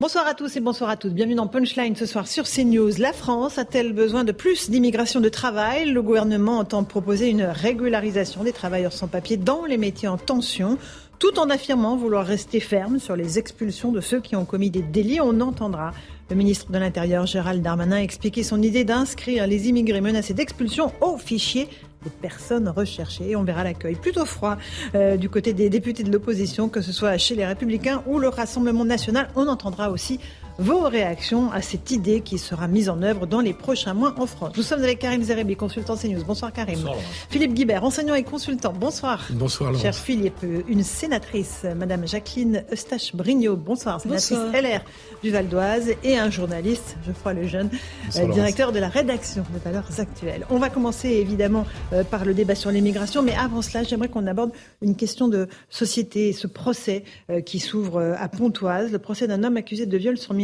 Bonsoir à tous et bonsoir à toutes. Bienvenue dans Punchline ce soir sur CNews. La France a-t-elle besoin de plus d'immigration de travail? Le gouvernement entend proposer une régularisation des travailleurs sans papier dans les métiers en tension tout en affirmant vouloir rester ferme sur les expulsions de ceux qui ont commis des délits. On entendra le ministre de l'Intérieur, Gérald Darmanin, expliquer son idée d'inscrire les immigrés menacés d'expulsion au fichier des personnes recherchées. On verra l'accueil plutôt froid euh, du côté des députés de l'opposition, que ce soit chez les Républicains ou le Rassemblement national. On entendra aussi vos réactions à cette idée qui sera mise en œuvre dans les prochains mois en France. Nous sommes avec Karim Zerebi, consultant CNews. Bonsoir Karim. Bonsoir, Philippe Guibert, enseignant et consultant. Bonsoir. Bonsoir Laurence. Cher Philippe, une sénatrice, Madame Jacqueline Eustache-Brignot. Bonsoir, sénatrice LR du Val d'Oise et un journaliste, Geoffroy Lejeune, euh, directeur de la rédaction de Valeurs Actuelles. On va commencer évidemment euh, par le débat sur l'immigration, mais avant cela, j'aimerais qu'on aborde une question de société, ce procès euh, qui s'ouvre à Pontoise, le procès d'un homme accusé de viol sur mineur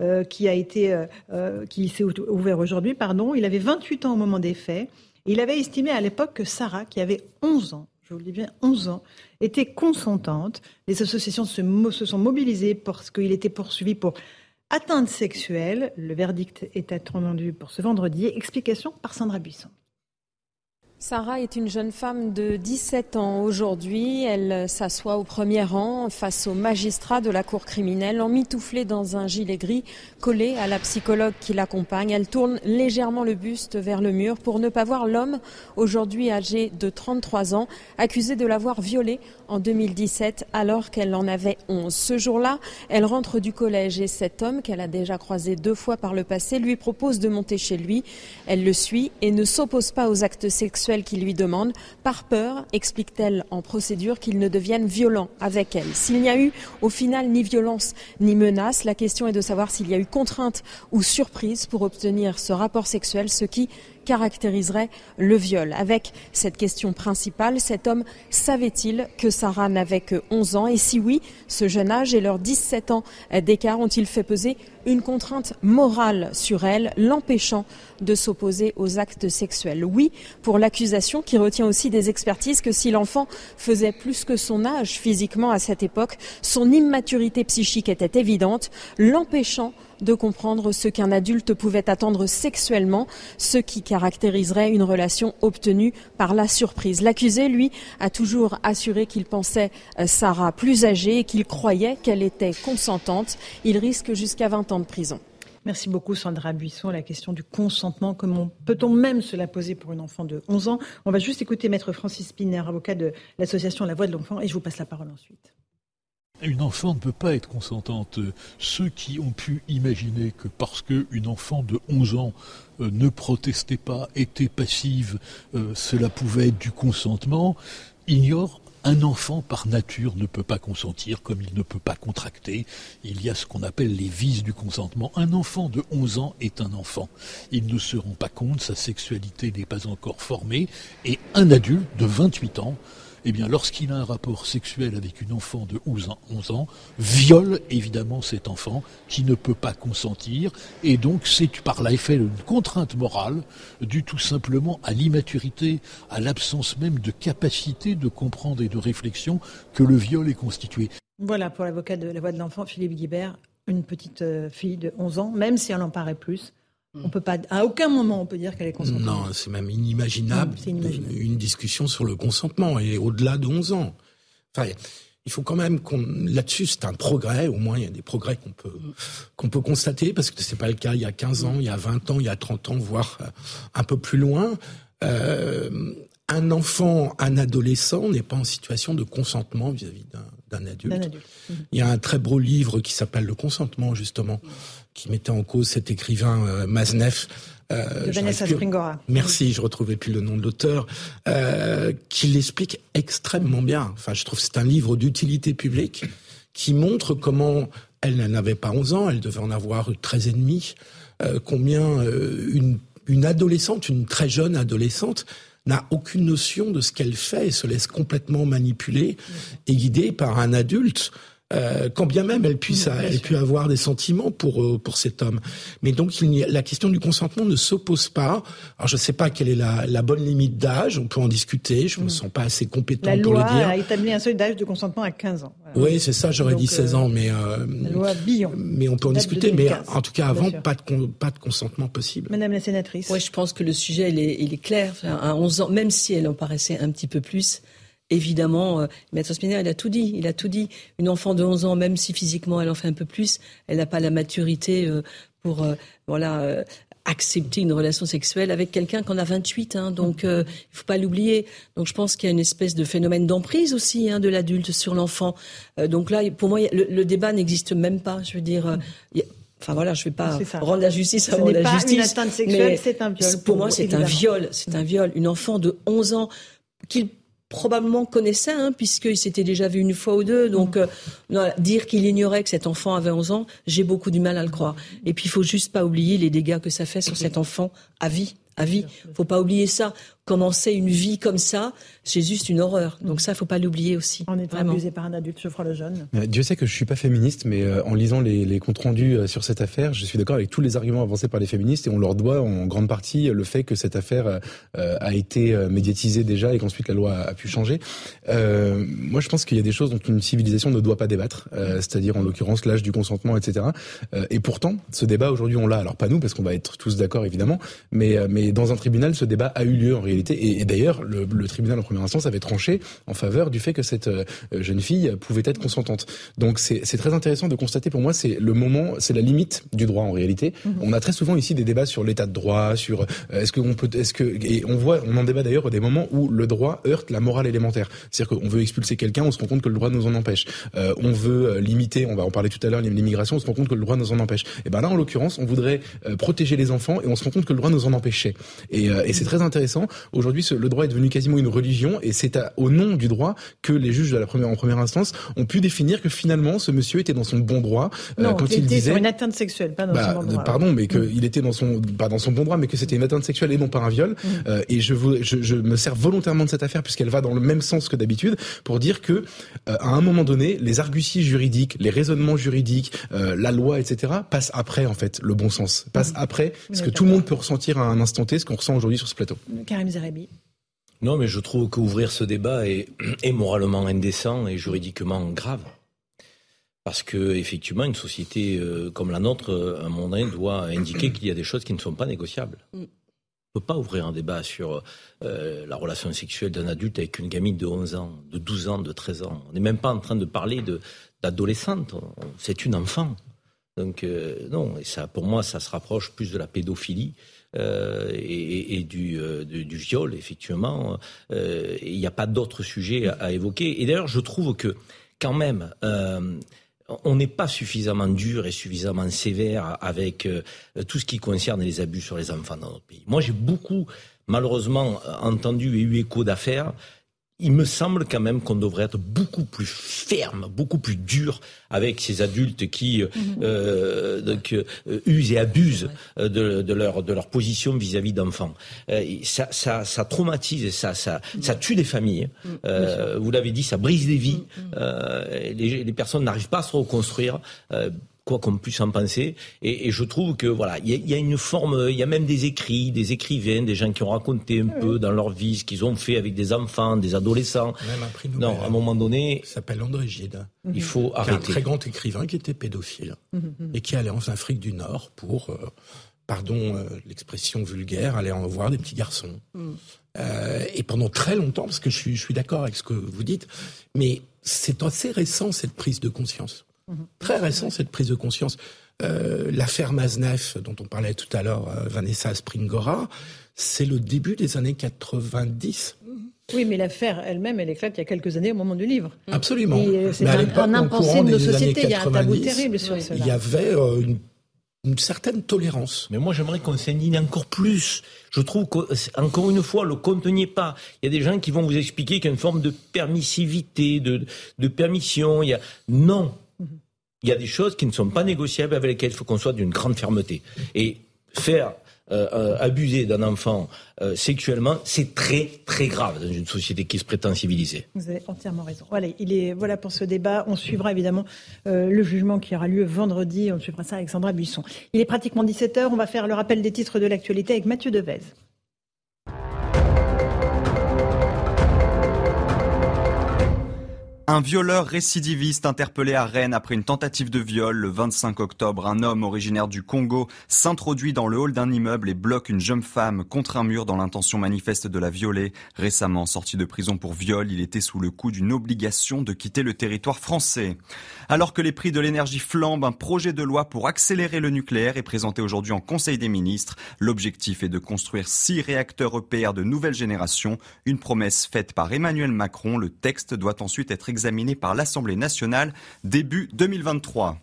euh, qui a été, euh, euh, qui s'est ouvert aujourd'hui, pardon. Il avait 28 ans au moment des faits. il avait estimé à l'époque que Sarah, qui avait 11 ans, je vous le dis bien, 11 ans, était consentante. Les associations se, se sont mobilisées parce qu'il était poursuivi pour atteinte sexuelle. Le verdict est attendu pour ce vendredi. Explication par Sandra Buisson. Sarah est une jeune femme de 17 ans aujourd'hui. Elle s'assoit au premier rang face au magistrat de la cour criminelle, emmitouflée dans un gilet gris collé à la psychologue qui l'accompagne. Elle tourne légèrement le buste vers le mur pour ne pas voir l'homme, aujourd'hui âgé de 33 ans, accusé de l'avoir violée en 2017 alors qu'elle en avait 11. Ce jour-là, elle rentre du collège et cet homme qu'elle a déjà croisé deux fois par le passé lui propose de monter chez lui. Elle le suit et ne s'oppose pas aux actes sexuels qui lui demande, par peur, explique-t-elle en procédure, qu'il ne devienne violent avec elle. S'il n'y a eu au final ni violence ni menace, la question est de savoir s'il y a eu contrainte ou surprise pour obtenir ce rapport sexuel, ce qui caractériserait le viol. Avec cette question principale, cet homme savait-il que Sarah n'avait que 11 ans? Et si oui, ce jeune âge et leurs 17 ans d'écart ont-ils fait peser une contrainte morale sur elle, l'empêchant de s'opposer aux actes sexuels? Oui, pour l'accusation qui retient aussi des expertises que si l'enfant faisait plus que son âge physiquement à cette époque, son immaturité psychique était évidente, l'empêchant de comprendre ce qu'un adulte pouvait attendre sexuellement, ce qui caractériserait une relation obtenue par la surprise. L'accusé, lui, a toujours assuré qu'il pensait euh, Sarah plus âgée et qu'il croyait qu'elle était consentante. Il risque jusqu'à 20 ans de prison. Merci beaucoup Sandra Buisson. La question du consentement, comment peut-on même se la poser pour une enfant de 11 ans? On va juste écouter Maître Francis Spinner, avocat de l'association La Voix de l'Enfant, et je vous passe la parole ensuite. Une enfant ne peut pas être consentante. Ceux qui ont pu imaginer que parce qu'une enfant de 11 ans euh, ne protestait pas, était passive, euh, cela pouvait être du consentement, ignorent un enfant par nature ne peut pas consentir comme il ne peut pas contracter. Il y a ce qu'on appelle les vices du consentement. Un enfant de 11 ans est un enfant. Il ne se rend pas compte, sa sexualité n'est pas encore formée. Et un adulte de 28 ans eh bien, lorsqu'il a un rapport sexuel avec une enfant de 11 ans, 11 ans, viole évidemment cet enfant qui ne peut pas consentir, et donc c'est par l'effet d'une contrainte morale, due tout simplement à l'immaturité, à l'absence même de capacité de comprendre et de réflexion que le viol est constitué. Voilà pour l'avocat de la voix de l'enfant, Philippe Guibert, une petite euh, fille de 11 ans, même si elle en paraît plus, on peut pas, à aucun moment, on peut dire qu'elle est consentante. Non, c'est même inimaginable, Une discussion sur le consentement et au-delà de 11 ans. Enfin, il faut quand même qu'on là-dessus c'est un progrès. Au moins, il y a des progrès qu'on peut qu'on peut constater parce que c'est pas le cas il y a 15 ans, il y a 20 ans, il y a 30 ans, voire euh, un peu plus loin. Euh, un enfant, un adolescent n'est pas en situation de consentement vis-à-vis d'un adulte. Il y a un très beau livre qui s'appelle Le consentement, justement, qui mettait en cause cet écrivain euh, Maznev. Euh, de Vanessa Springora. Merci, je retrouvais plus le nom de l'auteur, euh, qui l'explique extrêmement bien. Enfin, je trouve que c'est un livre d'utilité publique qui montre comment elle n'avait pas 11 ans, elle devait en avoir 13 et demi, euh, combien euh, une, une adolescente, une très jeune adolescente, n'a aucune notion de ce qu'elle fait et se laisse complètement manipuler et guider par un adulte euh, quand bien même elle puisse, elle pu avoir des sentiments pour euh, pour cet homme. Mais donc il la question du consentement ne s'oppose pas. Alors je ne sais pas quelle est la, la bonne limite d'âge. On peut en discuter. Je me mm. sens pas assez compétent pour le dire. La loi a établi un seuil d'âge de consentement à 15 ans. Oui, c'est ça. J'aurais dit 16 ans, mais euh, la loi Billon. Mais on peut en discuter. Mais en tout cas, avant, pas de pas de consentement possible. Madame la sénatrice. Oui, je pense que le sujet il est, il est clair. à 11 ans, même si elle en paraissait un petit peu plus évidemment, euh, Maître Spinner, il a tout dit. Il a tout dit. Une enfant de 11 ans, même si physiquement elle en fait un peu plus, elle n'a pas la maturité euh, pour euh, voilà accepter une relation sexuelle avec quelqu'un qu'on a 28. Hein, donc, il faut pas l'oublier. Donc, je pense qu'il y a une espèce de phénomène d'emprise aussi hein, de l'adulte sur l'enfant. donc là, pour moi, le, débat n'existe même pas. Je veux dire. Enfin voilà, je ne vais pas rendre la justice avant la justice. Une atteinte sexuelle, c'est un viol. Pour, moi, c'est un viol. C'est un viol. Une enfant de 11 ans qu'il probablement connaissait, hein, puisqu'il s'était déjà vu une fois ou deux. Donc, mm. euh, dire qu'il ignorait que cet enfant avait 11 ans, j'ai beaucoup du mal à le croire. Et puis, il faut juste pas oublier les dégâts que ça fait sur cet enfant à vie. À vie. Faut pas oublier ça commencer une vie comme ça, c'est juste une horreur. Donc ça, il faut pas l'oublier aussi. On est abusé par un adulte, je le jeune. Euh, Dieu sait que je suis pas féministe, mais euh, en lisant les, comptes rendus euh, sur cette affaire, je suis d'accord avec tous les arguments avancés par les féministes et on leur doit en grande partie le fait que cette affaire a été médiatisée déjà et qu'ensuite la loi a, pu changer. moi, je pense qu'il y a des choses dont une civilisation ne doit pas débattre, c'est-à-dire en l'occurrence l'âge du consentement, etc. et pourtant, ce débat aujourd'hui, on l'a. Alors pas nous, parce qu'on va être tous d'accord évidemment, mais mais dans un tribunal, ce débat a eu lieu en réalité et, d'ailleurs, le, tribunal en première instance avait tranché en faveur du fait que cette euh, jeune fille pouvait être consentante. Donc c'est très intéressant de constater pour moi, c'est le moment, c'est la limite du droit en réalité. Mhm. On a très souvent ici des débats sur l'état de droit, sur euh, est-ce qu'on peut, est-ce que, et on voit, on en débat d'ailleurs des moments où le droit heurte la morale élémentaire. C'est-à-dire qu'on veut expulser quelqu'un, on se rend compte que le droit nous en empêche. Euh, on veut limiter, on va en parler tout à l'heure, l'immigration, on se rend compte que le droit nous en empêche. Et ben là, en l'occurrence, on voudrait protéger les enfants et on se rend compte que le droit nous en empêchait. Et, et c'est très intéressant. Aujourd'hui, le droit est devenu quasiment une religion et c'est au nom du droit que les juges de la première en première instance ont pu définir que finalement ce monsieur était dans son bon droit euh, quand il, était disait sur une atteinte sexuelle, pas dans bah, son bon droit. Pardon, mais qu'il mm. était dans son pas dans son bon droit, mais que c'était une atteinte sexuelle et non pas un viol. Mm. Euh, et je, je, je, me sers volontairement de cette affaire puisqu'elle va dans le même sens que d'habitude pour dire que euh, à un moment donné, les arguties juridiques, les raisonnements juridiques, la loi, etc. passent après en fait le bon sens, passent mm. après ce que tout le monde peut ressentir à un instant T, ce qu'on ressent aujourd'hui sur ce plateau. Karim Non, mais je trouve qu'ouvrir ce débat est, moralement indécent et juridiquement grave. Parce que effectivement, une société euh, comme la nôtre, euh, à un moment donné, doit indiquer qu'il y a des choses qui ne sont pas négociables. Mm. On ne peut pas ouvrir un débat sur euh, la relation sexuelle d'un adulte avec une gamine de 11 ans, de 12 ans, de 13 ans. On n'est même pas en train de parler d'adolescente. C'est une enfant. Donc non, et ça, pour moi, ça se rapproche plus de la pédophilie euh, et, du, euh, du, viol, effectivement. Euh, il n'y a pas d'autres sujets à, évoquer. Et d'ailleurs, je trouve que quand même, on n'est pas suffisamment dur et suffisamment sévère avec tout ce qui concerne les abus sur les enfants dans notre pays. Moi, j'ai beaucoup, malheureusement, entendu et eu écho d'affaires il me semble quand même qu'on devrait être beaucoup plus ferme, beaucoup plus dur avec ces adultes qui euh, mhm. euh donc, euh, usent et abusent euh, de, de, leur, de leur position vis-à-vis d'enfants. ça, ça, ça, traumatise et ça, ça, ça tue des familles. Hein. vous l'avez dit, ça brise des vies. Les, les, personnes n'arrivent pas à se reconstruire quoi qu'on puisse en penser. Et, je trouve que voilà, il y, a une forme, il y a même des écrits, des écrivains, des gens qui ont raconté un peu dans leur vie ce qu'ils ont fait avec des enfants, des adolescents. Même un prix Non, à un moment donné, s'appelle André Gide. Il faut arrêter. Un très grand écrivain qui était pédophile mhm, mhm. et qui allait en Afrique du Nord pour, euh, pardon euh, l'expression vulgaire, aller en voir des petits garçons. Mhm. Euh, et pendant très longtemps, parce que je suis, je suis d'accord avec ce que vous dites, mais c'est assez récent cette prise de conscience. Très récent, cette prise de conscience. Euh, L'affaire Maznef, dont on parlait tout à l'heure, euh, Vanessa Springora, c'est le début des années 90. Oui, mais l'affaire elle-même, elle éclate il y a quelques années au moment du livre. Absolument. C'est un, impensé de nos sociétés. Il y a un tabou terrible sur cela. Il y avait une une certaine tolérance. Mais moi, j'aimerais qu'on s'indigne encore plus. Je trouve qu'encore une fois, le conteniez pas. Il y a des gens qui vont vous expliquer qu'il y a une forme de permissivité, de, de permission. Il y a... Non. Il y a des choses qui ne sont pas négociables avec lesquelles il faut qu'on soit d'une grande fermeté. Et faire euh, euh, abuser d'un enfant euh, sexuellement, c'est très très grave dans une société qui se prétend civilisée. Vous avez entièrement raison. Voilà, il est voilà pour ce débat. On suivra évidemment le jugement qui aura lieu vendredi. On suivra ça avec Sandra Buisson. Il est pratiquement 17 h On va faire le rappel des titres de l'actualité avec Mathieu Devez. Un violeur récidiviste interpellé à Rennes après une tentative de viol le 25 octobre. Un homme originaire du Congo s'introduit dans le hall d'un immeuble et bloque une jeune femme contre un mur dans l'intention manifeste de la violer. Récemment sorti de prison pour viol, il était sous le coup d'une obligation de quitter le territoire français. Alors que les prix de l'énergie flambent, un projet de loi pour accélérer le nucléaire est présenté aujourd'hui en Conseil des ministres. L'objectif est de construire six réacteurs EPR de nouvelle génération, une promesse faite par Emmanuel Macron. Le texte doit ensuite être examiné par l'Assemblée nationale début 2023.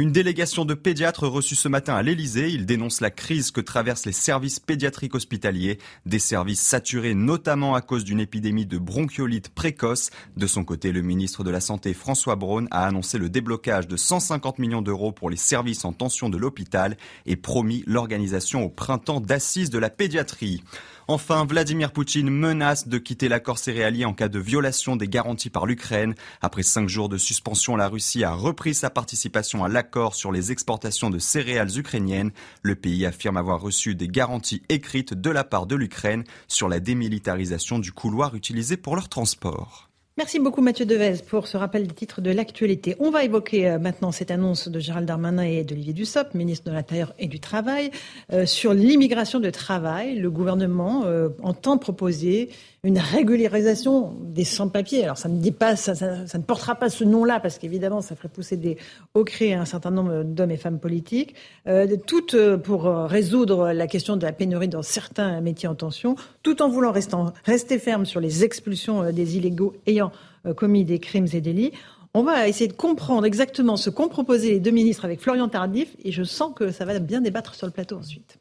Une délégation de pédiatres reçue ce matin à l'Elysée. Ils dénoncent la crise que traversent les services pédiatriques hospitaliers, des services saturés notamment à cause d'une épidémie de bronchiolite précoce. De son côté, le ministre de la Santé François Braun a annoncé le déblocage de 150 millions d'euros pour les services en tension de l'hôpital et promis l'organisation au printemps d'assises de la pédiatrie. Enfin, Vladimir Poutine menace de quitter l'accord céréalier en cas de violation des garanties par l'Ukraine. Après cinq jours de suspension, la Russie a repris sa participation à l'accord sur les exportations de céréales ukrainiennes. Le pays affirme avoir reçu des garanties écrites de la part de l'Ukraine sur la démilitarisation du couloir utilisé pour leur transport. Merci beaucoup Mathieu Devez pour ce rappel des titres de l'actualité. On va évoquer euh, maintenant cette annonce de Gérald Darmanin et d'Olivier Dussopt, ministre de l'Intérieur et du Travail, euh, sur l'immigration de travail. Le gouvernement euh, entend proposer une régularisation des sans-papiers. Alors ça ne dit pas, ça, ne portera pas ce nom-là parce qu'évidemment ça ferait pousser des cris à un certain nombre d'hommes et femmes politiques, euh, toutes euh, pour euh, résoudre la question de la pénurie dans certains métiers en tension, tout en voulant rester ferme sur les expulsions des illégaux ayant commis des crimes et délits. On va essayer de comprendre exactement ce qu'ont proposé les deux ministres avec Florian Tardif et je sens que ça va bien débattre sur le plateau ensuite.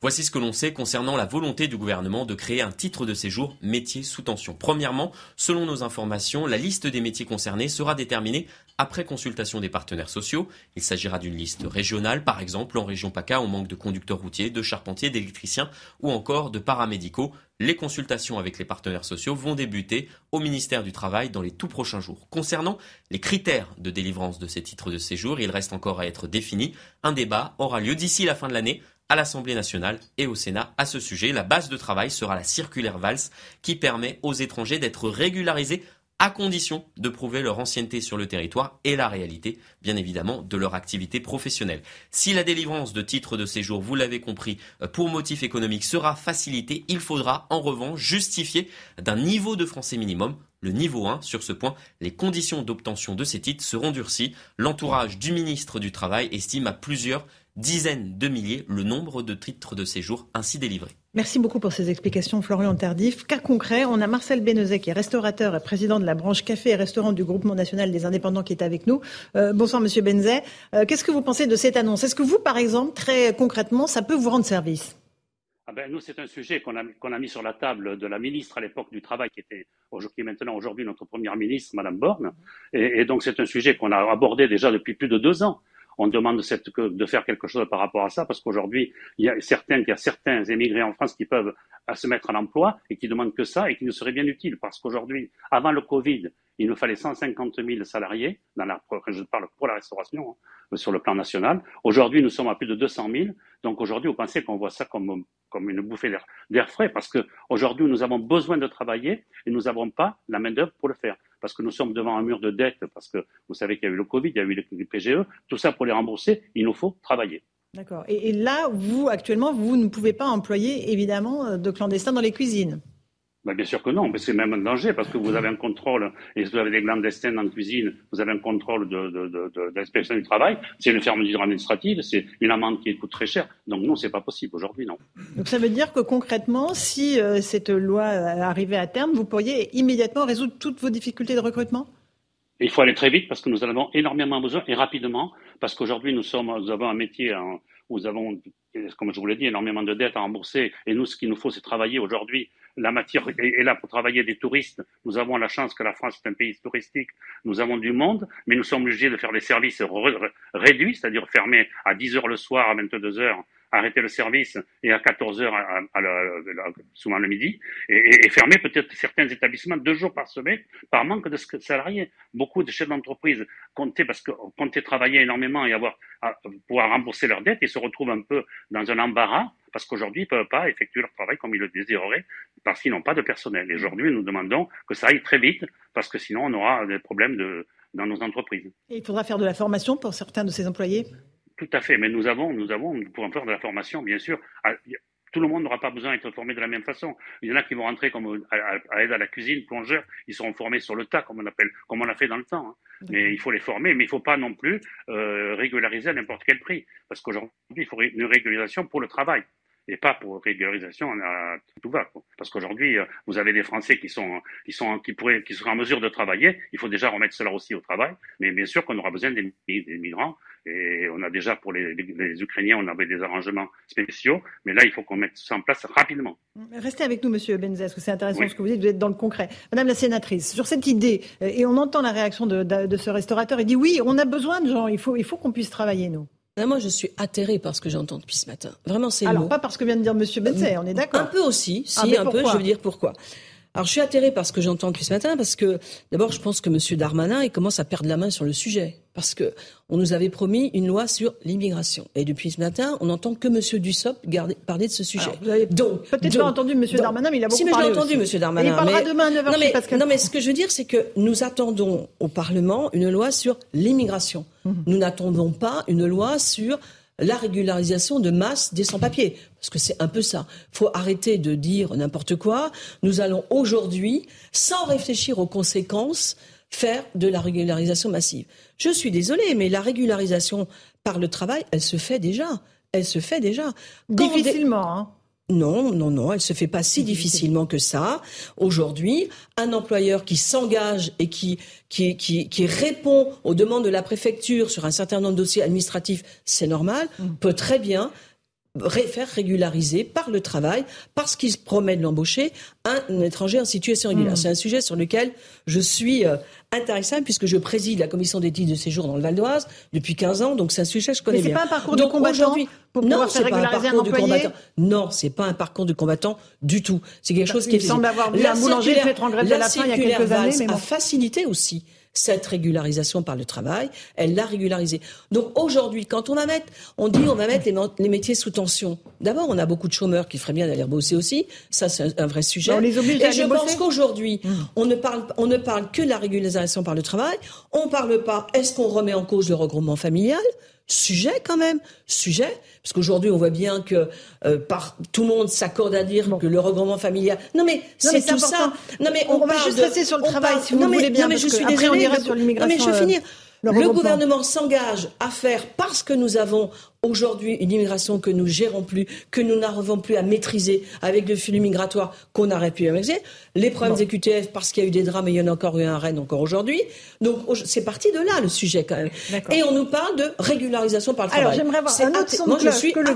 Voici ce que l'on sait concernant la volonté du gouvernement de créer un titre de séjour métier sous tension. Premièrement, selon nos informations, la liste des métiers concernés sera déterminée après consultation des partenaires sociaux. Il s'agira d'une liste régionale, par exemple en région PACA, on manque de conducteurs routiers, de charpentiers, d'électriciens ou encore de paramédicaux. Les consultations avec les partenaires sociaux vont débuter au ministère du Travail dans les tout prochains jours. Concernant les critères de délivrance de ces titres de séjour, il reste encore à être défini. Un débat aura lieu d'ici la fin de l'année à l'Assemblée nationale et au Sénat à ce sujet. La base de travail sera la circulaire VALS qui permet aux étrangers d'être régularisés à condition de prouver leur ancienneté sur le territoire et la réalité, bien évidemment, de leur activité professionnelle. Si la délivrance de titres de séjour, vous l'avez compris, euh, pour motif économique sera facilitée, il faudra en revanche justifier d'un niveau de français minimum le niveau 1. Sur ce point, les conditions d'obtention de ces titres seront durcies. L'entourage du ministre du Travail estime à plusieurs dizaines de milliers le nombre de titres de séjour ainsi délivrés. Merci beaucoup pour ces explications, Florian Tardif. Cas concret, on a Marcel Benezet, qui est restaurateur et président de la branche café et restaurant du Groupement national des indépendants, qui est avec nous. Euh, bonsoir, Monsieur Benzet. Euh, qu'est-ce que vous pensez de cette annonce? Est-ce que vous, par exemple, très concrètement, ça peut vous rendre service? Ah ben, nous, c'est un sujet qu'on a, a, mis sur la table de la ministre à l'époque du Travail, qui était qui est maintenant aujourd'hui notre première ministre, Madame Borne. Et, et donc, c'est un sujet qu'on a abordé déjà depuis plus de deux ans on demande de faire quelque chose par rapport à ça, parce qu'aujourd'hui, il y a certains, il y a certains émigrés en France qui peuvent se mettre à l'emploi et qui demandent que ça et qui nous seraient bien utiles, parce qu'aujourd'hui, avant le Covid, il nous fallait 150 000 salariés, dans la, je parle pour la restauration, hein, sur le plan national. Aujourd'hui, nous sommes à plus de 200 000. Donc aujourd'hui, vous pensez qu'on voit ça comme, une bouffée d'air frais, parce qu'aujourd'hui, nous avons besoin de travailler et nous n'avons pas la main-d'œuvre pour le faire parce que nous sommes devant un mur de dette, parce que vous savez qu'il y a eu le Covid, il y a eu les PGE, tout ça pour les rembourser, il nous faut travailler. D'accord. Et, là, vous, actuellement, vous ne pouvez pas employer, évidemment, euh, de clandestins dans les cuisines ben, bien sûr que non, mais c'est même un danger parce que vous avez un contrôle et vous avez des clandestins en cuisine, vous avez un contrôle de, de, de, l'inspection du travail, c'est une fermeture administrative, c'est une amende qui coûte très cher. Donc non, c'est pas possible aujourd'hui, non. Donc ça veut dire que concrètement, si euh, cette loi arrivait à terme, vous pourriez immédiatement résoudre toutes vos difficultés de recrutement? Il faut aller très vite parce que nous en avons énormément besoin et rapidement parce qu'aujourd'hui nous sommes, nous avons un métier où nous avons, comme je vous l'ai dit, énormément de dettes à rembourser et nous, ce qu'il nous faut, c'est travailler aujourd'hui la matière est, là pour travailler des touristes. Nous avons la chance que la France est un pays touristique. Nous avons du monde, mais nous sommes obligés de faire des services réduits, c'est-à-dire fermés à 10 heures le soir, à 22 heures, arrêter le service et à 14 heures, souvent le midi, et, fermer peut-être certains établissements deux jours par semaine par manque de salariés. Beaucoup de chefs d'entreprise comptaient parce que comptaient travailler énormément et avoir pouvoir rembourser leurs dettes et se retrouvent un peu dans un embarras parce qu'aujourd'hui, ils ne peuvent pas effectuer leur travail comme ils le désireraient, parce qu'ils n'ont pas de personnel. Et aujourd'hui, nous demandons que ça aille très vite, parce que sinon, on aura des problèmes dans nos entreprises. Et il faudra faire de la formation pour certains de ces employés? Tout à fait, mais nous avons, nous avons, nous pourrons faire de la formation, bien sûr. Ah, tout le monde n'aura pas besoin d'être formé de la même façon. Il y en a qui vont rentrer comme à, aide à la cuisine, plongeurs, ils seront formés sur le tas, comme on appelle, comme on l'a fait dans le temps. Hein. Mais il faut les former, mais il ne faut pas non plus euh, régulariser à n'importe quel prix, parce qu'aujourd'hui, il faut une régularisation pour le travail et pas pour régularisation à tout va. Parce qu'aujourd'hui, euh, vous avez des Français qui sont, qui sont, qui pourraient, qui seraient en mesure de travailler. Il faut déjà remettre cela aussi au travail. Mais bien sûr qu'on aura besoin des, des, migrants. Et on a déjà pour les, les, Ukrainiens, on avait des arrangements spéciaux. Mais là, il faut qu'on mette ça en place rapidement. Restez avec nous, Monsieur Benzès, parce que c'est intéressant ce que vous dites. Vous êtes dans le concret, Madame la sénatrice. Sur cette idée, euh, et on entend la réaction de, de, de ce restaurateur. Il dit oui, on a besoin de gens. Il faut, il faut qu'on puisse travailler nous moi, je suis atterrée par ce que j'entends depuis ce matin. Vraiment, c'est Alors, pas parce que vient de dire Monsieur Benzet, on est d'accord. Un peu aussi, si, ah, un peu, je veux dire pourquoi. Alors, je suis atterrée par ce que j'entends depuis ce matin, parce que, d'abord, je pense que Monsieur Darmanin, il commence à perdre la main sur le sujet parce que on nous avait promis une loi sur l'immigration. Et depuis ce matin, on n'entend que M. Dussopt parler de ce sujet. vous avez donc peut-être pas entendu M. Darmanin, mais il a beaucoup si, mais parlé. Si, j'ai entendu M. Darmanin. il parlera demain à 9h non, mais, non, mais ce que je veux dire, c'est que nous attendons au Parlement une loi sur l'immigration. Mhm. Nous n'attendons pas une loi sur la régularisation de masse des sans-papiers. Parce que c'est un peu ça. Il faut arrêter de dire n'importe quoi. Nous allons aujourd'hui, sans réfléchir aux conséquences, faire de la régularisation massive. Je suis désolée, mais la régularisation par le travail, elle se fait déjà. Elle se fait déjà. Difficilement. Hein. Non, non, non, elle se fait pas si difficilement que ça. Aujourd'hui, un employeur qui s'engage et qui, qui, qui, qui, répond aux demandes de la préfecture sur un certain nombre de dossiers administratifs, c'est normal, mm. peut très bien faire régulariser par le travail, parce qu'il se promet de l'embaucher, un étranger en situation régulière. Mm. C'est un sujet sur lequel je suis euh, intéressant puisque je préside la commission des titres de séjour dans le Val d'Oise depuis 15 ans, donc c'est un sujet que je connais Mais bien. C'est pas un parcours de combattant pour non, c'est pas un parcours de combattant. Non, c'est pas un parcours de combattant du tout. C'est quelque bah, chose qui il semble avoir vu un boulanger fait en grève de la faim il y a quelques années, mais a facilité aussi cette régularisation par le travail, elle l'a régularisée. Donc aujourd'hui, quand on va mettre, on dit on va mettre les, métiers sous tension. D'abord, on a beaucoup de chômeurs qui feraient bien d'aller bosser aussi. Ça, c'est un vrai sujet. on les oblige Et je pense qu'aujourd'hui, mmh. on ne parle, on ne parle que de la régularisation par le travail. On parle pas. Est-ce qu'on remet en cause le regroupement familial? Sujet quand même, sujet, parce qu'aujourd'hui on voit bien que euh, par tout le monde s'accorde à dire que le regroupement familial. Non mais c'est tout ça. Non mais on, va juste rester sur le travail si vous voulez bien. Non mais je suis désolée. On ira sur l'immigration. Non mais je vais finir. Euh, le, le gouvernement s'engage à faire parce que nous avons aujourd'hui une immigration que nous gérons plus, que nous n'arrivons plus à maîtriser avec le flux migratoire qu'on aurait pu maîtriser. Les problèmes des QTF parce qu'il y a eu des drames et il y en a encore eu un à Rennes encore aujourd'hui. Donc c'est parti de là le sujet quand même. Et on nous parle de régularisation par le travail. Alors j'aimerais voir un autre son Moi, je suis que le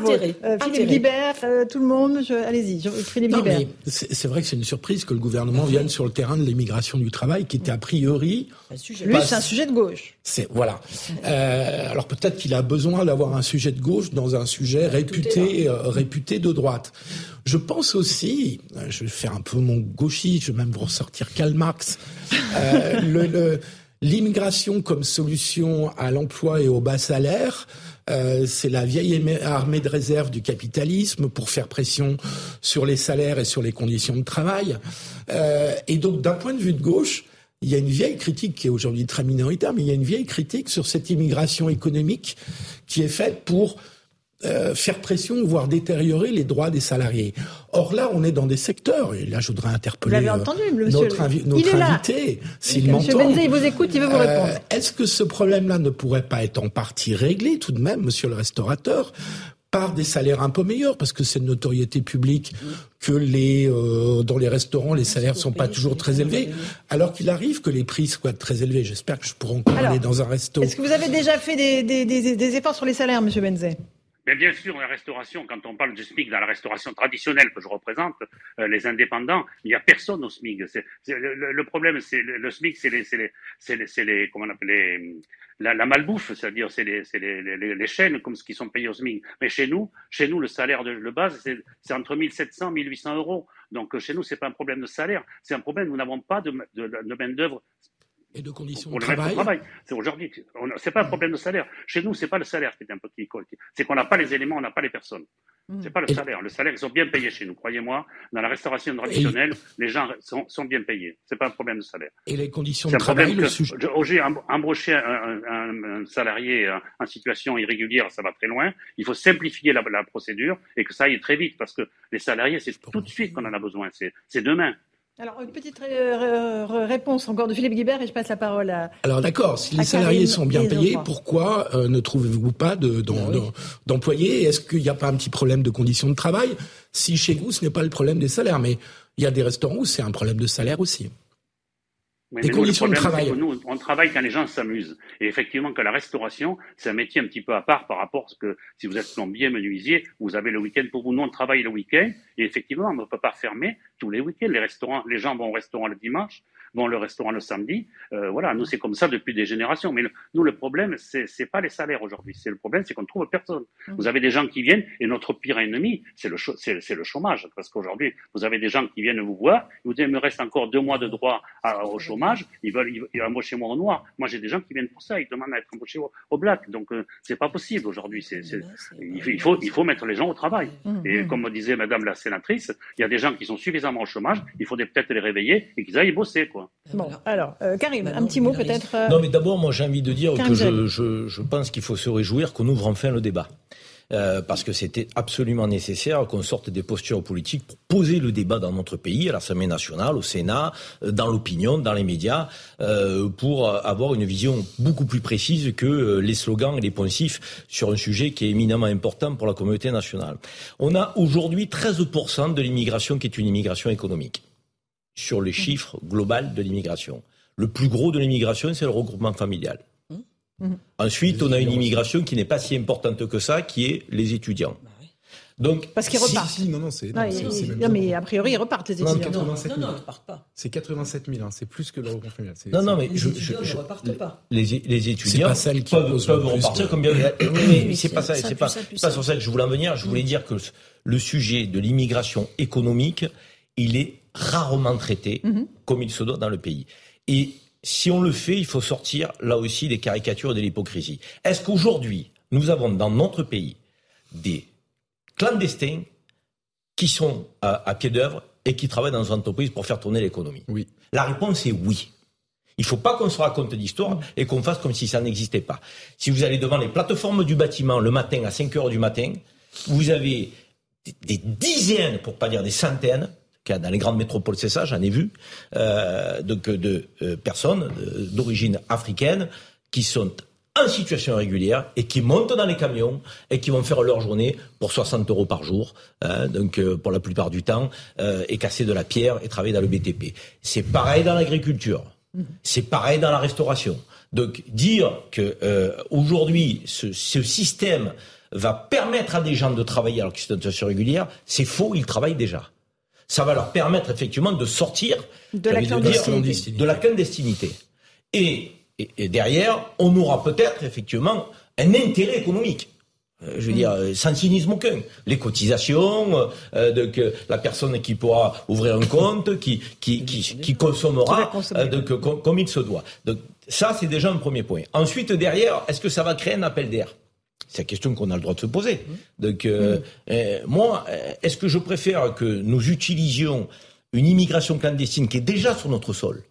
euh, Philippe Libert, euh, tout le monde, allez-y. Philippe Libert. C'est vrai que c'est une surprise que le gouvernement vienne sur le terrain de l'immigration du travail, qui était a priori. Lui, c'est un sujet de gauche. C'est voilà. Euh, alors peut-être qu'il a besoin d'avoir un sujet de gauche dans un sujet réputé, euh, réputé de droite. Je pense aussi, euh, je vais faire un peu mon gauchiste, je vais même vous ressortir Karl Marx, euh, l'immigration comme solution à l'emploi et au bas salaire. Euh, c'est la vieille armée de réserve du capitalisme pour faire pression sur les salaires et sur les conditions de travail. Euh, et donc, d'un point de vue de gauche, il y a une vieille critique qui est aujourd'hui très minoritaire, mais il y a une vieille critique sur cette immigration économique qui est faite pour euh, faire pression, voire détériorer les droits des salariés. Or là, on est dans des secteurs, et là je voudrais interpeller vous entendu, monsieur notre, notre invité, s'il m'entend. Monsieur Benzé, il vous écoute, il veut vous répondre. Est-ce que ce problème-là ne pourrait pas être en partie réglé tout de même, monsieur le restaurateur, par des salaires un peu meilleurs, parce que c'est une notoriété publique que les euh, dans les restaurants les salaires sont pas toujours très élevés, alors qu'il arrive que les prix soient très élevés. J'espère que je pourrai encore aller dans un resto. Est-ce que vous avez déjà fait des, des, des, des efforts sur les salaires, Monsieur Benzé mais bien sûr, la restauration, quand on parle du SMIC dans la restauration traditionnelle que je représente, euh, les indépendants, il n'y a personne au SMIC. Le, le, problème, c'est le, le SMIC, c'est les, c'est les, c'est les, les, comment on appelle les, la, malbouffe, c'est-à-dire c'est les, chaînes comme ce qui sont payés au SMIC. Mais chez nous, chez nous, le salaire de, base, c'est, entre 1700 et 1800 euros. Donc chez nous, c'est pas un problème de salaire, c'est un problème. Nous n'avons pas de, de, de main d'œuvre et de conditions de travail. travail. C'est aujourd'hui, c'est pas un problème de salaire. Chez nous, c'est pas le salaire qui est un peu qui c'est qu'on n'a pas les éléments, on n'a pas les personnes. Mm. C'est pas le salaire. Le salaire, ils sont bien payés chez nous. Croyez-moi, dans la restauration traditionnelle, les gens sont, sont, bien payés. C'est pas un problème de salaire. Et les conditions de travail, le sujet. J'ai embauché un, un, un, salarié en situation irrégulière, ça va très loin. Il faut simplifier la, la procédure et que ça aille très vite parce que les salariés, c'est tout de suite qu'on en a besoin. C'est demain. Alors, une petite réponse encore de Philippe Guibert et je passe la parole à. Alors, d'accord, si les salariés sont bien payés, pourquoi euh, ne trouvez-vous pas d'employés? Est-ce qu'il n'y a pas un petit problème de conditions de travail? Si chez vous, ce n'est pas le problème des salaires, mais il y a des restaurants où c'est un problème de salaire aussi. Conditions de travail. nous, on travaille quand les gens s'amusent. Et effectivement, que la restauration, c'est un métier un petit peu à part par rapport à ce que si vous êtes plombier, menuisier, vous avez le week-end pour vous. Nous, on travaille le week-end. Et effectivement, on ne peut pas fermer tous les week-ends. Les restaurants, les gens vont au restaurant le dimanche vont le restaurant le samedi. Euh, voilà, nous c'est comme ça depuis des générations. Mais nous le problème c'est c'est pas les salaires aujourd'hui. C'est le problème, c'est qu'on trouve personne. Mmh. Vous avez des gens qui viennent et notre pire ennemi c'est le c'est le chômage parce qu'aujourd'hui vous avez des gens qui viennent vous voir, vous dites il me reste encore deux mois de droit au chômage, ils veulent ils, embaucher moi au noir. Moi j'ai des gens qui viennent pour ça, ils demandent à être embauchés au, black. Donc euh, c'est pas possible aujourd'hui. C'est il faut il faut mettre les gens au travail. Mmh, et mmh. comme disait Madame la sénatrice, il y a des gens qui sont suffisamment au chômage, il faut peut-être les réveiller et qu'ils aillent bosser quoi. Bon, alors, euh, Karim, un petit mot peut-être. Euh, non, mais d'abord, moi j'ai envie de dire que je, je, je, pense qu'il faut se réjouir qu'on ouvre enfin le débat. Euh, parce que c'était absolument nécessaire qu'on sorte des postures politiques pour poser le débat dans notre pays, à l'Assemblée nationale, au Sénat, dans l'opinion, dans les médias, euh, pour avoir une vision beaucoup plus précise que les slogans et les poncifs sur un sujet qui est éminemment important pour la communauté nationale. On a aujourd'hui 13% de l'immigration qui est une immigration économique sur les chiffres globaux de l'immigration. Le plus gros de l'immigration, c'est le regroupement familial. Mmh. Ensuite, on a une immigration qui n'est pas si importante que ça, qui est les étudiants. Bah Donc, Parce qu'ils repartent. non, non, c'est. Non, mais a priori, ils repartent, les étudiants. Non, non, non, ils ne repartent pas. C'est 87 000, hein, c'est plus que le regroupement familial. Non, non, mais les étudiants ne repartent pas. Les, les étudiants pas celles qui peuvent, peuvent repartir comme bien. mais c'est pas ça, c'est pas, pas sur ça que je voulais en venir. Je voulais dire que le sujet de l'immigration économique, il est rarement traité mhm. comme il se doit dans le pays. Et si on le fait, il faut sortir là aussi des caricatures et de l'hypocrisie. Est-ce qu'aujourd'hui, nous avons dans notre pays des clandestins qui sont à, pied d'œuvre et qui travaillent dans une entreprise pour faire tourner l'économie? Oui. La réponse est oui. Il ne faut pas qu'on se raconte d'histoire et qu'on fasse comme si ça n'existait pas. Si vous allez devant les plateformes du bâtiment le matin à 5 heures du matin, vous avez des dizaines, pour pas dire des centaines, dans les grandes métropoles, c'est ça, j'en ai vu, euh, de euh, personnes euh, d'origine africaine qui sont en situation régulière et qui montent dans les camions et qui vont faire leur journée pour 60 euros par jour, hein, donc euh, pour la plupart du temps, et casser de la pierre et travailler dans le BTP. C'est pareil dans l'agriculture, c'est pareil dans la restauration. Donc dire que aujourd'hui ce, ce, système va permettre à des gens de travailler alors qu'ils sont en situation régulière, c'est faux, ils travaillent déjà ça va leur permettre effectivement de sortir de la clandestinité. de la clandestinité. Et, et, derrière, on aura peut-être effectivement un intérêt économique. Euh, je veux dire, euh, sans cynisme aucun. Les cotisations, euh, de, que la personne qui pourra ouvrir un compte, qui, qui, qui, qui consommera de, que, comme il se doit. Donc, ça, c'est déjà un premier point. Ensuite, derrière, est-ce que ça va créer un appel d'air? C'est la question qu'on a le droit de se poser. Donc, euh, euh, moi, euh, est-ce que je préfère que nous utilisions une immigration clandestine qui est déjà sur notre sol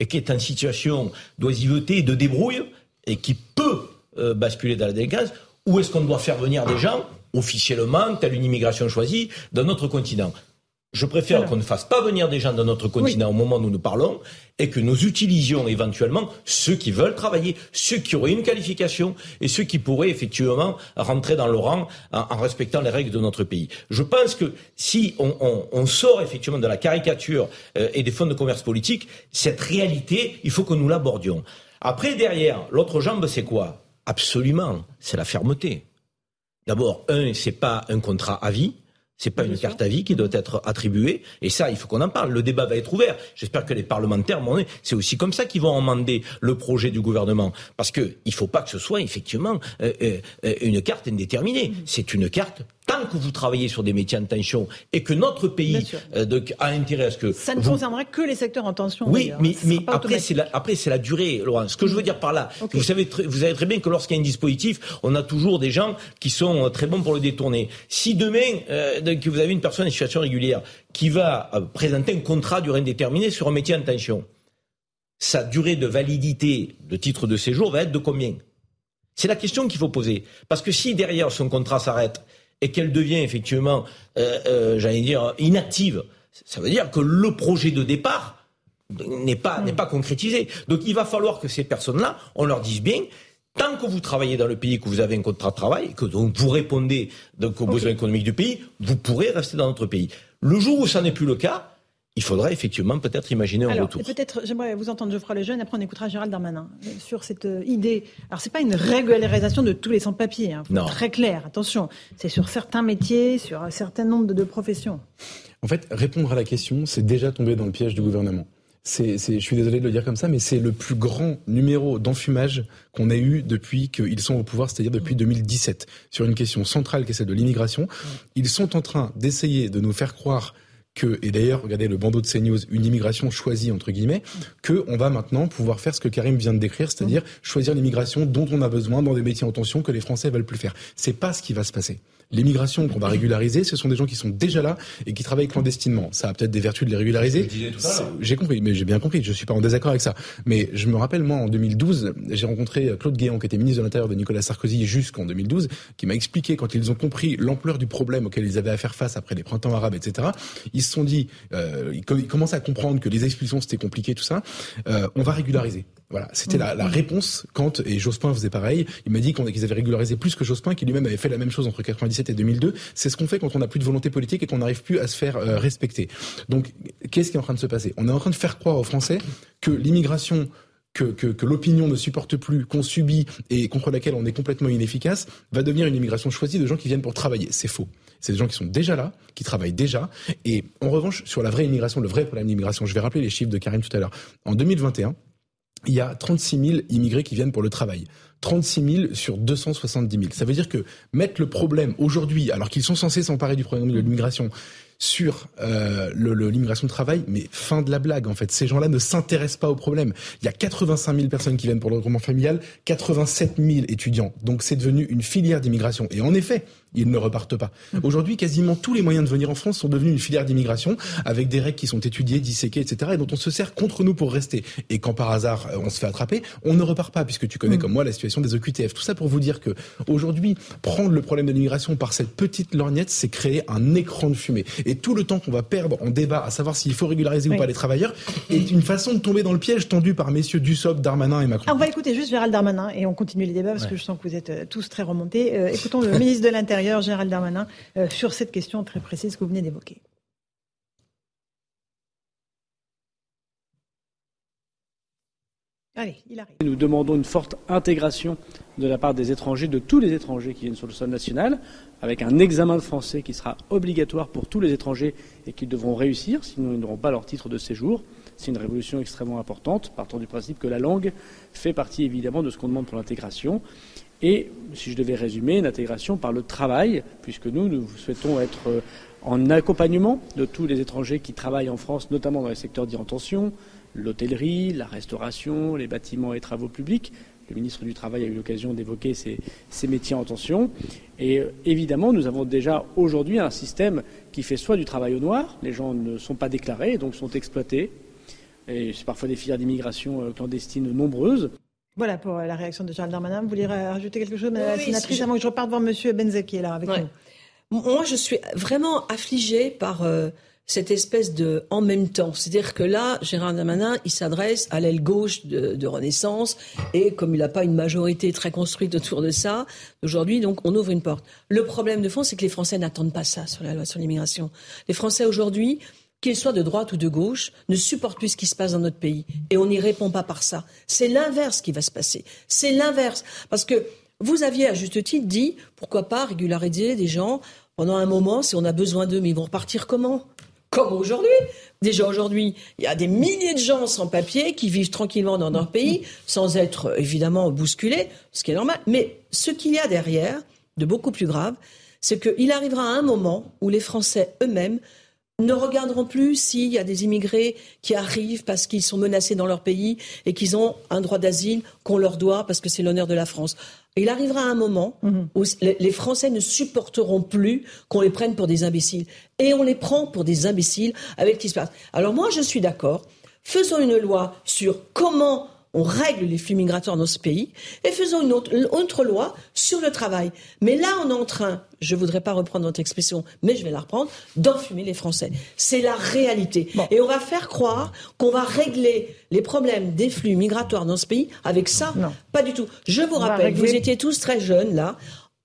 et qui est en situation d'oisiveté et de débrouille et qui peut basculer dans la délinquance, ou est-ce qu'on doit faire venir des gens officiellement telle une immigration choisie d'un autre continent? Je préfère qu'on ne fasse pas venir des gens de notre continent au moment où nous parlons et que nous utilisions éventuellement ceux qui veulent travailler, ceux qui auraient une qualification et ceux qui pourraient effectivement rentrer dans le rang en, respectant les règles de notre pays. Je pense que si on, sort effectivement de la caricature euh, et des fonds de commerce politique, cette réalité, il faut que nous l'abordions. Après, derrière, l'autre jambe, c'est quoi? Absolument, c'est la fermeté. D'abord, un, c'est pas un contrat à vie. C'est pas une carte à vie qui doit être attribuée. Et ça, il faut qu'on en parle. Le débat va être ouvert. J'espère que les parlementaires, c'est aussi comme ça qu'ils vont amender le projet du gouvernement. Parce que il faut pas que ce soit effectivement euh, euh, une carte indéterminée. Mm-hmm. C'est une carte tant que vous travaillez sur des métiers en tension et que notre pays euh, a intérêt à ce que... Ça ne concernerait que les secteurs en tension. Oui, mais, mais après, c'est la, après, c'est la durée, Laurent. Ce que je veux dire par là, vous, savez vous savez très bien que lorsqu'il y a un dispositif, on a toujours des gens qui sont euh, très bons pour le détourner. Si demain, euh, que vous avez une personne en situation régulière qui va présenter un contrat durée indéterminée sur un métier en tension, sa durée de validité de titre de séjour va être de combien? C'est la question qu'il faut poser. Parce que si derrière son contrat s'arrête et qu'elle devient effectivement, euh, euh, j'allais dire, inactive, ça veut dire que le projet de départ n'est pas, n'est pas concrétisé. Donc il va falloir que ces personnes-là, on leur dise bien, tant que vous travaillez dans le pays, que vous avez un contrat de travail, que donc vous répondez donc, aux besoins économiques du pays, vous pourrez rester dans notre pays. Le jour où ça n'est plus le cas, il faudra effectivement peut-être imaginer un retour. Peut-être, j'aimerais vous entendre, Geoffroy Lejeune, après on écoutera Gérald Darmanin euh, sur cette euh, idée. Alors, c'est pas une régularisation de tous les sans-papiers, hein, non. très clair, attention. C'est sur certains métiers, sur un certain nombre de, professions. En fait, répondre à la question, c'est déjà tomber dans le piège du gouvernement. C'est, je suis désolé de le dire comme ça, mais c'est le plus grand numéro d'enfumage qu'on ait eu depuis qu'ils sont au pouvoir, c'est-à-dire depuis 2017, sur une question centrale qui est celle de l'immigration. Ils sont en train d'essayer de nous faire croire que, et d'ailleurs, regardez le bandeau de CNews, une immigration choisie, entre guillemets, que on va maintenant pouvoir faire ce que Karim vient de décrire, c'est-à-dire choisir l'immigration dont on a besoin dans des métiers en tension que les Français veulent plus faire. C'est pas ce qui va se passer. L'immigration qu'on va régulariser, ce sont des gens qui sont déjà là et qui travaillent clandestinement. Ça a peut-être des vertus de les régulariser. J'ai compris, mais j'ai bien compris. Je suis pas en désaccord avec ça. Mais je me rappelle, moi, en 2012, j'ai rencontré Claude Guéant, qui était ministre de l'Intérieur de Nicolas Sarkozy jusqu'en 2012, qui m'a expliqué quand ils ont compris l'ampleur du problème auquel ils avaient à faire face après les printemps arabes, etc. Ils se sont dit, euh, ils commencent à comprendre que les expulsions c'était compliqué, tout ça. Euh, on va régulariser. Voilà, c'était la, la, réponse quand et Jospin faisait pareil. Il m'a dit qu'ils avaient régularisé plus que Jospin, qui lui-même avait fait la même chose entre 97 et 2002. C'est ce qu'on fait quand on n'a plus de volonté politique et qu'on n'arrive plus à se faire euh, respecter. Donc, qu'est-ce qui est en train de se passer? On est en train de faire croire aux Français que l'immigration que, que, que l'opinion ne supporte plus, qu'on subit et contre laquelle on est complètement inefficace, va devenir une immigration choisie de gens qui viennent pour travailler. C'est faux. C'est des gens qui sont déjà là, qui travaillent déjà. Et en revanche, sur la vraie immigration, le vrai problème d'immigration, je vais rappeler les chiffres de Karim tout à l'heure. En 2021, il y a 36 000 immigrés qui viennent pour le travail. 36 000 sur 270 000. Ça veut dire que mettre le problème aujourd'hui, alors qu'ils sont censés s'emparer du problème de l'immigration, sur euh, l'immigration de travail, mais fin de la blague en fait. Ces gens-là ne s'intéressent pas au problème. Il y a 85 000 personnes qui viennent pour le regroupement familial, 87 000 étudiants. Donc c'est devenu une filière d'immigration. Et en effet, ils ne repartent pas. Aujourd'hui, quasiment tous les moyens de venir en France sont devenus une filière d'immigration avec des règles qui sont étudiées, disséquées, etc. et dont on se sert contre nous pour rester. Et quand par hasard euh, on se fait attraper, on ne repart pas puisque tu connais mmh. comme moi la situation des OQTF. Tout ça pour vous dire que aujourd'hui, prendre le problème de l'immigration par cette petite lorgnette, c'est créer un écran de fumée. Et tout le temps qu'on va perdre en débat à savoir s'il faut régulariser ou pas les travailleurs est une façon de tomber dans le piège tendu par messieurs Dussopt, Darmanin et Macron. on va écouter juste Gérald Darmanin et on continue les débats parce que je sens que vous êtes euh, tous très remontés. Euh, écoutons le ministre de l'Intérieur Gérald Darmanin, euh, sur cette question très précise que vous venez d'évoquer. Allez, il arrive. Nous demandons une forte intégration de la part des étrangers, de tous les étrangers qui viennent sur le sol national, avec un examen de français qui sera obligatoire pour tous les étrangers et qui devront réussir, sinon ils n'auront pas leur titre de séjour. C'est une révolution extrêmement importante, partant du principe que la langue fait partie évidemment de ce qu'on demande pour l'intégration. Et, si je devais résumer, une intégration par le travail, puisque nous, nous souhaitons être euh, en accompagnement de tous les étrangers qui travaillent en France, notamment dans les secteurs dits en tension, l'hôtellerie, la restauration, les bâtiments et travaux publics. Le ministre du Travail a eu l'occasion d'évoquer ces, métiers en tension. Et euh, évidemment, nous avons déjà aujourd'hui un système qui fait soit du travail au noir, les gens ne sont pas déclarés et donc sont exploités. Et c'est parfois des filières d'immigration euh, clandestine nombreuses. Voilà pour la réaction de Charles Darmanin. Vous voulez rajouter quelque chose, Madame la sénatrice, avant que je reparte voir Monsieur Benze qui est là avec nous Moi, je suis vraiment affligée par euh, cette espèce de en même temps. C'est-à-dire que là, Gérard Darmanin, il s'adresse à l'aile gauche de, Renaissance, et comme il n'a pas une majorité très construite autour de ça, aujourd'hui, donc, on ouvre une porte. Le problème de fond, c'est que les Français n'attendent pas ça sur la loi sur l'immigration. Les Français aujourd'hui qu'ils soient de droite ou de gauche, ne supportent plus ce qui se passe dans notre pays. Et on n'y répond pas par ça. C'est l'inverse qui va se passer. C'est l'inverse. Parce que vous aviez, à juste titre, dit, pourquoi pas régulariser des gens pendant un moment, si on a besoin d'eux, mais ils vont repartir comment? Comme aujourd'hui. Déjà aujourd'hui, il y a des milliers de gens sans papier qui vivent tranquillement dans leur pays, sans être évidemment bousculés, ce qui est normal. Mais ce qu'il y a derrière, de beaucoup plus grave, c'est qu'il arrivera un moment où les Français eux-mêmes ne regarderont plus s'il y a des immigrés qui arrivent parce qu'ils sont menacés dans leur pays et qu'ils ont un droit d'asile qu'on leur doit parce que c'est l'honneur de la France. Il arrivera un moment mhm. où les Français ne supporteront plus qu'on les prenne pour des imbéciles. Et on les prend pour des imbéciles avec ce qui se passe. Alors moi, je suis d'accord. Faisons une loi sur comment on règle les flux migratoires dans ce pays et faisons une autre, loi sur le travail. Mais là, on est en train, je ne voudrais pas reprendre votre expression, mais je vais la reprendre, d'enfumer les Français. C'est la réalité. Et on va faire croire qu'on va régler les problèmes des flux migratoires dans ce pays avec ça. Non. Pas du tout. Je vous rappelle, vous étiez tous très jeunes là.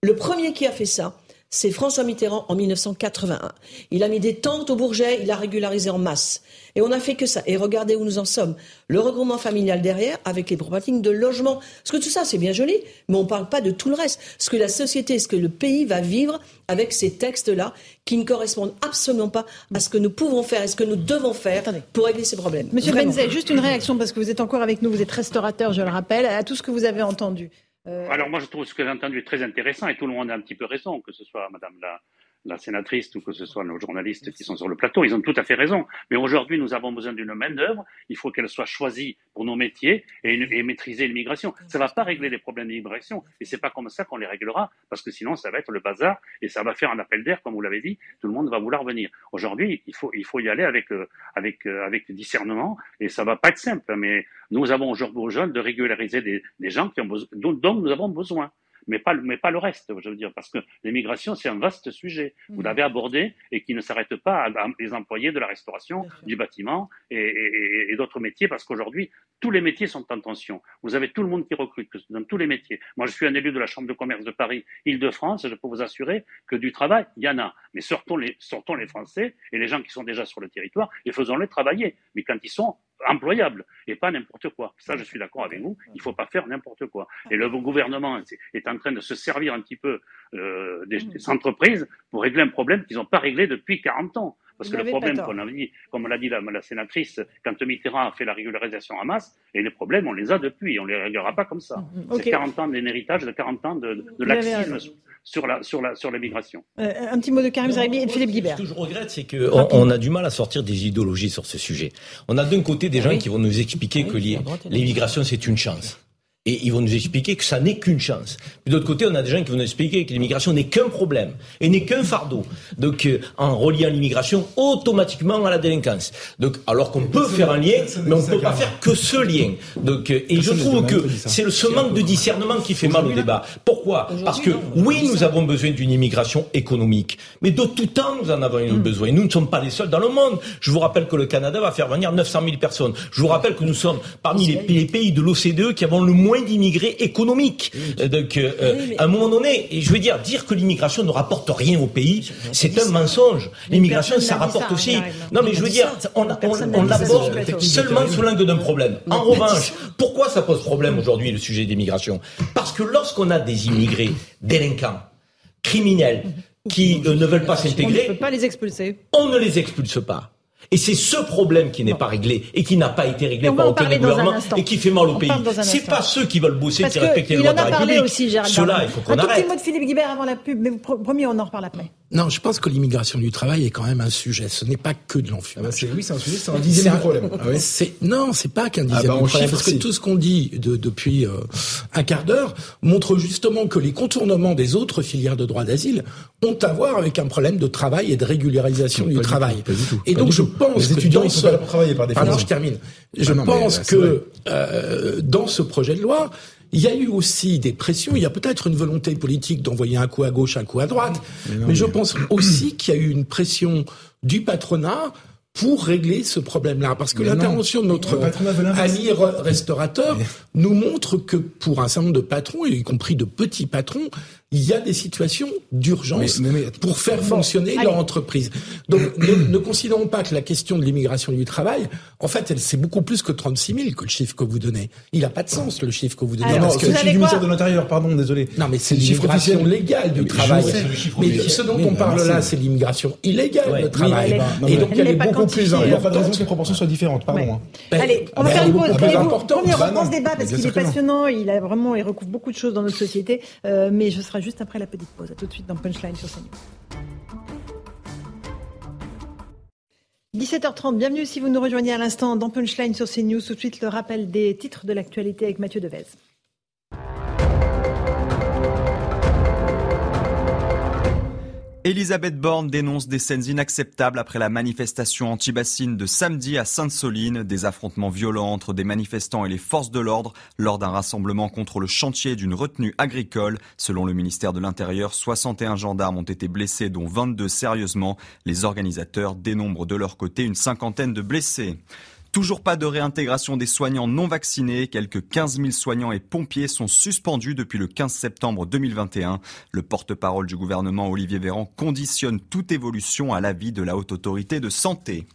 Le premier qui a fait ça, c'est François Mitterrand en 1981. Il a mis des tentes au Bourget, il a régularisé en masse. Et on n'a fait que ça. Et regardez où nous en sommes. Le regroupement familial derrière, avec les problématiques de logement. Parce que tout ça, c'est bien joli, mais on ne parle pas de tout le reste. Ce que la société, ce que le pays va vivre avec ces textes-là, qui ne correspondent absolument pas à ce que nous pouvons faire et ce que nous devons faire pour régler ces problèmes. Monsieur Benzet, juste une réaction, parce que vous êtes encore avec nous, vous êtes restaurateur, je le rappelle, à tout ce que vous avez entendu. Euh, Alors moi, je trouve ce que j'ai entendu très intéressant et tout le monde a un petit peu raison, que ce soit Madame la, la sénatrice ou que ce soit nos journalistes qui sont sur le plateau, ils ont tout à fait raison. Mais aujourd'hui, nous avons besoin d'une main-d'œuvre. Il faut qu'elle soit choisie pour nos métiers et, maîtriser l'immigration. Ça ne va pas régler les problèmes d'immigration et c'est pas comme ça qu'on les réglera parce que sinon, ça va être le bazar et ça va faire un appel d'air, comme vous l'avez dit. Tout le monde va vouloir venir. Aujourd'hui, il faut, il faut y aller avec, euh, avec, euh, avec discernement et ça va pas être simple. Mais nous avons aujourd'hui besoin de régulariser des, des gens qui ont besoin, dont nous avons besoin mais pas, mais pas le reste, je veux dire, parce que l'immigration, c'est un vaste sujet. Vous mm. l'avez abordé et qui ne s'arrête pas à, les employés de la restauration, du bâtiment et, et, d'autres métiers, parce qu'aujourd'hui, tous les métiers sont en tension. Vous avez tout le monde qui recrute dans tous les métiers. Moi, je suis un élu de la Chambre de commerce de Paris, Île-de-France, je peux vous assurer que du travail, il y en a. Mais sortons les, sortons les Français et les gens qui sont déjà sur le territoire et faisons-les travailler. Mais quand ils sont employable et pas n'importe quoi. Ça, je suis d'accord avec vous. Il ne faut pas faire n'importe quoi. Et le gouvernement est en train de se servir un petit peu euh, des, entreprises pour régler un problème qu'ils n'ont pas réglé depuis 40 ans. Parce que le problème qu'on a dit, comme l'a dit la, sénatrice, quand Mitterrand a fait la régularisation en masse, et les problèmes, on les a depuis, on ne les réglera pas comme ça. Mm-hmm. C'est 40 ans d'un héritage de 40 ans de, de laxisme sur la sur la sur l'immigration. Euh, un petit mot de Karim Zeribi et de Philippe Guibert. Ce que je regrette, c'est qu'on on a du mal à sortir des idéologies sur ce sujet. On a d'un côté des ah gens qui vont nous expliquer que l'immigration c'est une chance. Et ils vont nous expliquer que ça n'est qu'une chance. Puis d'autre côté, on a des gens qui vont nous expliquer que l'immigration n'est qu'un problème et n'est qu'un fardeau. Donc, euh, en reliant l'immigration automatiquement à la délinquance. Donc, alors qu'on peut faire un lien, mais on ne peut pas faire que ce lien. Donc, euh, et je trouve que c'est ce manque de discernement qui fait mal au débat. Pourquoi? Parce que oui, nous avons besoin d'une immigration économique, mais de tout temps, nous en avons hmm. besoin. Nous ne sommes pas les seuls dans le monde. Je vous rappelle que le Canada va faire venir 900 000 personnes. Je vous rappelle que nous sommes parmi les pays de l'OCDE qui avons le moins d'immigrés économiques. Donc, euh, à un moment donné, je veux dire, dire que l'immigration ne rapporte rien au pays, c'est un mensonge. L'immigration, ça rapporte aussi. Non, mais je veux dire, on, l'aborde seulement sous l'angle d'un problème. En revanche, pourquoi ça pose problème aujourd'hui le sujet d'immigration? Parce que lorsqu'on a des immigrés délinquants, criminels, qui euh, ne veulent pas s'intégrer, on ne peut pas les expulser. On ne les expulse pas. Et c'est ce problème qui n'est pas réglé et qui n'a pas été réglé par aucun gouvernement et qui fait mal au pays. C'est pas ceux qui veulent bosser qui respectent les lois de la République. Aussi, Cela, il faut qu'on arrête. Un tout petit mot de Philippe Guibert avant la pub, mais promis, on en reparle après. Non, je pense que l'immigration du travail est quand même un sujet. Ce n'est pas que de l'enfumage. Ah bah oui, c'est un sujet, c'est un dixième du problème. Ah c'est, non, c'est pas qu'un dixième ah bah problème. Parce que tout ce qu'on dit de, depuis euh, un quart d'heure montre justement que les contournements des autres filières de droit d'asile ont à voir avec un problème de travail et de régularisation du travail. pas du tout. Et donc je pense les étudiants, pas pour travailler par définition. Pardon, je termine. Je pense que euh, dans ce projet de loi, il y a eu aussi des pressions. Il y a peut-être une volonté politique d'envoyer un coup à gauche, un coup à droite. Mais, je pense aussi qu'il y a eu une pression du patronat pour régler ce problème-là. Parce que l'intervention de notre ami restaurateur nous montre que pour un certain nombre de patrons, y compris de petits patrons, il y a des situations d'urgence pour faire fonctionner leur entreprise. Donc ne, considérons pas que la question de l'immigration du travail, en fait, c'est beaucoup plus que 36 000 que le chiffre que vous donnez. Il n'a pas de sens le chiffre que vous donnez. non, c'est le chiffre du ministère de l'Intérieur, pardon, désolé. Non, mais c'est l'immigration légale du travail. Mais ce dont on parle là, c'est l'immigration illégale du travail. Et donc il y a beaucoup plus. Il n'y a pas de raison que les proportions soient différentes. Pardon. Hein. Allez, on va faire une pause. On reprend ce débat parce qu'il est passionnant. Il a vraiment, il recouvre beaucoup de choses dans notre société. Euh, mais je serai juste après la petite pause. A tout de suite dans Punchline sur CNews. 17h30, bienvenue si vous nous rejoignez à l'instant dans Punchline sur CNews. Tout de suite le rappel des titres de l'actualité avec Mathieu Devez. Elisabeth Borne dénonce des scènes inacceptables après la manifestation anti-bassine de samedi à Sainte-Soline, des affrontements violents entre des manifestants et les forces de l'ordre lors d'un rassemblement contre le chantier d'une retenue agricole. Selon le ministère de l'Intérieur, 61 gendarmes ont été blessés, dont 22 sérieusement. Les organisateurs dénombrent de leur côté une cinquantaine de blessés. Toujours pas de réintégration des soignants non vaccinés. Quelques 15 000 soignants et pompiers sont suspendus depuis le 15 septembre 2021. Le porte-parole du gouvernement Olivier Véran conditionne toute évolution à l'avis de la Haute Autorité de Santé.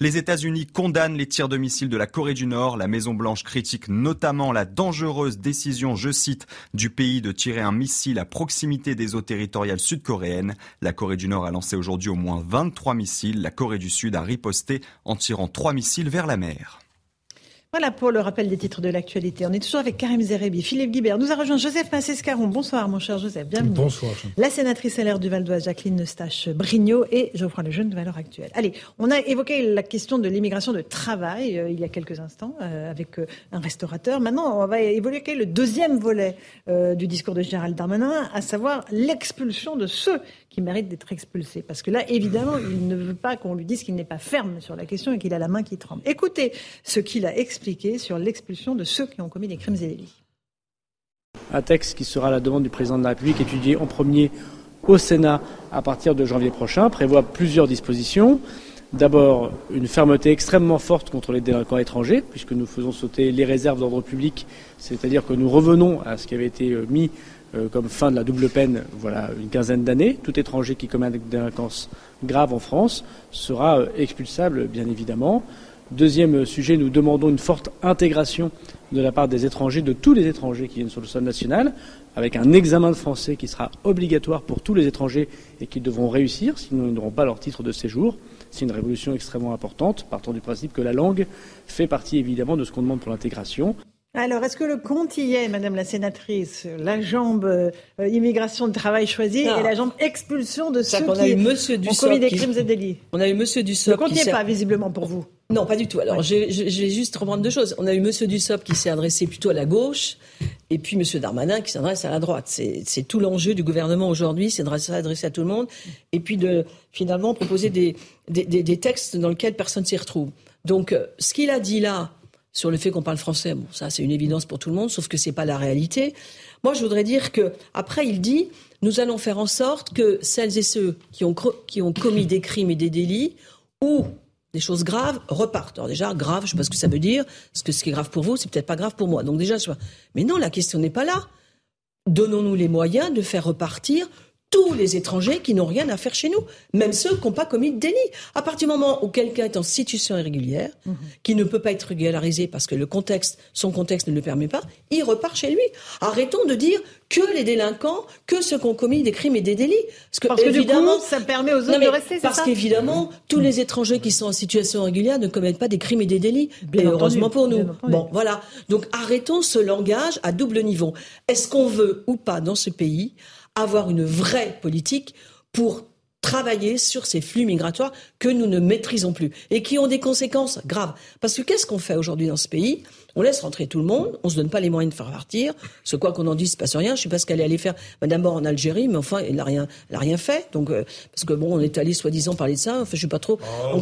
Les États-Unis condamnent les tirs de missiles de la Corée du Nord. La Maison-Blanche critique notamment la dangereuse décision, je cite, du pays de tirer un missile à proximité des eaux territoriales sud-coréennes. La Corée du Nord a lancé aujourd'hui au moins 23 missiles. La Corée du Sud a riposté en tirant trois missiles vers la mer. Voilà pour le rappel des titres de l'actualité. On est toujours avec Karim Zerebi, Philippe Guibert. Nous a rejoint Joseph Massescaron. Bonsoir, mon cher Joseph. Bienvenue. Bonsoir. La sénatrice LR du Val d'Oise, Jacqueline Neustache Brignot et Geoffroy Lejeune de Valeur Actuelle. Allez, on a évoqué la question de l'immigration de travail euh, il y a quelques instants euh, avec euh, un restaurateur. Maintenant, on va évoquer le deuxième volet du discours de Gérald Darmanin, à savoir l'expulsion de ceux qui mérite d'être expulsé. Parce que là, évidemment, il ne veut pas qu'on lui dise qu'il n'est pas ferme sur la question et qu'il a la main qui tremble. Écoutez ce qu'il a expliqué Un texte qui sera à la demande du président de la République étudié en premier au Sénat à partir de janvier prochain prévoit plusieurs dispositions. D'abord, une fermeté extrêmement forte contre les délinquants étrangers, puisque nous faisons sauter les réserves d'ordre public, c'est-à-dire que nous revenons à ce qui avait été euh, mis euh, comme fin de la double peine, voilà une quinzaine d'années. Tout étranger qui commet une délinquance grave en France sera euh, expulsable, bien évidemment. Deuxième sujet, nous demandons une forte intégration de la part des étrangers, de tous les étrangers qui viennent sur le sol national, avec un examen de français qui sera obligatoire pour tous les étrangers et qui devront réussir, sinon ils n'auront pas leur titre de séjour. C'est une révolution extrêmement importante, partant du principe que la langue fait partie évidemment de ce qu'on demande pour l'intégration. Alors, est-ce que le compte y est, Madame la sénatrice? La jambe euh, immigration de travail choisie et la jambe expulsion de ceux qui ont commis des crimes et délits. On a eu Monsieur Dussopt. Le compte n'y est pas, visiblement, pour vous. Non, pas du tout. Alors, je, vais juste reprendre deux choses. On a eu Monsieur Dussopt qui s'est adressé plutôt à la gauche, et puis Monsieur Darmanin qui s'adresse à la droite. C'est tout l'enjeu du gouvernement aujourd'hui, c'est de s'adresser à tout le monde, et puis de finalement proposer des, des, des textes dans lesquels personne s'y retrouve. Donc, euh, ce qu'il a dit là, sur le fait qu'on parle français. Bon, ça, c'est une évidence pour tout le monde, sauf que c'est pas la réalité. Moi, je voudrais dire que, après, il dit, nous allons faire en sorte que celles et ceux qui ont, qui ont commis des crimes et des délits ou des choses graves repartent. Alors déjà, grave, je ne sais pas ce que ça veut dire, parce que ce qui est grave pour vous, c'est peut-être pas grave pour moi. Donc déjà, je... mais non, la question n'est pas là. Donnons-nous les moyens de faire repartir tous les étrangers qui n'ont rien à faire chez nous, même ceux qui n'ont pas commis de délit. À partir du moment où quelqu'un est en situation irrégulière, mhm. qui ne peut pas être régularisé parce que le contexte, son contexte ne le permet pas, il repart chez lui. Arrêtons de dire que les délinquants, que ceux qui ont commis des crimes et des délits. Parce que, évidemment, ça permet aux autres de rester, Parce qu'évidemment, tous les étrangers qui sont en situation irrégulière ne commettent pas des crimes et des délits. et heureusement pour nous. Bon, voilà. Donc arrêtons ce langage à double niveau. Est-ce qu'on veut ou pas dans ce pays avoir une vraie politique pour travailler sur ces flux migratoires que nous ne maîtrisons plus et qui ont des conséquences graves. Parce que qu'est-ce qu'on fait aujourd'hui dans ce pays? On laisse rentrer tout le monde, on se donne pas les moyens de faire partir. Ce quoi qu'on en dise, il passe rien. Je sais pas ce qu'elle est allée faire, Madame Bord en Algérie, mais enfin, elle n'a rien, elle a rien fait. Donc, euh, parce que bon, on est allé soi-disant parler de ça. Enfin, je suis pas trop. Oh,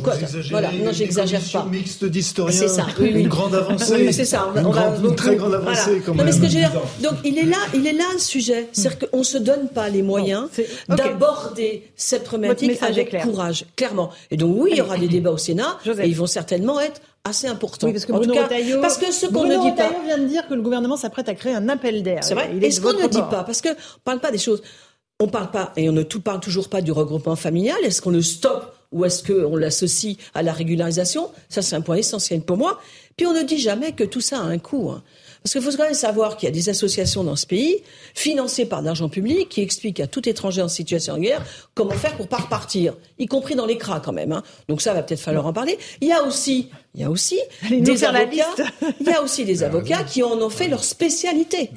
voilà, non, j'exagère pas. mixte d'historiens. C'est ça. Une grande avancée. c'est ça. une, grande, très grande avancée, quand même. Non, mais ce que donc, il est là, il est là le sujet. C'est-à-dire qu'on se donne pas les moyens d'aborder cette problématique avec courage, clairement. Et donc, oui, il y aura des débats au Sénat, et ils vont certainement être assez important. Oui, parce que Bruno parce que ce qu'on ne dit pas, vient de dire que le gouvernement s'apprête à créer un appel d'air. C'est vrai. Et ce qu'on ne dit pas, parce que on parle pas des choses. On parle pas et on ne tout parle toujours pas du regroupement familial. Est-ce qu'on le stoppe ou est-ce qu'on l'associe à la régularisation? Ça, c'est un point essentiel pour moi. Puis on ne dit jamais que tout ça a un coût. Hein. Parce qu'il faut quand même savoir qu'il y a des associations dans ce pays, financées par l'argent public, qui expliquent à tout étranger en situation de guerre comment faire pour pas repartir, y compris dans les cras quand même. Hein. Donc ça va peut-être falloir en parler. Il y a aussi il y a aussi des avocats. Il y a aussi des avocats qui en ont fait leur spécialité.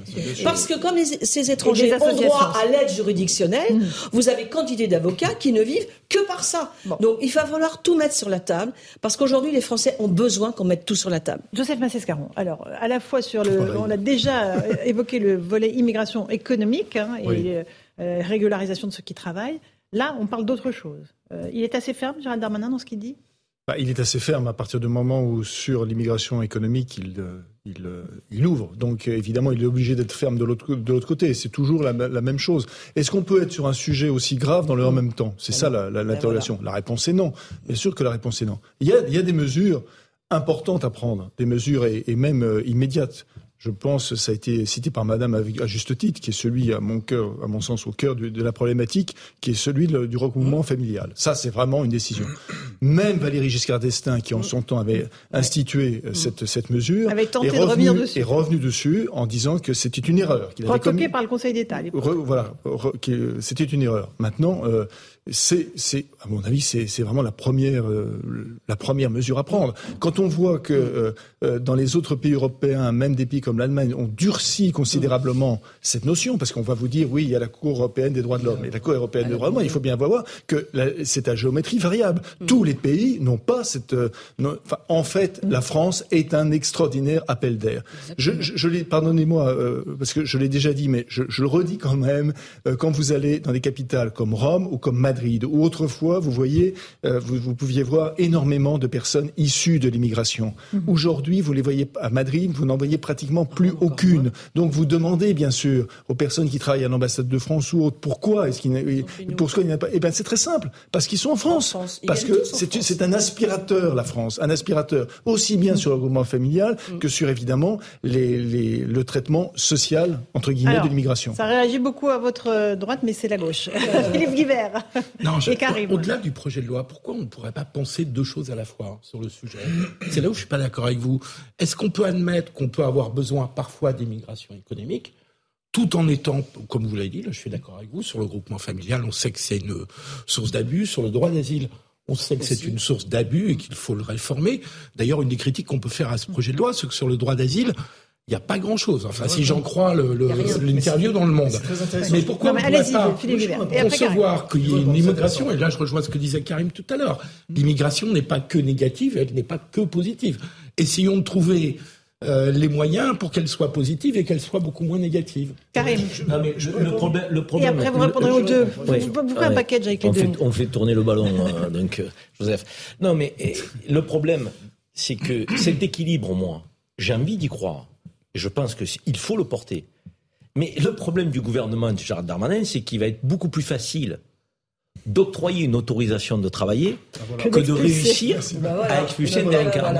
Parce que comme ces étrangers ont droit à l'aide juridictionnelle, mm. vous avez quantité d'avocats qui ne vivent que par ça. Donc il va falloir tout mettre sur la table parce qu'aujourd'hui les Français ont besoin qu'on mette tout sur la table. Joseph Massescaron. Alors à la fois sur le, on a déjà euh, évoqué le volet immigration économique hein, et euh, régularisation de ceux qui travaillent. Là, on parle d'autre chose. Euh, il est assez ferme, Gérald Darmanin, dans ce qu'il dit? Bah, il est assez ferme à partir du moment où, sur l'immigration économique, il, euh, il, euh, il, ouvre. Donc, évidemment, il est obligé d'être ferme de l'autre côté. C'est toujours la, la, même chose. Est-ce qu'on peut être sur un sujet aussi grave dans le en même temps? C'est ça l'interrogation. La, la, réponse est non. Bien sûr que la réponse est non. Il y a, il y a des mesures importantes à prendre, des mesures et, et même euh, immédiates je pense, ça a été cité par Madame à juste titre, qui est celui, à mon cœur, à mon sens, au cœur de, la problématique, qui est celui du regroupement familial. Ça, c'est vraiment une décision. Même Valérie Giscard d'Estaing, qui en son temps avait institué euh, cette, cette mesure, avait tenté est, revenu, de revenir dessus. est revenu dessus en disant que c'était une erreur. Retoqué par le Conseil d'État. Voilà, c'était une erreur. Maintenant, euh, c'est, c'est, à mon avis, c'est, c'est vraiment la première, euh, la première mesure à prendre. Quand on voit que euh, euh, dans les autres pays européens, même des pays comme l'Allemagne, on durcit considérablement cette notion, parce qu'on va vous dire, oui, il y a la Cour européenne des droits de l'homme, et la Cour européenne des droits de l'homme, il faut bien voir que c'est à géométrie variable. Mm. Tous les pays n'ont pas cette. en fait, mm. la France est un extraordinaire appel d'air. Je, je, je l'ai, pardonnez-moi, parce que je l'ai déjà dit, mais je, je le redis quand même. quand vous allez dans des capitales comme Rome ou comme Madrid où autrefois, vous voyez, euh, vous, pouviez voir énormément de personnes issues de l'immigration. Mhm. Aujourd'hui, vous les voyez à Madrid, vous n'en voyez pratiquement plus aucune. Donc vous demandez, bien sûr, aux personnes qui travaillent à l'ambassade de France ou autres, pourquoi est-ce qu'il pourquoi il n'y a pas Eh bien, c'est très simple, parce qu'ils sont en France, parce que c'est un aspirateur, la France, un aspirateur aussi bien sur le regroupement familial mm. que sur évidemment les, le traitement social entre guillemets de l'immigration. Ça réagit beaucoup à votre droite, mais c'est la gauche. Philippe Guibert. Non, au-delà du projet de loi, pourquoi on ne pourrait pas penser deux choses à la fois sur le sujet? C'est là où je suis pas d'accord avec vous. Est-ce qu'on peut admettre qu'on peut avoir besoin parfois d'immigration économique tout en étant, comme vous l'avez dit, là, je suis d'accord avec vous, sur le groupement familial, on sait que c'est une source d'abus. Sur le droit d'asile, on sait que c'est une source d'abus et qu'il faut le réformer. D'ailleurs, une des critiques qu'on peut faire à ce projet de loi, c'est que sur le droit d'asile, il n'y a pas grand-chose. Enfin, si j'en crois l'interview dans le monde. Mais pourquoi on ne pourrait pas concevoir qu'il y ait une immigration Et là, je rejoins ce que disait Karim tout à l'heure. L'immigration n'est pas que négative, elle n'est pas que positive. Essayons de trouver euh, les moyens pour qu'elle soit positive et qu'elle soit beaucoup moins négative. Karim. le, problème, le problème, et après, vous répondrez aux deux. Vous, vous un package avec les on deux. Fait, on fait tourner le ballon, hein, donc, euh, Joseph. Non, mais le problème, c'est que cet équilibre, moi, j'ai envie d'y croire. Et je pense qu'il faut le porter. Mais le problème du gouvernement de Gérard Darmanin, c'est qu'il va être beaucoup plus facile d'octroyer une autorisation de travailler ah, que, de réussir bah, à expulser un délinquant.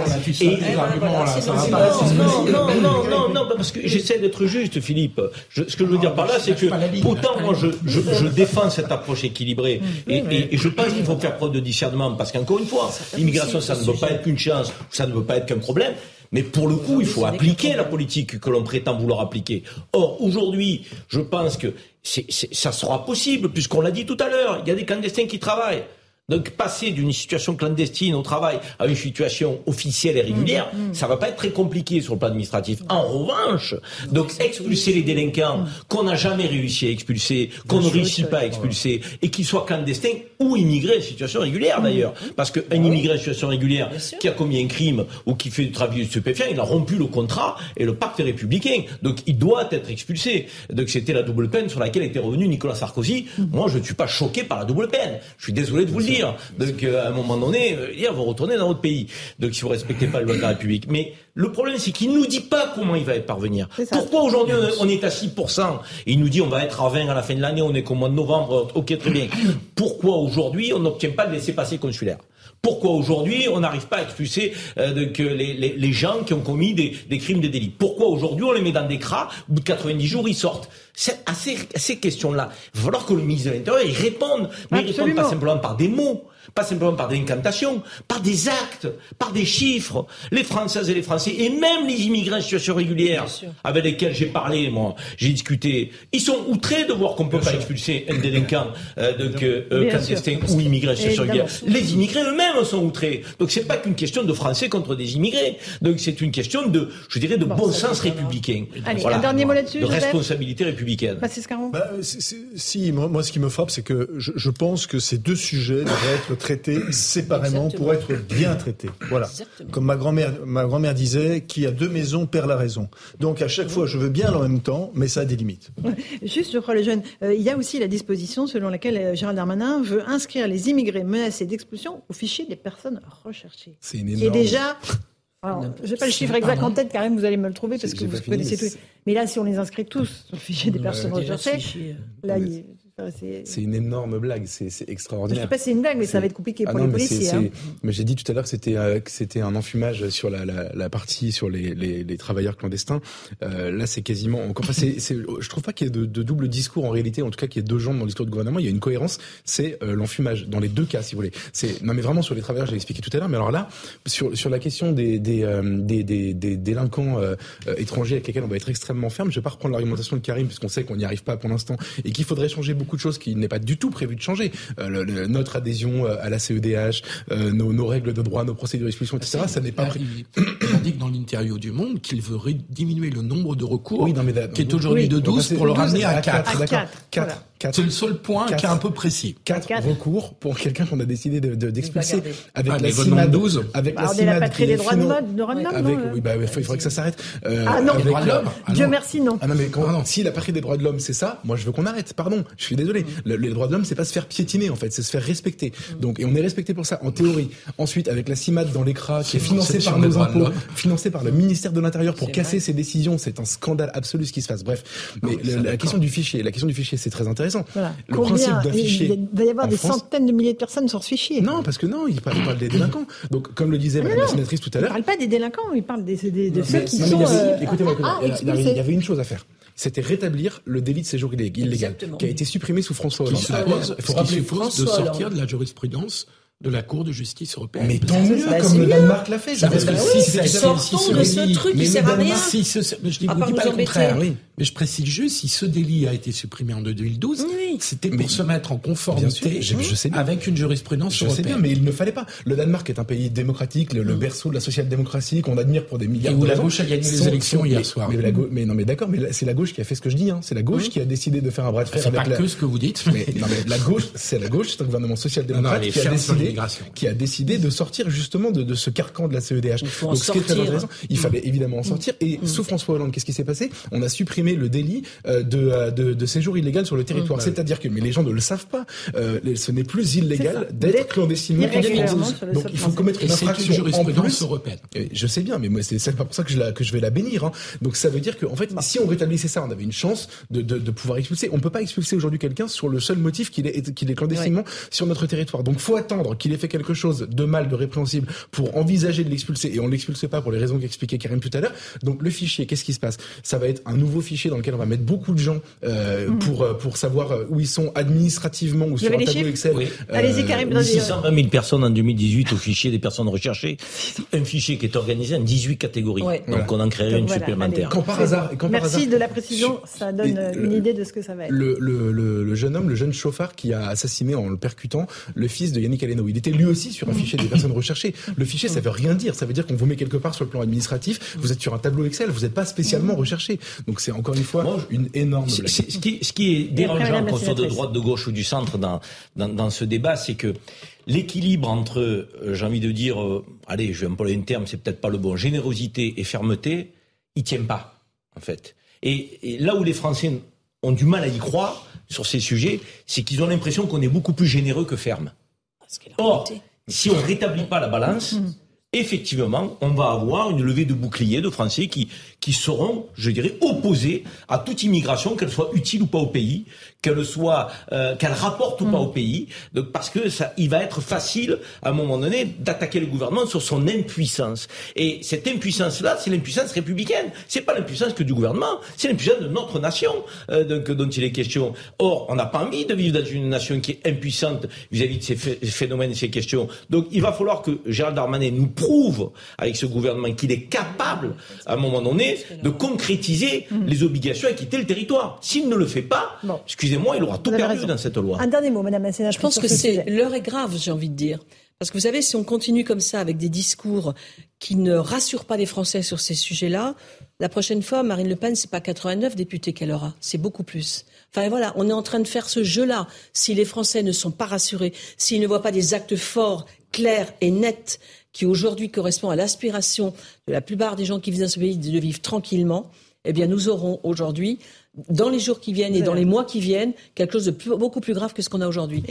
Non, non, non, non, parce que j'essaie d'être juste, Philippe. ce que je veux dire par là, c'est que autant moi je, je, défends cette approche équilibrée. Et, et, je pense qu'il faut faire preuve de discernement parce qu'encore une fois, l'immigration, ça ne veut pas être qu'une chance, ça ne veut pas être qu'un problème. Mais pour le coup, il faut appliquer la politique que l'on prétend vouloir appliquer. Or, aujourd'hui, je pense que ça sera possible, puisqu'on l'a dit tout à l'heure, il y a des clandestins qui travaillent. Donc passer d'une situation clandestine au travail à une situation officielle et régulière, mmh, mmh. ça va pas être très compliqué sur le plan administratif. En revanche, donc expulser les délinquants qu'on n'a jamais réussi à expulser, qu'on ne réussit pas à expulser, et qu'ils soient clandestins ou immigrés en situation régulière d'ailleurs. Parce qu'un immigré en situation régulière qui a commis un crime ou qui fait du travail stupéfiant, il a rompu le contrat et le pacte républicain. Donc il doit être expulsé. Donc c'était la double peine sur laquelle était revenu Nicolas Sarkozy. Moi, je ne suis pas choqué par la double peine. Je suis désolé de vous le dire. Donc euh, à un moment donné, euh, vous retourner dans votre pays. Donc si vous respectez pas le loi de la République. Mais le problème, c'est qu'il nous dit pas comment il va y parvenir. Pourquoi aujourd'hui on est à 6% Il nous dit on va être à 20 à la fin de l'année, on est qu'au mois de novembre, ok très bien. Pourquoi aujourd'hui on n'obtient pas de laisser-passer consulaire? Pourquoi aujourd'hui on n'arrive pas à expulser euh, les, les, les, gens qui ont commis des, des crimes, des délits Pourquoi aujourd'hui on les met dans des cras, au bout de 90 jours ils sortent. C'est à ces, à ces questions-là, il va falloir que le ministre de l'Intérieur y réponde, mais il réponde pas simplement par des mots pas simplement par des incantations, par des actes, par des chiffres. Les Françaises et les Français, et même les immigrés en situation régulière, avec lesquels j'ai parlé, moi, j'ai discuté, ils sont outrés de voir qu'on ne peut pas expulser un délinquant euh, donc, euh, clandestin ou immigré en situation régulière. Les immigrés eux-mêmes sont outrés. Donc c'est pas qu'une question de Français contre des immigrés. Donc c'est une question de, je dirais, de bon, sens républicain. Allez, un dernier mot là-dessus. De responsabilité républicaine. Bah, si, moi, moi, ce qui me frappe, c'est que je, je pense que ces deux sujets devraient être traités séparément pour être bien traités. Voilà. Comme ma grand-mère, ma grand-mère disait, qui a deux maisons perd la raison. Donc à chaque fois, je veux bien en même temps, mais ça a des limites. Juste, je crois, les jeunes, euh, il y a aussi la disposition selon laquelle euh, Gérald Darmanin veut inscrire les immigrés menacés d'expulsion au fichier des personnes recherchées. C'est une énorme... Et déjà, je n'ai pas le chiffre exact en tête, même vous allez me le trouver parce que vous connaissez tous. Mais là, si on les inscrit tous sur le fichier des personnes recherchées, là, il c'est une énorme blague, c'est extraordinaire. Je ne sais pas si c'est une blague, mais ça va être compliqué ah pour les policiers. Hein. Mais j'ai dit tout à l'heure que c'était euh, c'était un enfumage sur la, la, la partie sur les, les, les travailleurs clandestins. Euh, là, c'est quasiment encore. Enfin, je trouve pas qu'il y ait de, de, double discours en réalité. En tout cas, qu'il y ait deux jambes dans l'histoire du gouvernement. Il y a une cohérence. C'est euh, l'enfumage dans les deux cas, si vous voulez. C'est non, mais vraiment sur les travailleurs, j'ai expliqué tout à l'heure. Mais alors là, sur sur la question des des, des, des, des, délinquants étrangers avec lesquels on va être extrêmement ferme, je vais pas reprendre l'argumentation de Karim puisqu'on sait qu'on n'y arrive pas pour l'instant et qu'il faudrait changer beaucoup de choses qui n'est pas du tout prévu de changer. Euh, notre adhésion euh, à la CEDH, euh, nos, nos, règles de droit, nos procédures d'expulsion, etc., ça n'est pas prévu. Il indique dans l'interview du Monde qu'il veut diminuer le nombre de recours, qui est aujourd'hui de 12, pour le ramener à 4. 4. C'est le seul point qui est un peu précis. 4 recours pour quelqu'un qu'on a décidé d'expulser. De, avec ah, la CIMAD 12. Avec bah, la on est la patrie des droits de l'homme, avec, oui, bah, il faudrait que ça s'arrête. Euh, ah non, droits de l'homme. Dieu merci, non. Ah non, mais quand, ah, non. si la patrie des droits de l'homme, c'est ça, moi je veux qu'on arrête. Pardon, je suis désolé. Mm. les droits de l'homme, c'est pas se faire piétiner en fait, c'est se faire respecter. Mm. Donc, et on est respecté pour ça en théorie. Ensuite, avec la CIMAD dans l'écran, qui est financée par nos impôts, financée par le ministère de l'Intérieur pour casser ces décisions, c'est un scandale absolu ce qui se passe. Bref, mais la question du fichier, la question du fichier, c'est très intéressant il va y avoir des centaines de milliers de personnes sur ce fichier. Non, parce que non, il parle, des délinquants. Donc, comme le disait Mme la sénatrice tout à l'heure. Il ne parle pas des délinquants, il parle des, de ceux qui sont. Euh, écoutez-moi, ah, il, y avait une chose à faire c'était rétablir le délit de séjour illégal, qui a été supprimé sous François Hollande. il faut rappeler de sortir de la jurisprudence de la Cour de justice européenne. Mais tant mieux, comme le Danemark l'a fait. Parce que si, sortons de ce truc qui sert à rien. Si ce, je dis, vous dis pas le contraire, oui. Mais je précise juste, si ce délit a été supprimé en 2012, c'était pour se mettre en conformité je, sais avec une jurisprudence je européenne. sais bien, mais il ne fallait pas. Le Danemark est un pays démocratique, le, mm. berceau de la social-démocratie qu'on admire pour des milliards Et où la gauche a gagné les élections hier soir. Mais, mais non, mais d'accord, mais c'est la gauche qui a fait ce que je dis. Hein. C'est la gauche mm. qui a décidé de faire un bras de fer avec pas que ce que vous dites. Mais, non, mais la gauche, c'est la gauche, c'est un gouvernement social-démocrate qui a décidé, qui a décidé de sortir justement de, ce carcan de la CEDH. Donc, ce qui est très intéressant, il fallait évidemment en mm. sortir. Et sous François Hollande, qu'est-ce qui s'est passé? On a supprimé le délit euh, euh, de, de, séjour illégal sur le territoire. Mmh, bah C'est-à-dire que, mais les gens ne le savent pas, euh, ce n'est plus illégal d'être clandestinement en France. Donc il faut commettre une infraction jurisprudence européenne. Je sais bien, mais moi c'est pas pour ça que je, la, que je vais la bénir. Hein. Donc ça veut dire qu'en en fait, si on rétablissait ça, on avait une chance de, de, de pouvoir expulser. On peut pas expulser aujourd'hui quelqu'un sur le seul motif qu'il est, qu'il est clandestinement sur notre territoire. Donc faut attendre qu'il ait fait quelque chose de mal, de répréhensible, pour envisager de l'expulser, et on l'expulse pas pour les raisons qu'expliquait Karim tout à l'heure. Donc le fichier, qu'est-ce qui se passe? Ça va être un nouveau fichier dans lequel on va mettre beaucoup de gens euh, mm. pour pour savoir où ils sont administrativement ou sur un tableau Excel. Allez-y, Karim. 620 000 personnes en 2018 au fichier des personnes recherchées. Un fichier qui est organisé en 18 catégories. Donc on en créerait une supplémentaire. Quand par hasard, quand Merci de la précision. Ça donne une idée de ce que ça va être. Le, le, le, jeune homme, le jeune chauffard qui a assassiné en le percutant le fils de Yannick Aleno. Il était lui aussi sur un fichier des personnes recherchées. Le fichier, ça veut rien dire. Ça veut dire qu'on vous met quelque part sur le plan administratif. Vous êtes sur un tableau Excel. Vous n'êtes pas spécialement recherché. Donc c'est encore une fois une énorme. Ce qui, ce qui est dérangeant, qu'on soit de droite, de gauche ou du centre dans, dans, dans ce débat, c'est que l'équilibre entre, euh, j'ai envie de dire, euh, allez, je vais employer un terme, c'est peut-être pas le bon, générosité et fermeté, il tient pas, en fait. Et, là où les Français ont du mal à y croire sur ces sujets, c'est qu'ils ont l'impression qu'on est beaucoup plus généreux que ferme. Or, si on rétablit pas la balance, effectivement, on va avoir une levée de boucliers de Français qui, qui seront, je dirais, opposés à toute immigration, qu'elle soit utile ou pas au pays, qu'elle soit, euh, qu'elle rapporte ou pas mm. au pays, donc parce que ça, il va être facile à un moment donné d'attaquer le gouvernement sur son impuissance. Et cette impuissance-là, c'est l'impuissance républicaine. C'est pas l'impuissance que du gouvernement, c'est l'impuissance de notre nation euh, donc, dont il est question. Or, on n'a pas envie de vivre dans une nation qui est impuissante vis-à-vis de ces phénomènes et ces questions. Donc, il va falloir que Gérald Darmanin nous prouve avec ce gouvernement qu'il est capable, à un moment donné, de concrétiser mm. les obligations et quitter le territoire. S'il ne le fait pas, excusez-moi, il aura tout perdu dans cette loi. Un dernier mot, Madame la Je pense que c'est l'heure est grave, j'ai envie de dire. Parce que vous savez, si on continue comme ça avec des discours qui ne rassurent pas les Français sur ces sujets-là, la prochaine fois, Marine Le Pen, c'est pas 89 députés qu'elle aura, c'est beaucoup plus. Enfin voilà, on est en train de faire ce jeu-là. Si les Français ne sont pas rassurés, s'ils ne voient pas des actes forts, clairs et nets, qui aujourd'hui correspondent à l'aspiration de la plupart des gens qui vivent dans ce pays de vivre tranquillement, eh bien nous aurons aujourd'hui dans les jours qui viennent et dans les mois qui viennent, quelque chose de beaucoup plus grave que ce qu'on a aujourd'hui.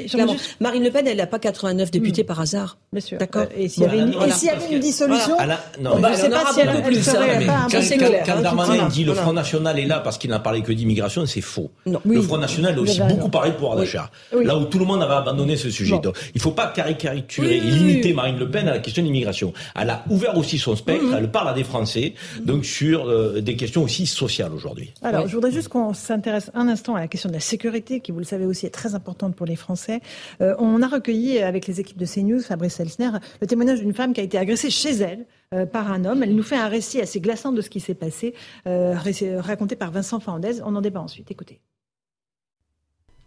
Marine Le Pen, elle n'a pas 89 députés hmm. par hasard. Monsieur. D'accord. Et s'il y avait une, dissolution, non, on ne sait pas si elle plus. Quand, quand Darmanin dit le Front National est là parce qu'il n'a parlé que d'immigration, c'est faux. Le Front National a aussi beaucoup parlé de pouvoir d'achat. Là où tout le monde avait abandonné ce sujet. il ne faut pas caricaturer et limiter Marine Le Pen à la question d'immigration. Elle a ouvert aussi son spectre, elle parle à des Français, donc sur euh, des questions aussi sociales aujourd'hui. Alors, je voudrais juste qu'on s'intéresse un instant à la question de la sécurité, qui, vous le savez aussi, est très importante pour les Français. Euh, on a recueilli avec les équipes de CNews, Fabrice Elsner, le témoignage d'une femme qui a été agressée chez elle euh, par un homme. Elle nous fait un récit assez glaçant de ce qui s'est passé, euh, raconté par Vincent Fernandez. On en débat ensuite. Écoutez.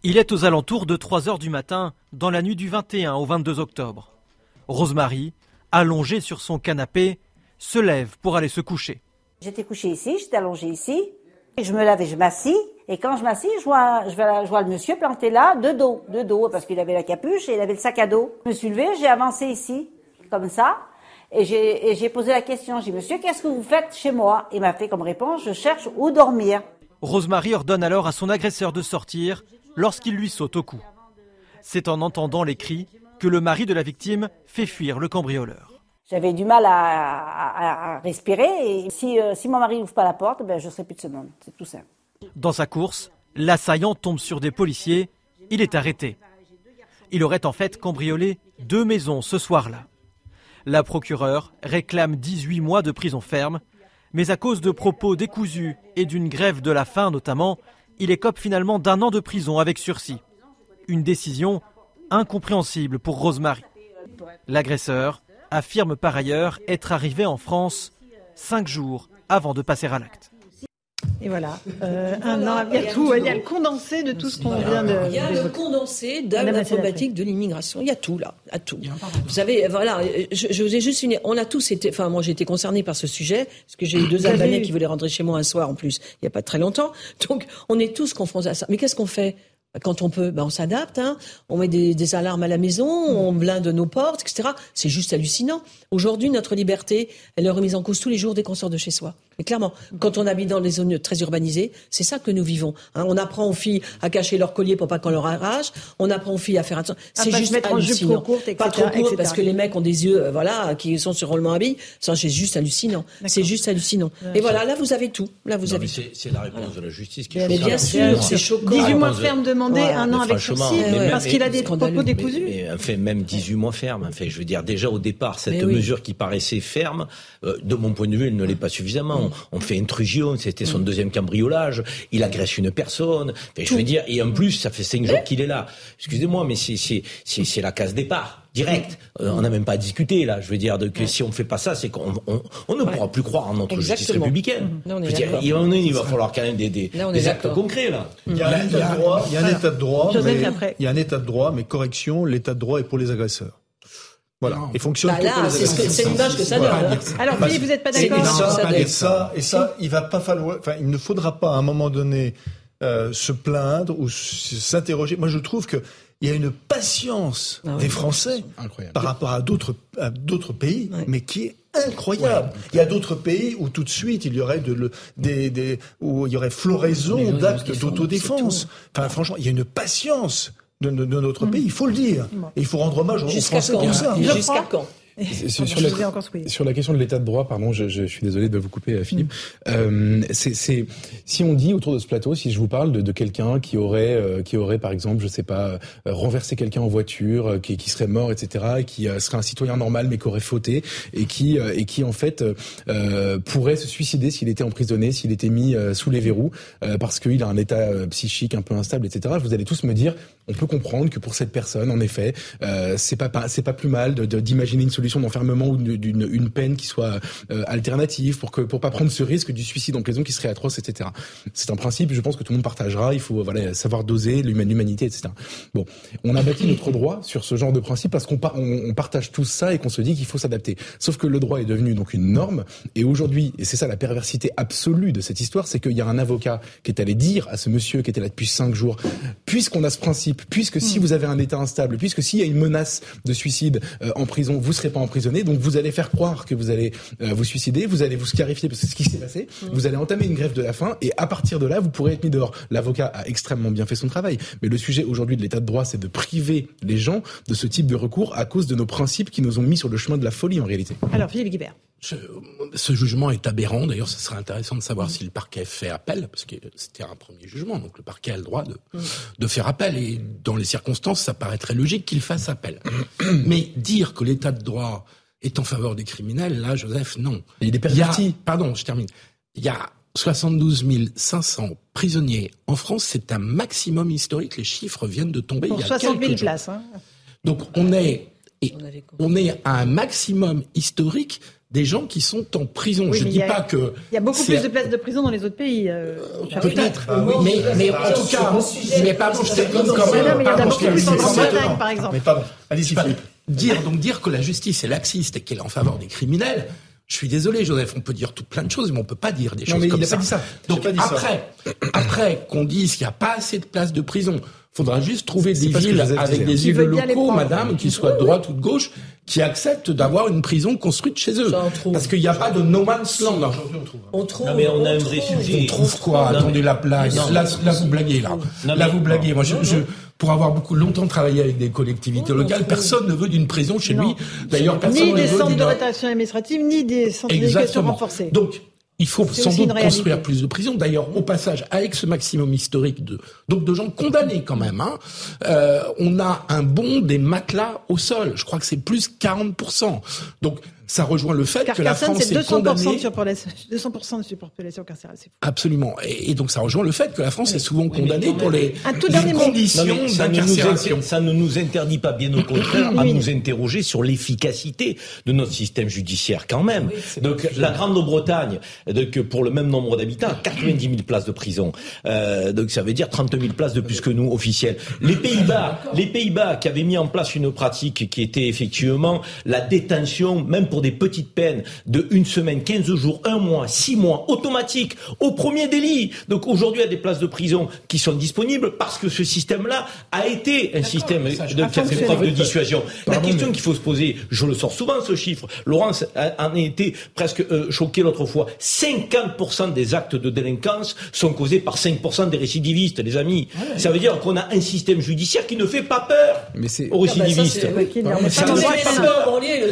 Il est aux alentours de 3 heures du matin, dans la nuit du 21 au 22 octobre. Rosemary, allongée sur son canapé, se lève pour aller se coucher. J'étais couchée ici, j'étais allongée ici. Je me lave et je m'assis. Et quand je m'assis, je vois, je, vois, le monsieur planté là, de dos, de dos, parce qu'il avait la capuche et il avait le sac à dos. Je me suis levée, j'ai avancé ici, comme ça. Et j'ai posé la question. J'ai dit, monsieur, qu'est-ce que vous faites chez moi? Il m'a fait comme réponse, je cherche où dormir. Rosemary ordonne alors à son agresseur de sortir lorsqu'il lui saute au cou. C'est en entendant les cris que le mari de la victime fait fuir le cambrioleur. J'avais du mal à, respirer et si, euh, mon mari n'ouvre pas la porte, ben, je ne serai plus de ce monde. C'est tout simple. Dans sa course, l'assaillant tombe sur des policiers. Il est arrêté. Il aurait en fait cambriolé deux maisons ce soir-là. La procureure réclame 18 mois de prison ferme, mais à cause de propos décousus et d'une grève de la faim notamment, il écope finalement d'un an de prison avec sursis. Une décision incompréhensible pour Rosemary. L'agresseur affirme par ailleurs être arrivé en France cinq jours avant de passer à l'acte. Et voilà, euh, un an, il y a tout, il y a le condensé de tout ce qu'on vient de. Il y a le condensé de la problématique de l'immigration. Il y a tout là, à tout. Vous savez, voilà, je, je vous ai juste une. On a tous été, enfin moi j'ai été concerné par ce sujet parce que j'ai eu deux Albanais qui voulaient rentrer chez moi un soir en plus, il n'y a pas très longtemps. Donc on est tous confrontés à ça. Mais qu'est-ce qu'on fait? Quand on peut, ben on s'adapte. Hein. On met des, alarmes à la maison, on blinde nos portes, etc. C'est juste hallucinant. Aujourd'hui, notre liberté, elle est remise en cause tous les jours dès qu'on sort de chez soi. Mais clairement, quand on habite dans les zones très urbanisées, c'est ça que nous vivons. Hein. on apprend aux filles à cacher leur collier pour pas qu'on leur arrache. On apprend aux filles à faire attention. C'est juste mettre hallucinant. En jupe courte, etc., pas trop court etc. parce que les mecs ont des yeux, euh, voilà, qui sont sur roulement habillés. Ça, c'est juste hallucinant. C'est juste hallucinant. Et voilà, là, vous avez tout. Là, vous Non, avez c'est- C'est la réponse de la justice qui est Mais choquante. bien sûr, c'est choquant. 18 mois ferme demandé, un an avec sursis, même- parce qu'il a des propos décousus. Mais, mais, enfin, même 18 mois ferme. Enfin, je veux dire, déjà au départ, cette mesure qui paraissait ferme, euh, de mon point de vue, elle ne l'est pas suffisamment. Mm. On, fait intrusion, c'était son deuxième cambriolage, il agresse une personne. Enfin, je veux dire, et en plus, ça fait cinq jours qu'il est là. Excusez-moi, mais c'est c'est c'est c'est la case départ. Direct. Mm. Euh, on n'a même pas à discuter là. Je veux dire de, que si on fait pas ça, c'est qu'on on, on ne pourra plus croire en notre justice républicaine. Là, on est Je veux dire, il, va- il va falloir quand même des, des, Là, des actes concrets là. Il y a un état de droit, il y a un état de droit, Joseph, mais après. il y a un état de droit, mais correction, l'état de droit est pour les agresseurs. Voilà, Non. il fonctionne Bah là, pour les c'est ce que- agresseurs. c'est l'image que ça donne. Voilà. hein. Alors, Philippe, vous n'êtes pas d'accord Et ça et ça, et ça, il va pas falloir, enfin, il ne faudra pas à un moment donné euh, se plaindre ou s'interroger. Moi, je trouve que il y a une patience Ah oui. des Français Incroyable. par rapport à d'autres à d'autres pays, mais qui est incroyable. Il y a d'autres pays où tout de suite il y aurait de le, des, des où il y aurait floraison d'actes d'autodéfense. Enfin, franchement, il y a une patience de, notre pays, il faut le dire. Et il faut rendre hommage aux Français pour ça. Jusqu'à quand Sur, sur la, sur la question de l'état de droit, pardon, je, je suis désolé de vous couper, euh, Philippe. Euh, c'est, c'est- si on dit autour de ce plateau, si je vous parle de, de quelqu'un qui aurait, euh, qui aurait par exemple, je sais pas, euh, renversé quelqu'un en voiture, euh, qui, qui serait mort, etc., et qui euh, serait un citoyen normal mais qui aurait fauté et qui, euh, et qui en fait euh, euh, pourrait se suicider s'il était emprisonné, s'il était mis euh, sous les verrous, euh, parce qu'il a un état euh, psychique un peu instable, etc. Vous allez tous me dire, on peut comprendre que pour cette personne, en effet, euh, c'est pas, pas c'est pas plus mal de- de- d'imaginer une solution d'enfermement ou d'une d'une- une peine qui soit euh, alternative pour que pour pas prendre ce risque du suicide en prison qui serait atroce, etc. C'est un principe, je pense que tout le monde partagera. Il faut voilà savoir doser l'humanité, etc. Bon, on a bâti notre droit sur ce genre de principe parce qu'on on, on partage tous ça et qu'on se dit qu'il faut s'adapter. Sauf que le droit est devenu donc une norme et aujourd'hui, et c'est ça la perversité absolue de cette histoire, c'est qu'il y a un avocat qui est allé dire à ce monsieur qui était là depuis cinq jours, puisqu'on a ce principe, puisque si vous avez un état instable, puisque s'il y a une menace de suicide euh, en prison, vous serez pas emprisonné, donc vous allez faire croire que vous allez euh, vous suicider, vous allez vous scarifier parce que c'est ce qui s'est passé, vous allez entamer une grève de la faim et à partir de là, vous pourrez être mis dehors. L'avocat a extrêmement bien fait son travail, mais le sujet aujourd'hui de l'état de droit, c'est de priver les gens de ce type de recours à cause de nos principes qui nous ont mis sur le chemin de la folie en réalité. Alors, Philippe Guibert. Ce, ce jugement est aberrant. D'ailleurs, ce serait intéressant de savoir si le parquet fait appel, parce que c'était un premier jugement, donc le parquet a le droit de, de faire appel. Et dans les circonstances, ça paraît très logique qu'il fasse appel. Mais dire que l'état de droit est en faveur des criminels, là, Joseph, non. Il est Il y a, perverti. pardon, je termine. Il y a 72 500 prisonniers en France. C'est un maximum historique. Les chiffres viennent de tomber Pour il y a 60 000 quelques jours. places. Hein. Donc on est, et On on est à un maximum historique des gens qui sont en prison. Oui, je mais dis a- pas que Il y a beaucoup plus de places de prison dans les autres pays. euh, Peut-être, Ah oui. mais, mais en tout cas, mais pardon, je termine quand même. mais il y en a beaucoup plus en. Grande-Bretagne, par exemple. Mais pardon, allez-y Philippe. Dire donc dire que la justice est laxiste et qu'elle est en faveur des criminels. Je suis désolé, Joseph, on peut dire tout plein de choses, mais on peut pas dire des Non, choses mais il comme a ça. pas dit ça. Donc J'ai pas dit ça. après, après qu'on dise qu'il n'y a pas assez de places de prison, faudra juste trouver des villes avec des élus locaux, madame, qui soient de droite ou de gauche, qui acceptent d'avoir une prison construite chez eux. Ça, on trouve. Parce qu'il n'y a pas de no man's land. On trouve. Non, mais on a un trouve. vrai sujet. On trouve quoi? Non, Attendez mais- la blague. Non. Là, là, vous blaguez là. Non, là mais- vous blaguez. Moi, je, Non, je- non. Pour avoir beaucoup longtemps travaillé avec des collectivités Oui, on locales, personne ne veut d'une prison chez Non. lui. D'ailleurs, personne Ni ne des veut centres de rétention administrative, ni des centres d'éducation renforcés. Donc, il faut sans doute construire plus de prisons. D'ailleurs, au passage, avec ce maximum historique de donc de gens condamnés quand même, hein, euh, on a un bond des matelas au sol. Je crois que c'est plus 40 Donc, ça rejoint le fait que la France est 200% de condamnée. surpopulation, 200% de surpopulation carcérale. C'est fou. Absolument. Et, et donc, ça rejoint le fait que la France est souvent condamnée pour les, Un tout les conditions ça, ne nous d'incarcération. inter- ça ne nous interdit pas, bien au contraire, à Oui. nous interroger sur l'efficacité de notre système judiciaire quand même. Donc la Grande-Bretagne, donc pour le même nombre d'habitants, 90 000 places de prison. Euh, donc ça veut dire 30 000 places de plus que nous officielles. Les Pays-Bas, les Pays-Bas qui avaient mis en place une pratique qui était effectivement la détention, même pour pour des petites peines de une semaine, 15 jours, un mois, six mois, automatique, au premier délit. Donc aujourd'hui, il y a des places de prison qui sont disponibles parce que ce système-là a été un système de, qui a fait preuve de dissuasion. La question qu'il faut se poser, je le sors souvent ce chiffre, Laurence en a été presque euh, choqué l'autre fois, 50% des actes de délinquance sont causés par 5% des récidivistes, les amis. ça veut dire qu'on a un système judiciaire qui ne fait pas peur Mais aux ah bah récidivistes.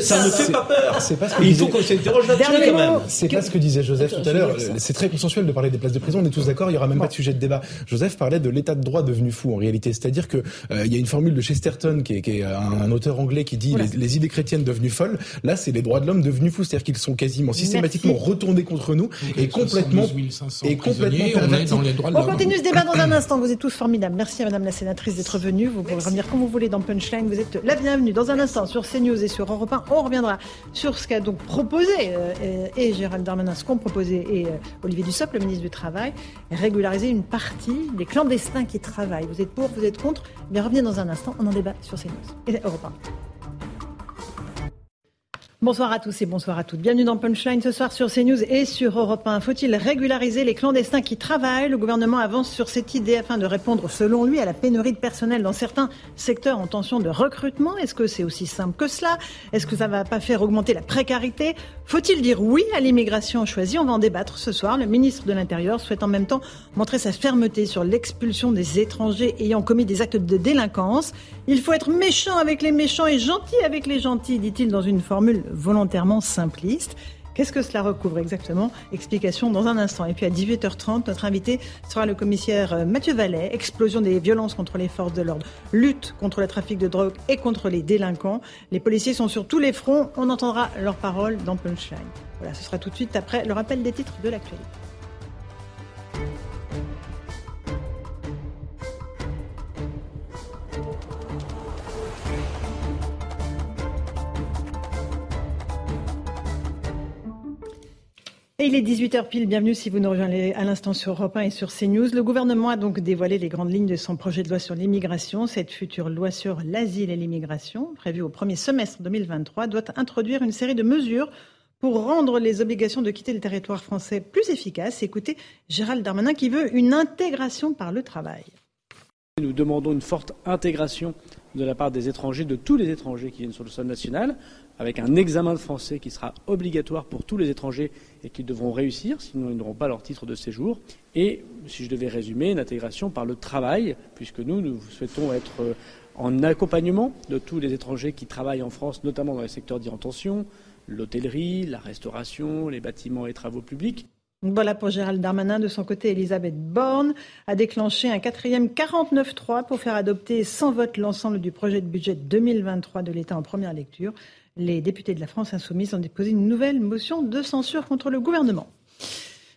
ça, ne fait pas peur. Fait pas peur. Il faut qu'on s'interroge là-dessus quand même. C'est pas ce que disait Joseph tout à l'heure. C'est très consensuel de parler des places de prison. On est tous d'accord. Il y aura même pas de sujet de débat. Joseph parlait de l'état de droit devenu fou en réalité. C'est-à-dire que euh, il y a une formule de Chesterton qui est, qui est un, auteur anglais qui dit les, idées chrétiennes devenues folles. Là, c'est les droits de l'homme devenus fous. C'est-à-dire qu'ils sont quasiment systématiquement retournés contre nous et complètement et complètement on, on continue ce débat dans un instant. Vous êtes tous formidables. Merci à Madame la sénatrice d'être venue. Vous pouvez revenir quand vous voulez dans Punchline. Vous êtes la bienvenue dans un instant sur CNews et sur Europe 1. On reviendra sur ce qu'a donc proposé euh, et Gérald Darmanin, ce qu'ont proposé et euh, Olivier Dussopt, le ministre du Travail, régulariser une partie des clandestins qui travaillent. Vous êtes pour, vous êtes contre Bien, revenez dans un instant. On en débat sur CNews et Europe 1. Bonsoir à tous et bonsoir à toutes. Bienvenue dans Punchline ce soir sur CNews et sur Europe 1. Faut-il régulariser les clandestins qui travaillent? Le gouvernement avance sur cette idée afin de répondre, selon lui, à la pénurie de personnel dans certains secteurs en tension de recrutement. Est-ce que c'est aussi simple que cela? Est-ce que ça ne va pas faire augmenter la précarité? Faut-il dire oui à l'immigration choisie? On va en débattre ce soir. Le ministre de l'Intérieur souhaite en même temps montrer sa fermeté sur l'expulsion des étrangers ayant commis des actes de délinquance. Il faut être méchant avec les méchants et gentil avec les gentils, dit-il dans une formule volontairement simpliste. Qu'est-ce que cela recouvre exactement? Explication dans un instant. Et puis à 18h30, notre invité sera le commissaire euh, Mathieu Vallet. Explosion des violences contre les forces de l'ordre, lutte contre le trafic de drogue et contre les délinquants. Les policiers sont sur tous les fronts. On entendra leurs paroles dans Punchline. Voilà, ce sera tout de suite après le rappel des titres de l'actualité. Et il est 18h pile, bienvenue si vous nous rejoignez à l'instant sur Europe 1 et sur CNews. Le gouvernement a donc dévoilé les grandes lignes de son projet de loi sur l'immigration. Cette future loi sur l'asile et l'immigration, prévue au premier semestre 2023, doit introduire une série de mesures pour rendre les obligations de quitter le territoire français plus efficaces. Écoutez Gérald Darmanin qui veut une intégration par le travail. Nous demandons une forte intégration de la part des étrangers, de tous les étrangers qui viennent sur le sol national, avec un examen de français qui sera obligatoire pour tous les étrangers et qu'ils devront réussir, sinon ils n'auront pas leur titre de séjour. Et, si je devais résumer, une intégration par le travail, puisque nous, nous souhaitons être euh, en accompagnement de tous les étrangers qui travaillent en France, notamment dans les secteurs dits l'hôtellerie, la restauration, les bâtiments et travaux publics. Voilà pour Gérald Darmanin. De son côté, Elisabeth Borne a déclenché un quatrième 49-3 pour faire adopter sans vote l'ensemble du projet de budget 2023 de l'État en première lecture les députés de la France insoumise ont déposé une nouvelle motion de censure contre le gouvernement.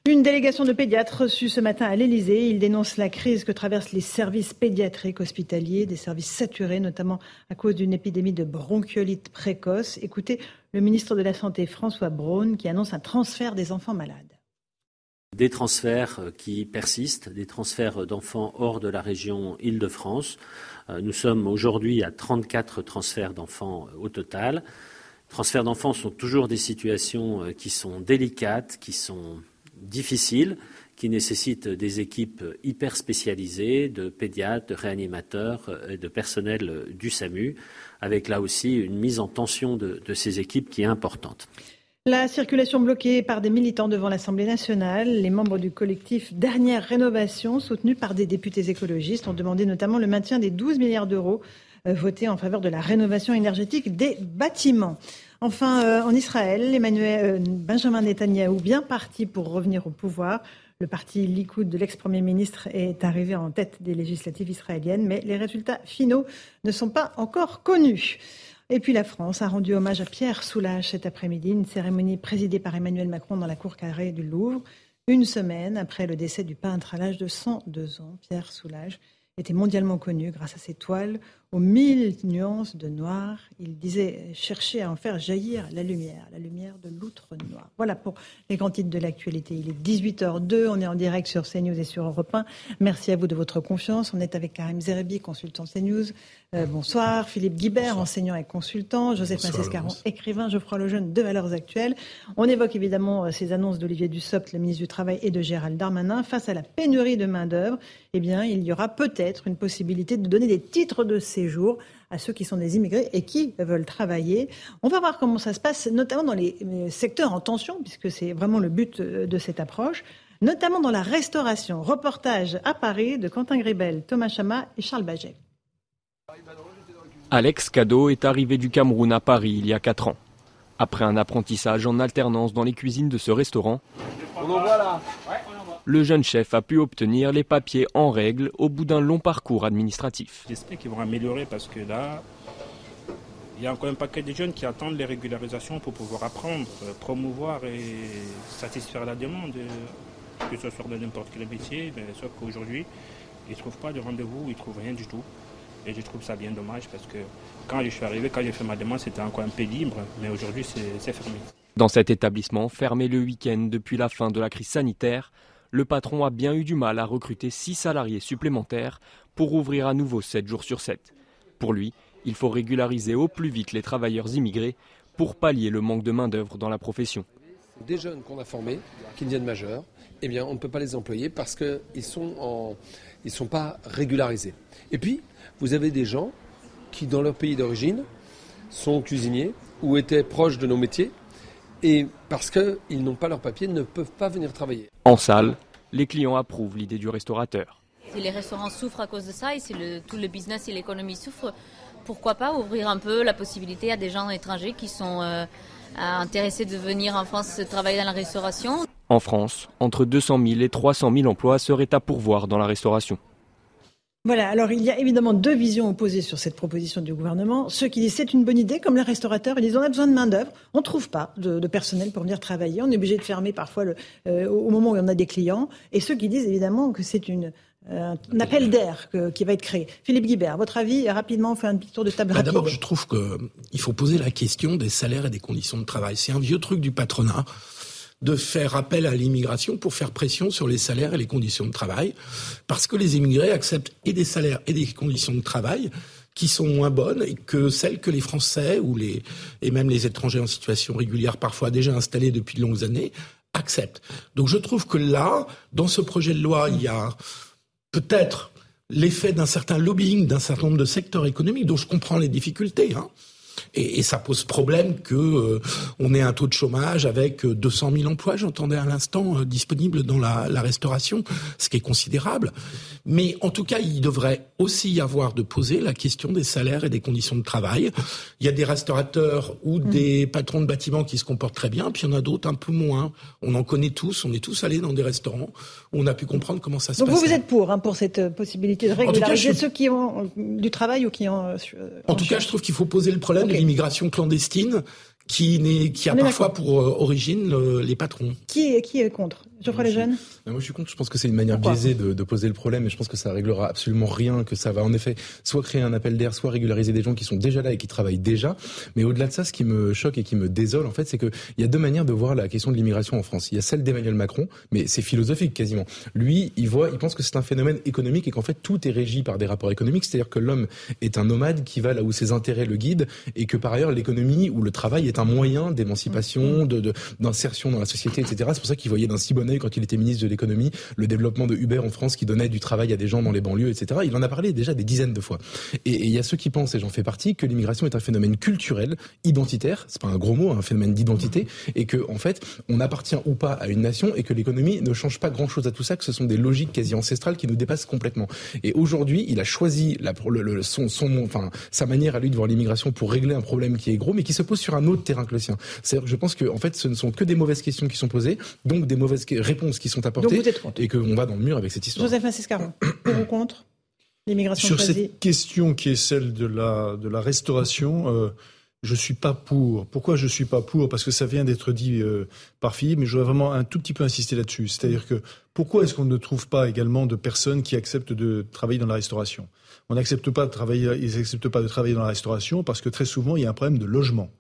Une délégation de pédiatres reçue ce matin à l'Élysée. Ils dénoncent la crise que traversent les services pédiatriques hospitaliers, des services saturés, notamment à cause d'une épidémie de bronchiolite précoce. Écoutez le ministre de la Santé, François Braun, qui annonce un transfert des enfants malades. Des transferts qui persistent, des transferts d'enfants hors de la région Île-de-France. Euh, nous sommes aujourd'hui à 34 transferts d'enfants au total transferts d'enfants sont toujours des situations euh, qui sont délicates, qui sont difficiles, qui nécessitent des équipes hyper spécialisées de pédiatres, de réanimateurs euh, et de personnel euh, du SAMU, avec là aussi une mise en tension de, ces équipes qui est importante. La circulation bloquée par des militants devant l'Assemblée nationale. Les membres du collectif Dernière Rénovation, soutenus par des députés écologistes, ont demandé notamment le maintien des 12 milliards d'euros voté en faveur de la rénovation énergétique des bâtiments. Enfin, euh, en Israël, Emmanuel, euh, Benjamin Netanyahou, bien parti pour revenir au pouvoir. Le parti Likoud de l'ex-premier ministre est arrivé en tête des législatives israéliennes, mais les résultats finaux ne sont pas encore connus. Et puis la France a rendu hommage à Pierre Soulages cet après-midi, une cérémonie présidée par Emmanuel Macron dans la cour carrée du Louvre, une semaine après le décès du peintre à l'âge de 102 ans, Pierre Soulages était mondialement connu grâce à ses toiles aux mille nuances de noir. Il disait chercher à en faire jaillir la lumière, la lumière de l'outre noir. Voilà pour les grands titres de l'actualité. Il est 18h02, on est en direct sur CNews et sur Europe 1. Merci à vous de votre confiance. On est avec Karim Zerebi, consultant CNews. Euh, bonsoir. Philippe Guibert, enseignant et consultant. Joseph Massescaron, écrivain. Geoffroy Lejeune, de Valeurs Actuelles. On évoque évidemment euh, ces annonces d'Olivier Dussopt, le ministre du Travail, et de Gérald Darmanin. Face à la pénurie de main-d'œuvre, eh bien, il y aura peut-être une possibilité de donner des titres de séjour à ceux qui sont des immigrés et qui veulent travailler. On va voir comment ça se passe, notamment dans les secteurs en tension, puisque c'est vraiment le but euh, de cette approche, notamment dans la restauration. Reportage à Paris de Quentin Gribel, Thomas Chama et Charles Baget. Alex Cadeau est arrivé du Cameroun à Paris il y a 4 ans. Après un apprentissage en alternance dans les cuisines de ce restaurant, le jeune chef a pu obtenir les papiers en règle au bout d'un long parcours administratif. J'espère qu'ils vont améliorer parce que là, il y a encore un paquet de jeunes qui attendent les régularisations pour pouvoir apprendre, euh, promouvoir et satisfaire la demande, euh, que ce soit dans n'importe quel métier, mais sauf qu'aujourd'hui, ils ne trouvent pas de rendez-vous, ils ne trouvent rien du tout. Et je trouve ça bien dommage parce que quand je suis arrivé, quand j'ai fait ma demande, c'était encore un peu libre, mais aujourd'hui c'est fermé. Dans cet établissement, fermé le week-end depuis la fin de la crise sanitaire, le patron a bien eu du mal à recruter 6 salariés supplémentaires pour ouvrir à nouveau 7 jours sur 7. Pour lui, il faut régulariser au plus vite les travailleurs immigrés pour pallier le manque de main-d'œuvre dans la profession. Des jeunes qu'on a formés, qui deviennent majeurs, eh bien, on ne peut pas les employer parce qu'ils ne sont, sont pas régularisés. Et puis, vous avez des gens qui, dans leur pays d'origine, sont cuisiniers ou étaient proches de nos métiers et parce qu'ils n'ont pas leur papier, ne peuvent pas venir travailler. En salle, les clients approuvent l'idée du restaurateur. Si les restaurants souffrent à cause de ça et si tout le business et l'économie souffrent, pourquoi pas ouvrir un peu la possibilité à des gens étrangers qui sont euh, intéressés de venir en France travailler dans la restauration? En France, entre 200 000 et 300 000 emplois seraient à pourvoir dans la restauration. Voilà, alors il y a évidemment deux visions opposées sur cette proposition du gouvernement. Ceux qui disent c'est une bonne idée, comme les restaurateurs, ils disent on a besoin de main-d'œuvre, on ne trouve pas de, personnel pour venir travailler, on est obligé de fermer parfois le, euh, au moment où on a des clients. Et ceux qui disent évidemment que c'est une, euh, un appel d'air qui va être créé. Philippe Guibert, votre avis, rapidement, on fait un petit tour de table bah. D'abord, je trouve qu'il faut poser la question des salaires et des conditions de travail. C'est un vieux truc du patronat de faire appel à l'immigration pour faire pression sur les salaires et les conditions de travail, parce que les immigrés acceptent et des salaires et des conditions de travail qui sont moins bonnes que celles que les Français ou les et même les étrangers en situation régulière, parfois déjà installés depuis de longues années, acceptent. Donc je trouve que là, dans ce projet de loi, il y a peut-être l'effet d'un certain lobbying d'un certain nombre de secteurs économiques dont je comprends les difficultés. Hein. Et, et, ça pose problème que euh, on ait un taux de chômage avec 200 euh, 000 emplois, j'entendais à l'instant, euh, disponibles dans la, la, restauration, ce qui est considérable. Mais en tout cas, il devrait aussi y avoir de poser la question des salaires et des conditions de travail. Il y a des restaurateurs ou mm. des patrons de bâtiments qui se comportent très bien, puis il y en a d'autres un peu moins. On en connaît tous, on est tous allés dans des restaurants où on a pu comprendre comment ça se passe. Donc vous, vous êtes pour, hein, pour cette possibilité de régulariser ceux qui ont du travail ou qui ont... en, tout cas, je trouve qu'il faut poser le problème de l'immigration clandestine qui, qui a parfois pour euh, origine les patrons. Qui, qui est contre? Lejeune moi, je suis contre. Je pense que c'est une manière biaisée de, de, poser le problème et je pense que ça réglera absolument rien, que ça va en effet soit créer un appel d'air, soit régulariser des gens qui sont déjà là et qui travaillent déjà. Mais au-delà de ça, ce qui me choque et qui me désole, en fait, c'est qu'il y a deux manières de voir la question de l'immigration en France. Il y a celle d'Emmanuel Macron, mais c'est philosophique quasiment. Lui, il voit, il pense que c'est un phénomène économique et qu'en fait tout est régi par des rapports économiques. C'est-à-dire que l'homme est un nomade qui va là où ses intérêts le guident et que par ailleurs l'économie ou le travail est un moyen d'émancipation, de, d'insertion dans la société, etc. C'est pour ça qu'il voyait d'un si bon quand il était ministre de l'économie le développement de Uber en France qui donnait du travail à des gens dans les banlieues, etc. Il en a parlé déjà des dizaines de fois. Et il y a ceux qui pensent, et j'en fais partie, que l'immigration est un phénomène culturel, identitaire, c'est pas un gros mot, un phénomène d'identité, et que en fait, on appartient ou pas à une nation, et que l'économie ne change pas grand-chose à tout ça, que ce sont des logiques quasi ancestrales qui nous dépassent complètement. Et aujourd'hui, il a choisi son, enfin, sa manière à lui de voir l'immigration pour régler un problème qui est gros, mais qui se pose sur un autre terrain que le sien. C'est-à-dire que je pense que en fait, ce ne sont que des mauvaises questions qui sont posées, donc des mauvaises réponses qui sont apportées, et qu'on va dans le mur avec cette histoire. Joseph Massescaron, pour ou contre l'immigration Sur cette question qui est celle de la, de la restauration, euh, je suis pas pour. Pourquoi je suis pas pour? Parce que ça vient d'être dit euh, par Philippe, mais je voudrais vraiment un tout petit peu insister là-dessus. C'est-à-dire que pourquoi est-ce qu'on ne trouve pas également de personnes qui acceptent de travailler dans la restauration? On n'accepte pas de travailler, ils n'acceptent pas de travailler dans la restauration parce que très souvent il y a un problème de logement.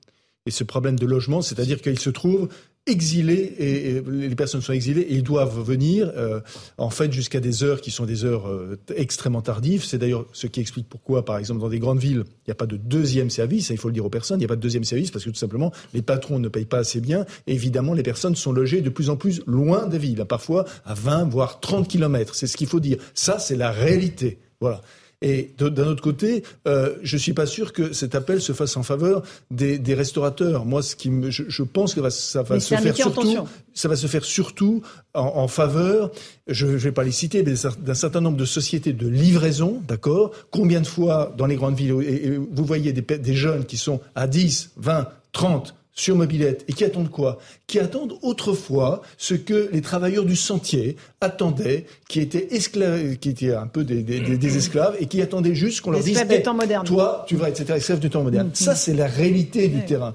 Et ce problème de logement, c'est-à-dire qu'ils se trouvent exilés et, les personnes sont exilées et ils doivent venir euh, en fait jusqu'à des heures qui sont des heures euh, extrêmement tardives. C'est d'ailleurs ce qui explique pourquoi, par exemple, dans des grandes villes, il n'y a pas de deuxième service. il faut le dire aux personnes, il n'y a pas de deuxième service parce que tout simplement les patrons ne payent pas assez bien. Et évidemment, les personnes sont logées de plus en plus loin des villes, parfois à 20 voire 30 kilomètres. C'est ce qu'il faut dire. Ça, c'est la réalité. Voilà. Et d'un autre côté, euh, je suis pas sûr que cet appel se fasse en faveur des, des restaurateurs. Moi, ce qui me, je, je pense que ça va se faire surtout, ça va se faire surtout en, en faveur. Je ne vais pas les citer, mais d'un certain nombre de sociétés de livraison, d'accord? Combien de fois dans les grandes villes, et, vous voyez des, des jeunes qui sont à 10, 20, 30 sur mobilette et qui attendent quoi? Qui attendent autrefois ce que les travailleurs du sentier attendaient, qui étaient esclaves, qui étaient un peu des, des, des esclaves et qui attendaient juste qu'on leur dise hey, temps moderne. toi, tu vas être esclave du temps moderne. Mm-hmm. Ça, c'est la réalité du terrain.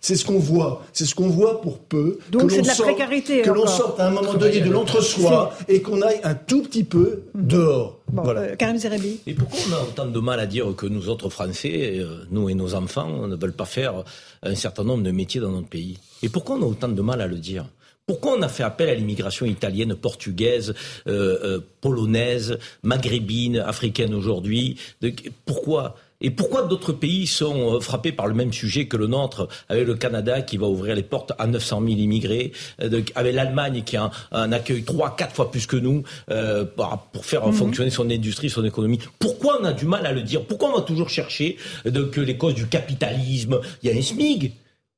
C'est ce qu'on voit. C'est ce qu'on voit pour peu. Donc c'est de la précarité. Que l'on sorte à un moment donné de l'entre-soi et qu'on aille un tout petit peu mm-hmm. dehors. Bon, voilà. Euh, Karim. Et pourquoi on a autant de mal à dire que nous autres Français, euh, nous et nos enfants, ne veulent pas faire un certain nombre de métiers dans notre pays? Et pourquoi on a autant de mal à le dire? Pourquoi on a fait appel à l'immigration italienne, portugaise, euh, euh, polonaise, maghrébine, africaine aujourd'hui? Pourquoi et pourquoi d'autres pays sont euh, frappés par le même sujet que le nôtre, avec le Canada qui va ouvrir les portes à 900 000 immigrés, euh, avec l'Allemagne qui a un, accueil trois, quatre fois plus que nous euh, pour faire mhm. fonctionner son industrie, son économie? Pourquoi on a du mal à le dire? Pourquoi on va toujours chercher que les causes du capitalisme Il y a un SMIG.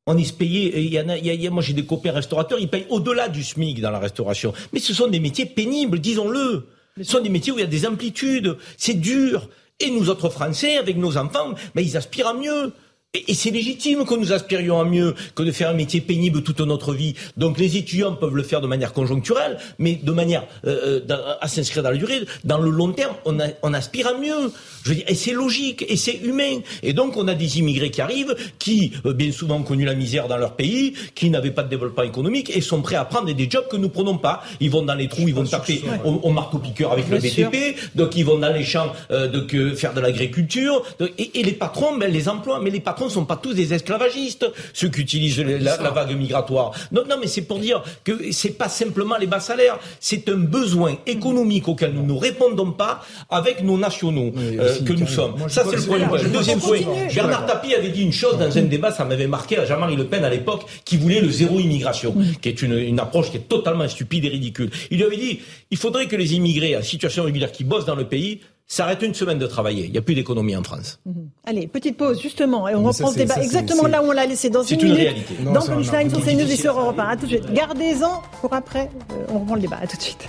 On est payé, il y en a, il y a, moi j'ai des copains restaurateurs, ils payent au-delà du SMIC dans la restauration. Mais ce sont des métiers pénibles, disons-le. Ce sont des métiers où il y a des amplitudes, c'est dur. Et nous autres Français, avec nos enfants, ils aspirent à mieux. Et, c'est légitime que nous aspirions à mieux que de faire un métier pénible toute notre vie. Donc les étudiants peuvent le faire de manière conjoncturelle, mais de manière euh, euh à s'inscrire dans la durée. Dans le long terme, on, a, on aspire à mieux. Je veux dire, et c'est logique, et c'est humain. Et donc on a des immigrés qui arrivent, qui euh, bien souvent ont connu la misère dans leur pays, qui n'avaient pas de développement économique et sont prêts à prendre des jobs que nous prenons pas. Ils vont dans les trous, ils vont taper au, marteau-piqueur avec le BTP, donc ils vont dans les champs euh, de que, faire de l'agriculture. Et, et, les patrons, ben, les emplois, mais les patrons ne sont pas tous des esclavagistes, ceux qui utilisent la, vague migratoire. Non, non, mais c'est pour dire que c'est pas simplement les bas salaires, c'est un besoin économique auquel nous ne répondons pas avec nos nationaux euh, que nous sommes. Ça, c'est le premier point. Deuxième point, Bernard Tapie avait dit une chose dans un débat, ça m'avait marqué à Jean-Marie Le Pen à l'époque, qui voulait le zéro immigration, qui est une, une approche qui est totalement stupide et ridicule. Il lui avait dit, il faudrait que les immigrés à situation régulière qui bossent dans le pays s'arrête une semaine de travailler. Il n'y a plus d'économie en France. Mhm. Allez, petite pause, justement, et on reprend ce débat exactement là où on l'a laissé, dans une, minute. Réalité. dans Punchline, sur CNews et sur Europe 1. À tout de suite. Gardez-en pour après. Euh, on reprend le débat. À tout de suite.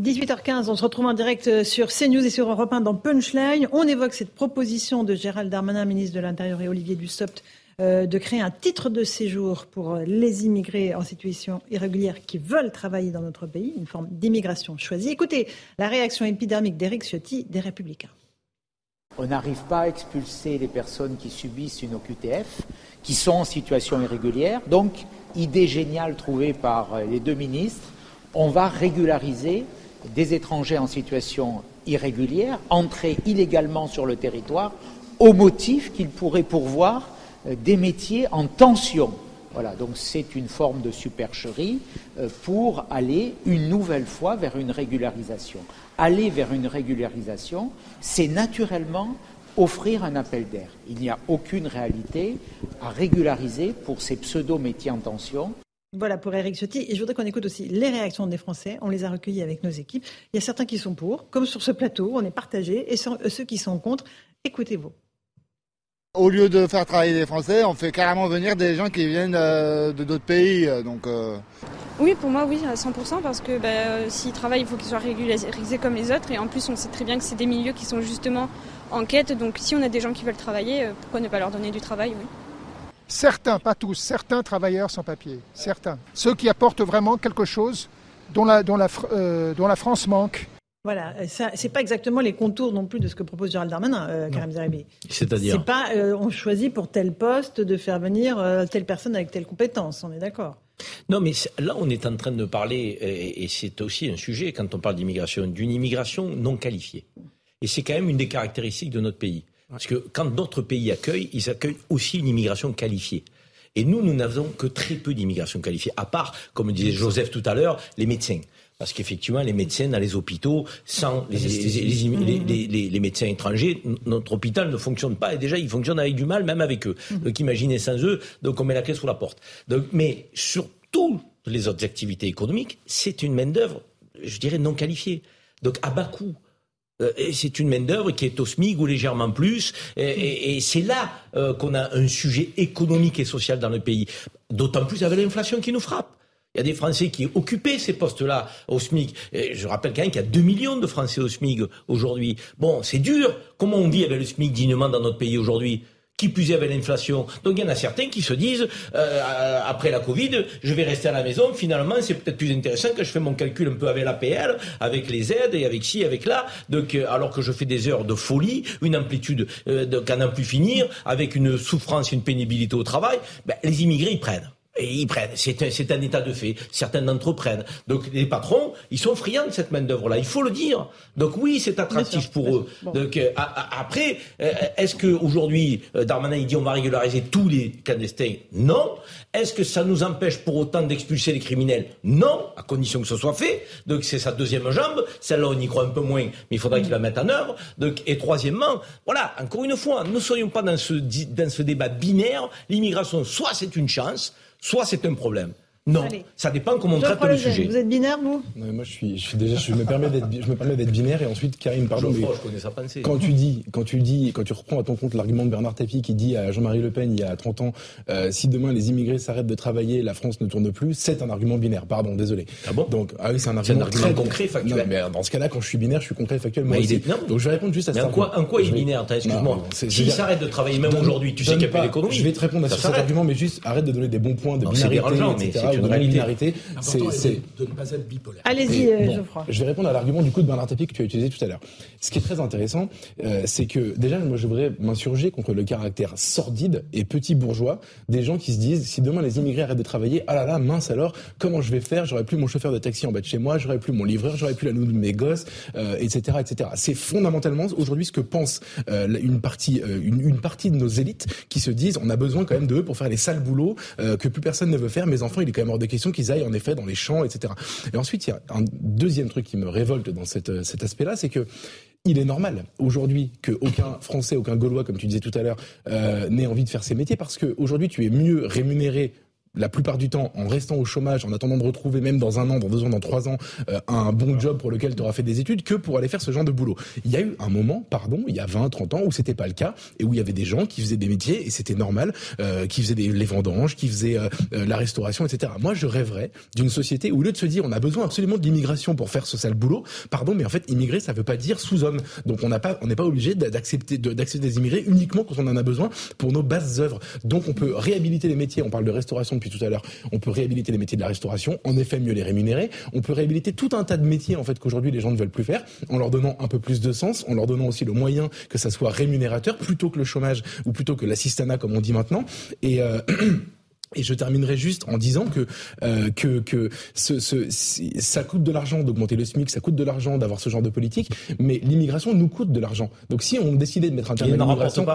18h15, on se retrouve en direct euh, sur CNews et sur Europe 1 dans Punchline. On évoque cette proposition de Gérald Darmanin, ministre de l'Intérieur, et Olivier Dussopt de créer un titre de séjour pour les immigrés en situation irrégulière qui veulent travailler dans notre pays, une forme d'immigration choisie. Écoutez la réaction épidermique d'Éric Ciotti des Républicains. On n'arrive pas à expulser les personnes qui subissent une OQTF, qui sont en situation irrégulière. Donc, idée géniale trouvée par les deux ministres, on va régulariser des étrangers en situation irrégulière, entrés illégalement sur le territoire, au motif qu'ils pourraient pourvoir euh, des métiers en tension. Voilà, donc c'est une forme de supercherie euh, pour aller une nouvelle fois vers une régularisation. Aller vers une régularisation, c'est naturellement offrir un appel d'air. Il n'y a aucune réalité à régulariser pour ces pseudo-métiers en tension. Voilà pour Eric Ciotti. Et je voudrais qu'on écoute aussi les réactions des Français. On les a recueillies avec nos équipes. Il y a certains qui sont pour, comme sur ce plateau, on est partagé. Et ceux qui sont contre, écoutez-vous. Au lieu de faire travailler des Français, on fait carrément venir des gens qui viennent euh, de d'autres pays. Euh, donc, euh. Oui, pour moi, oui, à 100%, parce que bah, s'ils travaillent, il faut qu'ils soient régularisés comme les autres. Et en plus, on sait très bien que c'est des milieux qui sont justement en quête. Donc si on a des gens qui veulent travailler, pourquoi ne pas leur donner du travail oui. Certains, pas tous, certains travailleurs sans papier, certains. Ceux qui apportent vraiment quelque chose dont la, dont la, dont la France manque. Voilà, c'est pas exactement les contours non plus de ce que propose Gérald Darmanin, euh, Karim Zeribi. C'est-à-dire C'est pas euh, on choisit pour tel poste de faire venir euh, telle personne avec telle compétence, on est d'accord. Non, mais là, on est en train de parler, et, c'est aussi un sujet quand on parle d'immigration, d'une immigration non qualifiée. Et c'est quand même une des caractéristiques de notre pays. Parce que quand d'autres pays accueillent, ils accueillent aussi une immigration qualifiée. Et nous, nous n'avons que très peu d'immigration qualifiée, à part, comme disait Joseph tout à l'heure, les médecins. Parce qu'effectivement, les médecins dans les hôpitaux, sans les, les, médecins étrangers, notre hôpital ne fonctionne pas. Et déjà, il fonctionne avec du mal, même avec eux. Mmh. Donc imaginez sans eux, donc on met la clé sous la porte. Donc, mais sur toutes les autres activités économiques, c'est une main-d'œuvre, je dirais, non qualifiée. Donc à bas coût. Euh, c'est une main-d'œuvre qui est au SMIC ou légèrement plus. Et, c'est là euh, qu'on a un sujet économique et social dans le pays. D'autant plus avec l'inflation qui nous frappe. Il y a des Français qui occupaient ces postes-là au SMIC. je rappelle quand même qu'il y a 2 millions de Français au SMIC aujourd'hui. Bon, c'est dur. Comment on vit avec le SMIC dignement dans notre pays aujourd'hui? Qui plus avec l'inflation? Donc il y en a certains qui se disent, euh, après la Covid, je vais rester à la maison, finalement c'est peut-être plus intéressant que je fais mon calcul un peu avec l'APL, avec les aides et avec ci, avec là, donc, euh, alors que je fais des heures de folie, une amplitude euh, qu'à n'en plus finir, avec une souffrance, une pénibilité au travail, ben, les immigrés ils prennent. Et ils prennent. C'est un, état de fait. Certains d'entre eux prennent. Donc les patrons, ils sont friands de cette main d'œuvre là. Il faut le dire. Donc oui, c'est attractif pour eux. Donc euh, après, euh, est-ce que aujourd'hui euh, Darmanin il dit on va régulariser tous les clandestins? Non. Est-ce que ça nous empêche pour autant d'expulser les criminels? Non, à condition que ce soit fait. Donc c'est sa deuxième jambe. Celle-là on y croit un peu moins, mais il faudra qu'il la mette en œuvre. Donc et troisièmement, voilà. Encore une fois, ne soyons pas dans ce dans ce débat binaire. L'immigration, soit c'est une chance soit c'est un problème. Non, ça dépend comment on traite le sujet. Vous êtes binaire, vous? Moi, je suis, je suis déjà, je me permets d'être, je me permets d'être binaire et ensuite, Karim, pardon. Je, mais je connais sa pensée. Quand tu dis, quand tu dis, quand tu reprends à ton compte l'argument de Bernard Tapie qui dit à Jean-Marie Le Pen il y a 30 ans, euh, si demain les immigrés s'arrêtent de travailler, la France ne tourne plus, c'est un argument binaire. Pardon, désolé. Ah bon? Donc, ah oui, c'est un argument, très concret, factuel. mais dans ce cas-là, quand je suis binaire, je suis concret, factuel. Moi aussi. Donc, je vais répondre juste à ça. En quoi, en quoi il est binaire Excuse-moi. S'il s'arrête de travailler même aujourd'hui, tu sais qu'il n'y a pas d'économie. Je vais te répondre à cet argument, mais juste arrête de donner des bons points de binarité, etc. C'est c'est de ne pas être bipolaire. Allez-y, euh, Geoffroy. Je vais répondre à l'argument du coup de Bernard Tapie que tu as utilisé tout à l'heure. Ce qui est très intéressant, euh, c'est que déjà, moi, je voudrais m'insurger contre le caractère sordide et petit bourgeois des gens qui se disent si demain les immigrés arrêtent de travailler, ah là là, mince alors, comment je vais faire? J'aurai plus mon chauffeur de taxi en bas de chez moi, j'aurai plus mon livreur, j'aurai plus la nounou de mes gosses, etc., euh, etc. C'est fondamentalement aujourd'hui ce que pense une partie, une, une, partie de nos élites qui se disent on a besoin quand même d'eux pour faire les sales boulots que plus personne ne veut faire. Mes enfants, il est quand même hors de question qu'ils aillent en effet dans les champs, etc. Et ensuite, il y a un deuxième truc qui me révolte dans cette, cet aspect-là, c'est que il est normal aujourd'hui qu'aucun Français, aucun Gaulois, comme tu disais tout à l'heure, euh, n'ait envie de faire ces métiers parce qu'aujourd'hui tu es mieux rémunéré la plupart du temps en restant au chômage, en attendant de retrouver même dans un an, dans deux ans, dans trois ans, euh, un bon job pour lequel tu auras fait des études, que pour aller faire ce genre de boulot. Il y a eu un moment, pardon, il y a 20, 30 ans, où c'était pas le cas, et où il y avait des gens qui faisaient des métiers, et c'était normal, euh, qui faisaient des, les vendanges, qui faisaient euh, la restauration, etc. Moi, je rêverais d'une société où, au lieu de se dire, on a besoin absolument de l'immigration pour faire ce sale boulot, pardon, mais en fait, immigrer, ça veut pas dire sous-homme. Donc, on pas, n'est pas obligé d'accepter, d'accepter des immigrés uniquement quand on en a besoin pour nos bases œuvres. Donc, on peut réhabiliter les métiers. On parle de restauration depuis tout à l'heure peut réhabiliter les métiers de la restauration, en effet mieux les rémunérer. On peut réhabiliter tout un tas de métiers en fait qu'aujourd'hui les gens ne veulent plus faire, en leur donnant un peu plus de sens, en leur donnant aussi le moyen que ça soit rémunérateur plutôt que le chômage ou plutôt que l'assistanat comme on dit maintenant. Et euh, Et je terminerai juste en disant que euh, que, que ce, ce, ça coûte de l'argent d'augmenter le SMIC, ça coûte de l'argent d'avoir ce genre de politique, mais l'immigration nous coûte de l'argent. Donc si on décidait de mettre un terme à l'immigration,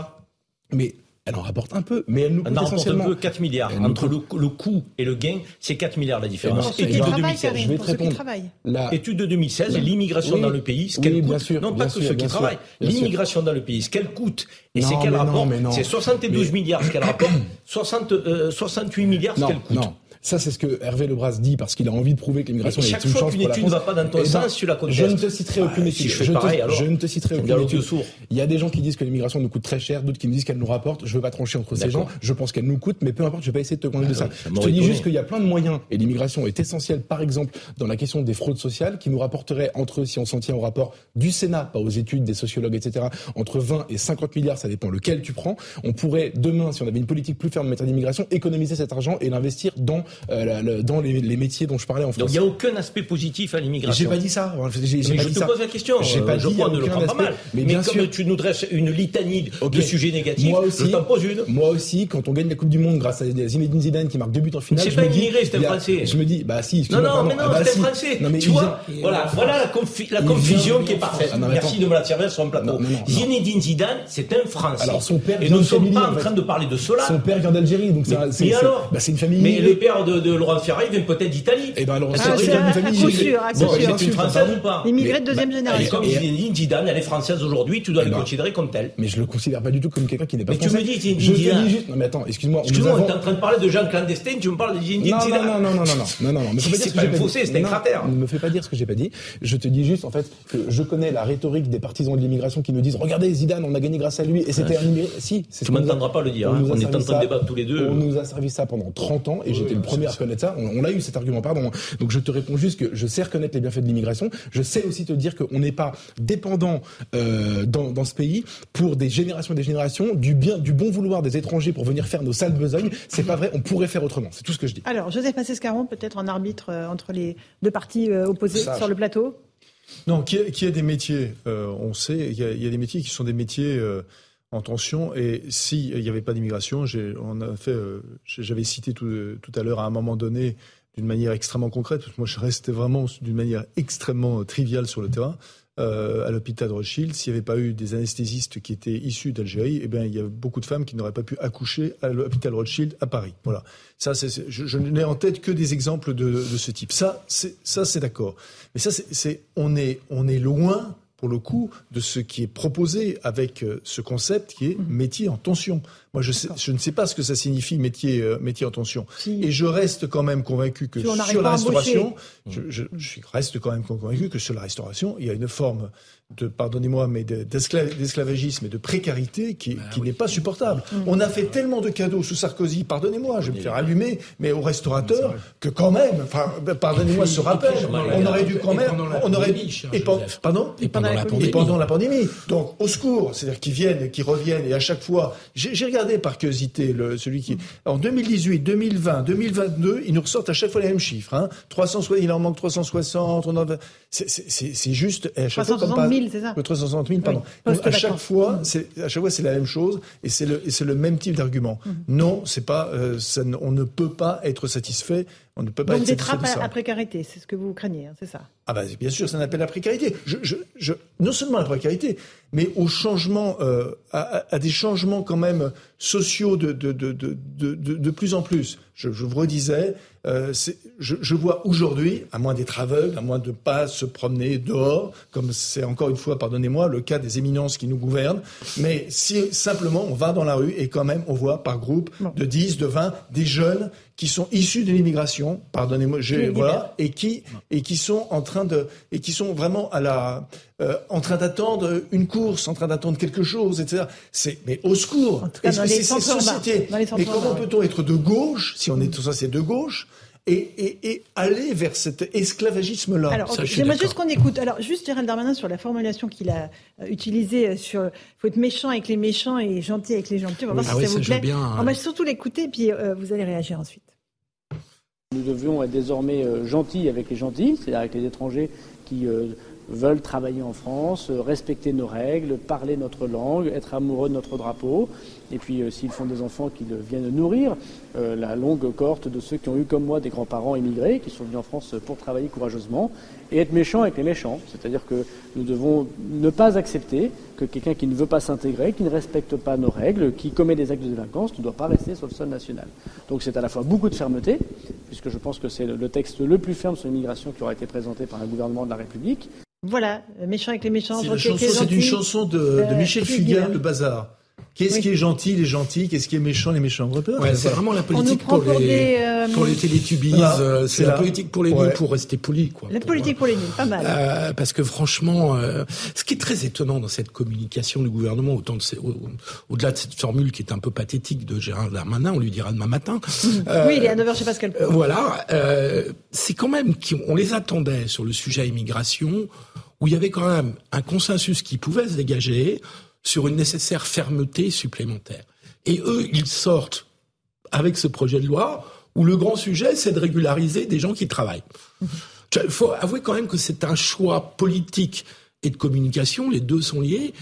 mais elle en rapporte un peu, mais elle nous coûte elle essentiellement... un peu 4 milliards. Entre le, coût et le gain, c'est 4 milliards la différence. Étude de 2016. Je vais te répondre. La... Étude de 2016, l'immigration dans le pays, ce qu'elle coûte. non, pas que ceux qui travaillent. L'immigration dans le pays, ce qu'elle coûte et c'est qu'elle rapporte. C'est 72 milliards ce qu'elle rapporte, 60, 68 milliards ce qu'elle coûte. Ça, c'est ce que Hervé Lebras dit parce qu'il a envie de prouver que l'immigration est une chance pour la France. ne va pas dans ton eh ben, sens, tu la Je ne te citerai aucune ah, étude. je, ne te citerai aucune étude. Il y a des gens qui disent que l'immigration nous coûte très cher, d'autres qui me disent qu'elle nous rapporte. Je veux pas trancher entre ces gens. Je pense qu'elle nous coûte, mais peu importe, je vais pas essayer de te convaincre de ah ça. Je te dis juste qu'il y a plein de moyens et l'immigration est essentielle, par exemple, dans la question des fraudes sociales qui nous rapporterait entre, si on s'en tient au rapport du Sénat, pas aux études des sociologues, etc., entre 20 et 50 milliards, ça dépend lequel tu prends. On pourrait demain, si on avait une politique plus ferme en matière d'immigration, économiser cet argent et l'investir dans euh, dans les, les, métiers dont je parlais en France. Donc il n'y a aucun aspect positif à l'immigration. J'ai pas dit ça. J'ai, j'ai mais je te pose la question. J'ai pas je dit crois ne le prends pas mal. Mais, mais comme sûr. tu nous dresses une litanie okay. de sujets négatifs, moi aussi, je t'en pose une. Moi aussi, quand on gagne la Coupe du Monde grâce à Zinedine Zidane qui marque deux buts en finale, c'est pas immigré, c'est un Français. Je me dis, bah si. Non, non, mais non, c'est un Français. Tu vois, voilà, voilà la confusion qui est parfaite. Merci de me la servir sur un plateau. Zinedine Zidane, c'est un Français. Alors son père et nous ne sommes pas en train de parler de cela. Son père vient d'Algérie, donc c'est. Mais alors C'est une famille. Mais le père de Laurent Ferrari vient peut-être d'Italie. Et ben alors, c'est une famille. C'est une française ou pas Immigrée de deuxième génération. Comme Zinedine Zidane, elle est française aujourd'hui, tu dois la considérer comme telle. Mais je le considère pas du tout comme quelqu'un qui n'est pas français. Mais tu me dis Zinedine Zidane. Non mais attends, excuse-moi. Excuse-moi, on est en train de parler de gens clandestins, tu me parles de Zinedine Zidane. Non, non, non, non, non, non, non, non. Mais c'est pas faussé, c'est un cratère. Ne me fais pas dire ce que j'ai pas dit. Je te dis juste, en fait, que je connais la rhétorique des partisans de l'immigration qui nous disent, regardez Zidane, on a gagné grâce à lui, et c'était un immigré. Si, c'est Tu m'entendras pas le dire. On est en train de débattre tous les deux. On nous a servi ça pendant 30 ans, et j'étais le premier à reconnaître ça. On a eu cet argument, pardon. Donc je te réponds juste que je sais reconnaître les bienfaits de l'immigration. Je sais aussi te dire qu'on n'est pas dépendant euh, dans, dans ce pays pour des générations et des générations du bien, du bon vouloir des étrangers pour venir faire nos sales besognes. C'est pas vrai. On pourrait faire autrement. C'est tout ce que je dis. Alors, Joseph Passescaron, peut-être en arbitre euh, entre les deux parties euh, opposées sur le plateau? Non, qui a, a des métiers, on sait, il y, a, il y, a, des métiers qui sont des métiers en tension. Et s'il n'y avait pas d'immigration, fait, j'avais cité tout, tout à l'heure à un moment donné d'une manière extrêmement concrète, parce que moi je restais vraiment d'une manière extrêmement triviale sur le terrain. Euh, à l'hôpital de Rothschild, s'il n'y avait pas eu des anesthésistes qui étaient issus d'Algérie, eh il y a beaucoup de femmes qui n'auraient pas pu accoucher à l'hôpital Rothschild à Paris. Voilà. Ça, c'est, je, n'ai en tête que des exemples de, de ce type. Ça, c'est, ça, c'est d'accord. Mais ça, c'est, on est, on est loin pour le coup, de ce qui est proposé avec euh, ce concept qui est mmh. métier en tension. Moi, je, sais, je ne sais pas ce que ça signifie métier, euh, métier en tension. Et je reste quand même convaincu que sur la restauration, je, je, je, reste quand même convaincu que sur la restauration, il y a une forme de, pardonnez-moi, mais d'esclavagisme et de précarité qui, bah qui n'est pas supportable. Mmh. On a fait tellement de cadeaux sous Sarkozy, pardonnez-moi, je vais me faire allumer, mais aux restaurateurs, que quand même, enfin, pardonnez-moi ce rappel, on aurait dû quand même, on aurait dû, et, pardon, et pendant, la pandémie. Et pendant la pandémie. Donc, au secours, c'est-à-dire qu'ils viennent, qu'ils reviennent, et à chaque fois, j'ai regardé par curiosité le, celui qui, en 2018, 2020, 2022, ils nous ressortent à chaque fois les mêmes chiffres, hein. 360, il en manque 360, c'est juste, à chaque 360 fois, 000, c'est ça 360 000, pardon. à chaque fois, c'est à chaque fois c'est la même chose et c'est le le même type d'argument. Mm-hmm. Non, c'est pas euh, ça, on ne peut pas être satisfait. On ne peut pas Donc être des trappes à, précarité, c'est ce que vous craignez, hein, c'est ça Ah bah bien sûr, ça n'appelle la précarité. Je, je, je, non seulement la précarité, mais au changement, euh, à, à, des changements quand même sociaux de de de de de, plus en plus. Je, vous redisais, euh, je, vois aujourd'hui, à moins d'être aveugle, à moins de pas se promener dehors, comme c'est encore une fois, pardonnez-moi, le cas des éminences qui nous gouvernent, mais si simplement on va dans la rue et quand même on voit par groupe de 10, de 20, des jeunes qui sont issus de l'immigration, pardonnez-moi, voilà, et qui et qui sont en train de et qui sont vraiment à la euh, en train d'attendre une course, en train d'attendre quelque chose, etc. C'est mais au secours. Est-ce que c'est cette société Mais comment peut-on être de gauche si on est tout ça, c'est de gauche et, et, et, aller vers cet esclavagisme-là? Alors, j'aimerais juste qu'on écoute. Alors, juste Gérald Darmanin sur la formulation qu'il a euh, utilisée sur faut être méchant avec les méchants et gentil avec les gentils. On va voir si ah ça vous plaît. Bien, On va surtout l'écouter, puis euh, vous allez réagir ensuite. Nous devions être désormais euh, gentils avec les gentils, c'est-à-dire avec les étrangers qui veulent travailler en France, respecter nos règles, parler notre langue, être amoureux de notre drapeau. Et puis euh, s'ils font des enfants qui viennent nourrir euh, la longue cohorte de ceux qui ont eu comme moi des grands-parents immigrés, qui sont venus en France pour travailler courageusement, et être méchants avec les méchants. C'est-à-dire que nous devons ne pas accepter que quelqu'un qui ne veut pas s'intégrer, qui ne respecte pas nos règles, qui commet des actes de délinquance, ne doit pas rester sur le sol national. Donc c'est à la fois beaucoup de fermeté, puisque je pense que c'est le texte le plus ferme sur l'immigration qui aura été présenté par un gouvernement de la République. Voilà, méchant avec les méchants. C'est une chanson de, de euh, Michel Fugain, Le Bazar. Qu'est-ce qui est gentil, les gentils Qu'est-ce qui est méchant, les méchants ouais, C'est vraiment la politique pour les, euh, pour les télétubies. Euh, c'est la politique pour les nuls, pour rester poli. Quoi, la politique pour les nuls, pas mal. Euh, parce que franchement, euh, ce qui est très étonnant dans cette communication du gouvernement, autant de au-delà de cette formule qui est un peu pathétique de Gérard Darmanin, on lui dira demain matin. oui, il est à 9h, je sais pas ce qu'elle peut. voilà, c'est quand même qu'on les attendait sur le sujet immigration, où il y avait quand même un consensus qui pouvait se dégager sur une nécessaire fermeté supplémentaire. Et eux, ils sortent avec ce projet de loi où le grand sujet, c'est de régulariser des gens qui travaillent. Il faut avouer quand même que c'est un choix politique et de communication, les deux sont liés,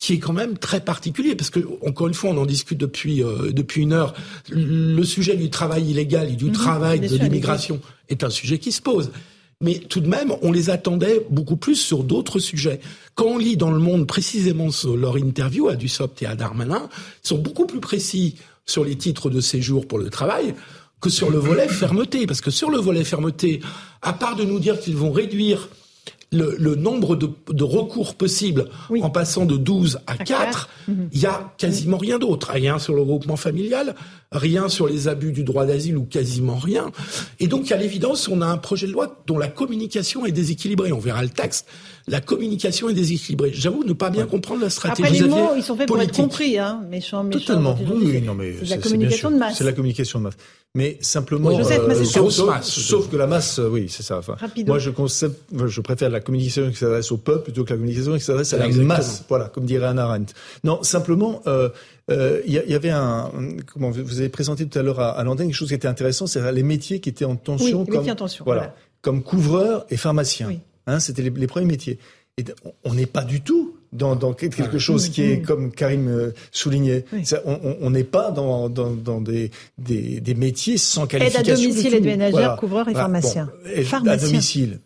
qui est quand même très particulier parce que encore une fois on en discute depuis euh, depuis une heure le sujet du travail illégal et du mhm. travail de l'immigration est un sujet qui se pose mais tout de même on les attendait beaucoup plus sur d'autres sujets. Quand on lit dans le monde précisément leur interview à Dussopt et à Darmanin ils sont beaucoup plus précis sur les titres de séjour pour le travail que sur le volet fermeté. Parce que sur le volet fermeté à part de nous dire qu'ils vont réduire le, nombre de, recours possibles en passant de 12 à, 4, mhm. il y a quasiment rien d'autre. Rien sur le regroupement familial, rien sur les abus du droit d'asile ou quasiment rien. Et donc, à l'évidence, on a un projet de loi dont la communication est déséquilibrée. On verra le texte. La communication est déséquilibrée. J'avoue ne pas bien comprendre la stratégie. Après, les mots, ils sont faits pour être compris, hein. Méchant, méchant. Totalement. Oui, non, mais c'est la communication de masse. C'est la communication de masse. Mais simplement, euh, sauf, que la masse, euh, oui, c'est ça. Enfin, moi, je, concept, je préfère la communication qui s'adresse au peuple plutôt que la communication qui s'adresse à la masse. Voilà, comme dirait Anna Arendt. Non, simplement, euh, euh, il y, avait un, comment vous avez présenté tout à l'heure à, à l'antenne quelque chose qui était intéressant, c'est les métiers qui étaient en tension, comme, en tension voilà, comme couvreur et pharmacien. Hein, C'était les, les, premiers métiers. Et on n'est pas du tout dans, dans quelque chose qui est, comme Karim euh, soulignait, on n'est pas dans, dans, dans des, des, des, métiers sans qualification. Aide à domicile, aide ménagère, couvreur et pharmacien. À domicile,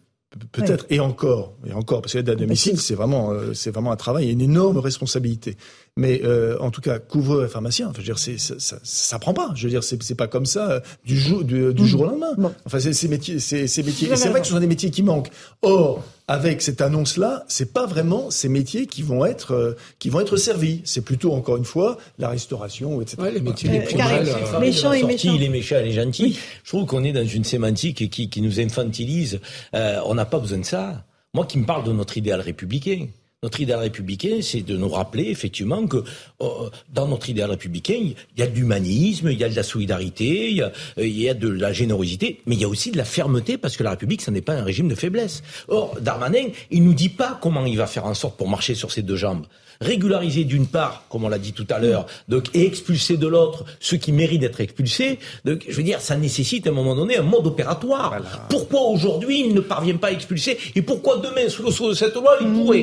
peut-être, et encore, et encore, parce que l'aide à domicile, c'est vraiment, euh, c'est vraiment un travail et une énorme responsabilité. Mais euh, en tout cas, couvreur et pharmacien, enfin, je veux dire, c'est, ça, ça, ça, prend pas. Je veux dire, c'est, c'est pas comme ça euh, du jour du, du jour au lendemain. Enfin, c'est ces métiers, c'est ces métiers. C'est vrai que ce sont des métiers qui manquent. Or, avec cette annonce-là, c'est pas vraiment ces métiers qui vont être euh, qui vont être servis. C'est plutôt encore une fois la restauration, etc. Ouais, les métiers les plus mal, méchants et méchants. Les méchants et les gentils. Je trouve qu'on est dans une sémantique qui, qui nous infantilise. Euh, on n'a pas besoin de ça. Moi, qui me parle de notre idéal républicain. Notre idéal républicain, c'est de nous rappeler effectivement que euh, dans notre idéal républicain, il y a de l'humanisme, il y a de la solidarité, il y a, euh, il y a, de la générosité, mais il y a aussi de la fermeté parce que la République, ce n'est pas un régime de faiblesse. Or, Darmanin, il nous dit pas comment il va faire en sorte pour marcher sur ses deux jambes régulariser d'une part, comme on l'a dit tout à l'heure, donc et expulser de l'autre ceux qui méritent d'être expulsés. Donc, je veux dire, ça nécessite à un moment donné un mode opératoire. Pourquoi aujourd'hui il ne parvient pas à expulser et pourquoi demain, sous le sceau de cette loi, il mmh, pourrait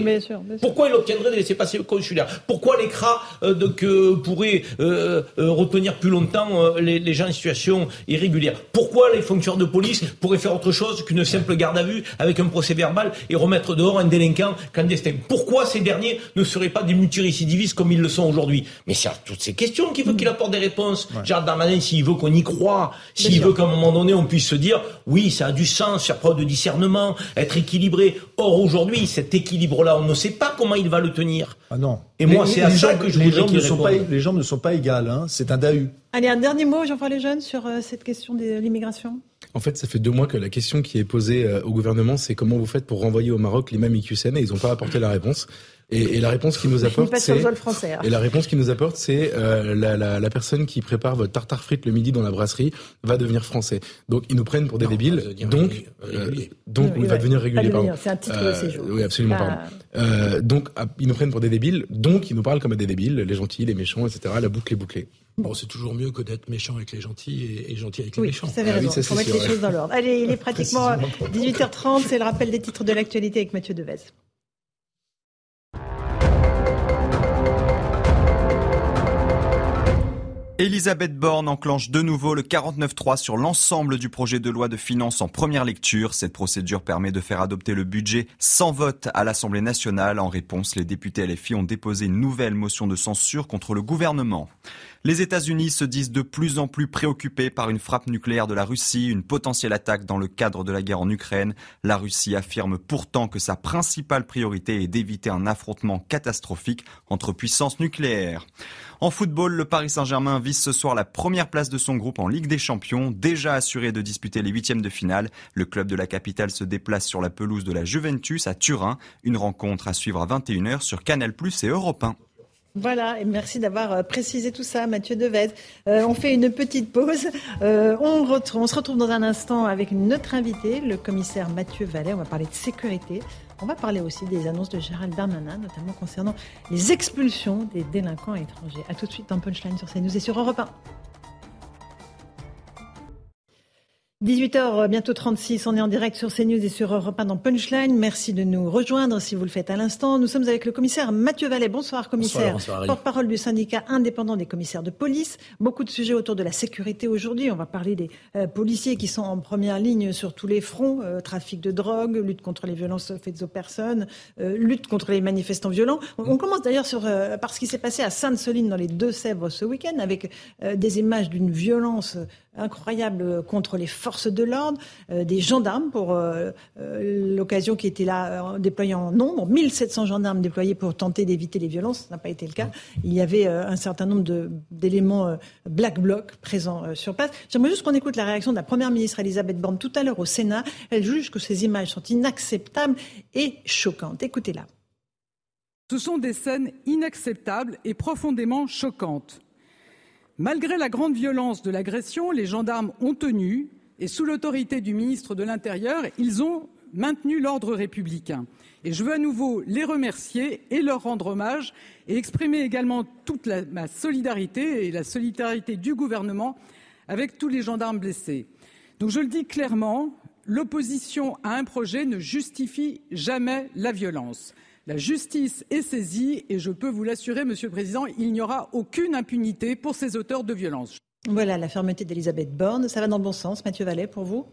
Pourquoi il obtiendrait des laissés-passer consulaires Pourquoi l'ECRA euh, euh, pourrait euh, euh, retenir plus longtemps les, les, gens en situation irrégulière? Pourquoi les fonctionnaires de police pourraient faire autre chose qu'une simple garde à vue avec un procès verbal et remettre dehors un délinquant clandestin? Pourquoi ces derniers ne seraient pas des multirécidivistes comme ils le sont aujourd'hui? Mais c'est à toutes ces questions qu'il faut qu'il apporte des réponses. Ouais. Gérard Darmanin, s'il veut qu'on y croit, s'il veut qu'à un moment donné on puisse se dire, oui, ça a du sens, faire preuve de discernement, être équilibré. Or, aujourd'hui, cet équilibre-là, on ne sait pas comment il va le tenir. Ah non. Et moi, c'est à ça que je ne sont pas, Les jambes ne sont pas égales, hein. c'est un DAU. Allez, un dernier mot, Jean-François Lejeune, sur euh, cette question de l'immigration. En fait, ça fait deux mois que la question qui est posée euh, au gouvernement, c'est comment vous faites pour renvoyer au Maroc les mêmes IQCN et ils n'ont pas apporté la réponse. Et, et la réponse qui nous apporte, c'est hein. et la réponse qui nous apporte, c'est euh, la, la, la, personne qui prépare votre tartare frite le midi dans la brasserie va devenir français. Donc ils nous prennent pour des débiles. Donc euh, donc il va devenir régulier. C'est un titre de séjour. Oui, absolument. Ah. Euh, donc ah, ils nous prennent pour des débiles. Donc ils nous parlent comme à des débiles, les gentils, les méchants, etc. La boucle est bouclée. Bon, c'est toujours mieux que d'être méchant avec les gentils et, et gentil avec les méchants. Vous avez raison. Ah, oui, faut mettre les choses dans l'ordre. Allez, il est pratiquement 18h30. C'est le rappel des titres de l'actualité avec Mathieu Devez. Elisabeth Borne enclenche de nouveau le 49.3 sur l'ensemble du projet de loi de finances en première lecture. Cette procédure permet de faire adopter le budget sans vote à l'Assemblée nationale. En réponse, les députés LFI ont déposé une nouvelle motion de censure contre le gouvernement. Les États-Unis se disent de plus en plus préoccupés par une frappe nucléaire de la Russie, une potentielle attaque dans le cadre de la guerre en Ukraine. La Russie affirme pourtant que sa principale priorité est d'éviter un affrontement catastrophique entre puissances nucléaires. En football, le Paris Saint-Germain vise ce soir la première place de son groupe en Ligue des Champions, déjà assuré de disputer les huitièmes de finale. Le club de la capitale se déplace sur la pelouse de la Juventus à Turin. Une rencontre à suivre à 21h sur Canal et Europe 1. Voilà, et merci d'avoir euh, précisé tout ça, Mathieu Devez. Euh, on fait une petite pause. Euh, on, on, se retrouve dans un instant avec notre invité, le commissaire Mathieu Vallet. On va parler de sécurité. On va parler aussi des annonces de Gérald Darmanin, notamment concernant les expulsions des délinquants étrangers. A tout de suite dans Punchline sur CNews et sur Europe 1. 18h, bientôt 36, on est en direct sur CNews et sur Europe 1 dans Punchline. Merci de nous rejoindre si vous le faites à l'instant. Nous sommes avec le commissaire Mathieu Vallet. Bonsoir commissaire. Porte-parole du syndicat indépendant des commissaires de police. Beaucoup de sujets autour de la sécurité aujourd'hui. On va parler des euh, policiers qui sont en première ligne sur tous les fronts. Euh, trafic de drogue, lutte contre les violences faites aux personnes, euh, lutte contre les manifestants violents. On, commence d'ailleurs sur par ce qui s'est passé à Sainte-Soline dans les Deux-Sèvres ce week-end avec des images d'une violence incroyable contre les forces de l'ordre, euh, des gendarmes pour euh, euh, l'occasion qui était là déployés en nombre, 1700 gendarmes déployés pour tenter d'éviter les violences, ça n'a pas été le cas. Il y avait un certain nombre d'éléments black bloc présents sur place. J'aimerais juste qu'on écoute la réaction de la première ministre Elisabeth Borne tout à l'heure au Sénat. Elle juge que ces images sont inacceptables et choquantes. Écoutez-la. Ce sont des scènes inacceptables et profondément choquantes. Malgré la grande violence de l'agression, les gendarmes ont tenu et sous l'autorité du ministre de l'Intérieur, ils ont maintenu l'ordre républicain. Et je veux à nouveau les remercier et leur rendre hommage et exprimer également toute ma solidarité et la solidarité du gouvernement avec tous les gendarmes blessés. Je le dis clairement, l'opposition à un projet ne justifie jamais la violence. La justice est saisie et je peux vous l'assurer, Monsieur le Président, il n'y aura aucune impunité pour ces auteurs de violences. Voilà la fermeté d'Elisabeth Borne. Ça va dans le bon sens, Mathieu Vallet, pour vous?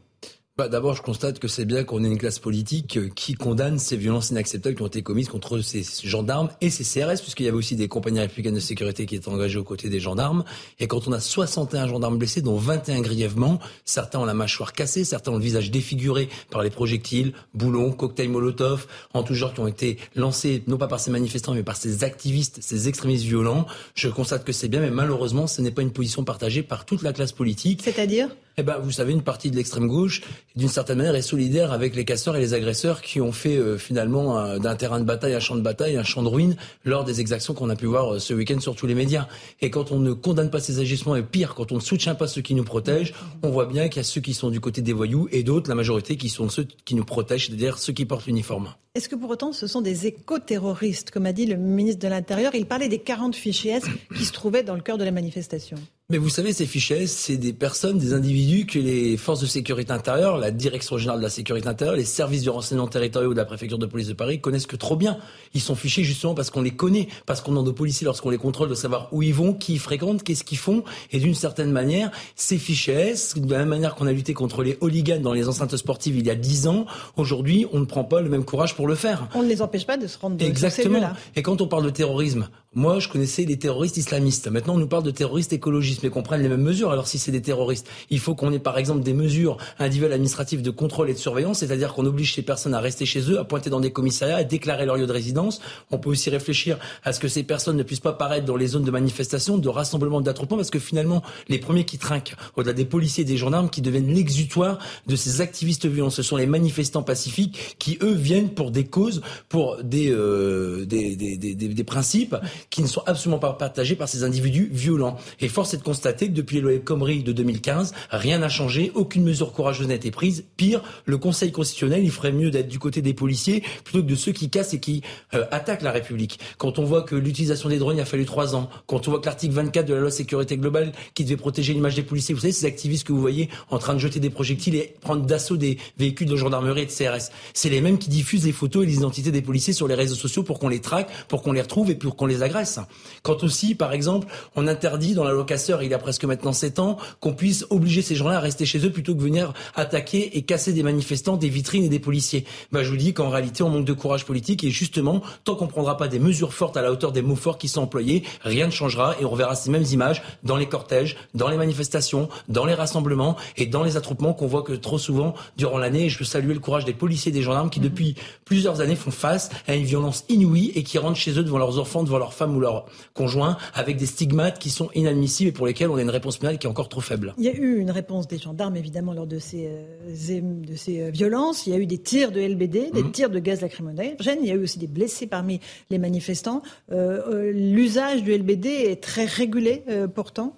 Bah, D'abord, je constate que c'est bien qu'on ait une classe politique euh, qui condamne ces violences inacceptables qui ont été commises contre ces gendarmes et ces CRS, puisqu'il y avait aussi des compagnies républicaines de sécurité qui étaient engagées aux côtés des gendarmes. Et quand on a 61 gendarmes blessés, dont 21 grièvement, certains ont la mâchoire cassée, certains ont le visage défiguré par les projectiles, boulons, cocktails Molotov, en tout genre qui ont été lancés, non pas par ces manifestants, mais par ces activistes, ces extrémistes violents. Je constate que c'est bien, mais malheureusement, ce n'est pas une position partagée par toute la classe politique. C'est-à-dire? Eh ben, vous savez, une partie de l'extrême gauche, d'une certaine manière, est solidaire avec les casseurs et les agresseurs qui ont fait euh, finalement d'un terrain de bataille un champ de bataille, un champ de ruines lors des exactions qu'on a pu voir euh, ce week-end sur tous les médias. Et quand on ne condamne pas ces agissements, et pire, quand on ne soutient pas ceux qui nous protègent, on voit bien qu'il y a ceux qui sont du côté des voyous et d'autres, la majorité, qui sont ceux qui nous protègent, c'est-à-dire ceux qui portent l'uniforme. Est-ce que pour autant ce sont des éco-terroristes, comme a dit le ministre de l'Intérieur? Il parlait des 40 fichiers S qui se trouvaient dans le cœur de la manifestation. Mais vous savez, ces fichiers, c'est des personnes, des individus que les forces de sécurité intérieure, la direction générale de la sécurité intérieure, les services du renseignement territorial de la préfecture de police de Paris connaissent que trop bien. Ils sont fichés justement parce qu'on les connaît, parce qu'on demande aux policiers lorsqu'on les contrôle de savoir où ils vont, qui ils fréquentent, qu'est-ce qu'ils font. Et d'une certaine manière, ces fichiers, de la même manière qu'on a lutté contre les hooligans dans les enceintes sportives il y a dix ans, aujourd'hui, on ne prend pas le même courage pour le faire. On ne les empêche pas de se rendre Exactement. Et quand on parle de terrorisme, moi, je connaissais les terroristes islamistes. Maintenant, on nous parle de terroristes écologistes, mais qu'on prenne les mêmes mesures. Alors, si c'est des terroristes, il faut qu'on ait, par exemple, des mesures individuelles administratives de contrôle et de surveillance, c'est-à-dire qu'on oblige ces personnes à rester chez eux, à pointer dans des commissariats, à déclarer leur lieu de résidence. On peut aussi réfléchir à ce que ces personnes ne puissent pas paraître dans les zones de manifestation, de rassemblement, d'attroupement, parce que finalement, les premiers qui trinquent, au-delà des policiers et des gendarmes, qui deviennent l'exutoire de ces activistes violents, ce sont les manifestants pacifiques qui, eux, viennent pour des causes, pour des, euh, des, des, des, des principes qui ne sont absolument pas partagés par ces individus violents. Et force est de constater que depuis les El de 2015, rien n'a changé, aucune mesure courageuse n'a été prise. Pire, le Conseil constitutionnel, il ferait mieux d'être du côté des policiers plutôt que de ceux qui cassent et qui euh, attaquent la République. Quand on voit que l'utilisation des drones, a fallu trois ans. Quand on voit que l'article 24 de la loi sécurité globale, qui devait protéger l'image des policiers, vous savez, ces activistes que vous voyez en train de jeter des projectiles et prendre d'assaut des véhicules de gendarmerie et de CRS, c'est les mêmes qui diffusent les photos et les identités des policiers sur les réseaux sociaux pour qu'on les traque, pour qu'on les retrouve et pour qu'on les agresse. Quand aussi, par exemple, on interdit dans la loi Casseur, il y a presque maintenant 7 ans, qu'on puisse obliger ces gens-là à rester chez eux plutôt que venir attaquer et casser des manifestants, des vitrines et des policiers. Ben, je vous dis qu'en réalité, on manque de courage politique et justement, tant qu'on prendra pas des mesures fortes à la hauteur des mots forts qui sont employés, rien ne changera et on reverra ces mêmes images dans les cortèges, dans les manifestations, dans les rassemblements et dans les attroupements qu'on voit que trop souvent durant l'année. Et je veux saluer le courage des policiers et des gendarmes qui, depuis plusieurs années, font face à une violence inouïe et qui rentrent chez eux devant leurs enfants, devant leurs femmes ou leurs conjoints avec des stigmates qui sont inadmissibles et pour lesquels on a une réponse pénale qui est encore trop faible. Il y a eu une réponse des gendarmes évidemment lors de ces, euh, de ces euh, violences. Il y a eu des tirs de LBD, des mhm. tirs de gaz lacrymogène. Il y a eu aussi des blessés parmi les manifestants. Euh, l'usage du LBD est très régulé pourtant.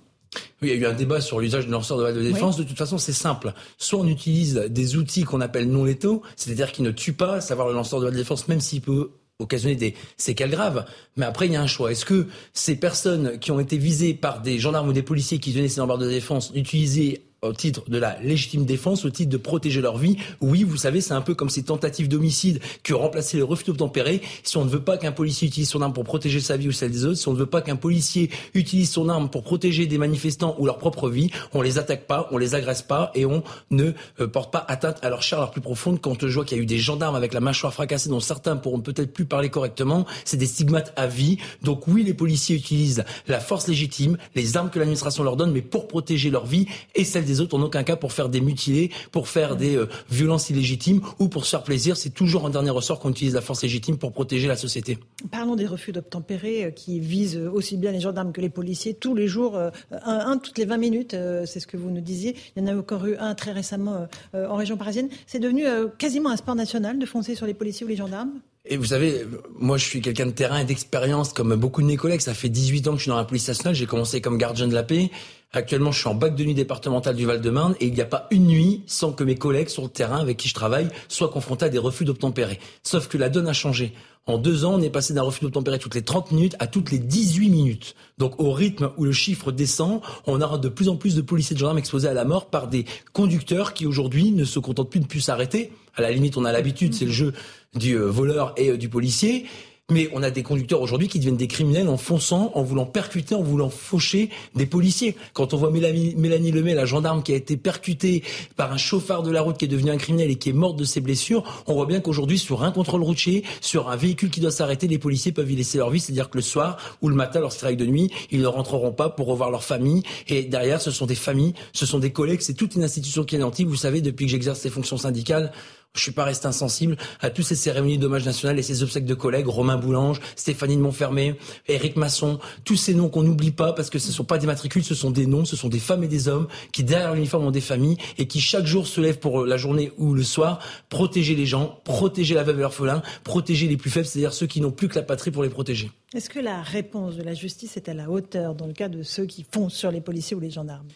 Oui, il y a eu un débat sur l'usage de lanceurs de balles de défense. De toute façon, c'est simple. Soit on utilise des outils qu'on appelle non létaux, c'est-à-dire qui ne tuent pas, savoir le lanceur de balles de défense, même s'il peut occasionner des séquelles graves. Mais après, il y a un choix. Est-ce que ces personnes qui ont été visées par des gendarmes ou des policiers qui venaient ces barres de défense utilisaient au titre de la légitime défense, au titre de protéger leur vie. Oui, vous savez, c'est un peu comme ces tentatives d'homicide qui ont remplacé les refus d'obtempérer. Si on ne veut pas qu'un policier utilise son arme pour protéger sa vie ou celle des autres, si on ne veut pas qu'un policier utilise son arme pour protéger des manifestants ou leur propre vie, on les attaque pas, on les agresse pas et on ne euh, porte pas atteinte à leur chair la plus profonde. Quand je vois qu'il y a eu des gendarmes avec la mâchoire fracassée, dont certains pourront peut-être plus parler correctement, c'est des stigmates à vie. Donc oui, les policiers utilisent la force légitime, les armes que l'administration leur donne, mais pour protéger leur vie et celle des autres, en aucun cas pour faire des mutilés, pour faire des euh, violences illégitimes ou pour se faire plaisir. C'est toujours un dernier ressort qu'on utilise la force légitime pour protéger la société. Parlons des refus d'obtempérer euh, qui visent aussi bien les gendarmes que les policiers tous les jours, euh, un, toutes les 20 minutes, c'est ce que vous nous disiez. Il y en a encore eu un très récemment en région parisienne. C'est devenu quasiment un sport national de foncer sur les policiers ou les gendarmes? Et vous savez, moi je suis quelqu'un de terrain et d'expérience, comme beaucoup de mes collègues. Ça fait 18 ans que je suis dans la police nationale. J'ai commencé comme gardien de la paix. Actuellement, je suis en bac de nuit départemental du Val-de-Marne et il n'y a pas une nuit sans que mes collègues sur le terrain avec qui je travaille soient confrontés à des refus d'obtempérer. Sauf que la donne a changé. En deux ans, on est passé d'un refus d'obtempérer toutes les 30 minutes à toutes les 18 minutes. Donc au rythme où le chiffre descend, on aura de plus en plus de policiers et de gendarmes exposés à la mort par des conducteurs qui aujourd'hui ne se contentent plus de plus s'arrêter. À la limite, on a l'habitude, c'est le jeu du euh, voleur et euh, du policier. Mais on a des conducteurs aujourd'hui qui deviennent des criminels en fonçant, en voulant percuter, en voulant faucher des policiers. Quand on voit Mélanie, Lemay, la gendarme qui a été percutée par un chauffard de la route qui est devenu un criminel et qui est morte de ses blessures, on voit bien qu'aujourd'hui, sur un contrôle routier, sur un véhicule qui doit s'arrêter, les policiers peuvent y laisser leur vie. C'est-à-dire que le soir ou le matin, lorsqu'ils travaillent de nuit, ils ne rentreront pas pour revoir leur famille. Et derrière, ce sont des familles, ce sont des collègues, c'est toute une institution qui est nantie. Vous savez, depuis que j'exerce ces fonctions syndicales, je suis pas resté insensible à toutes ces cérémonies d'hommage national et ces obsèques de collègues, Romain Boulange, Stéphanie de Montfermé, Éric Masson, tous ces noms qu'on n'oublie pas parce que ce ne sont pas des matricules, ce sont des noms, ce sont des femmes et des hommes qui derrière l'uniforme ont des familles et qui chaque jour se lèvent pour la journée ou le soir, protéger les gens, protéger la veuve et l'orphelin, protéger les plus faibles, c'est-à-dire ceux qui n'ont plus que la patrie pour les protéger. Est-ce que la réponse de la justice est à la hauteur dans le cas de ceux qui font sur les policiers ou les gendarmes?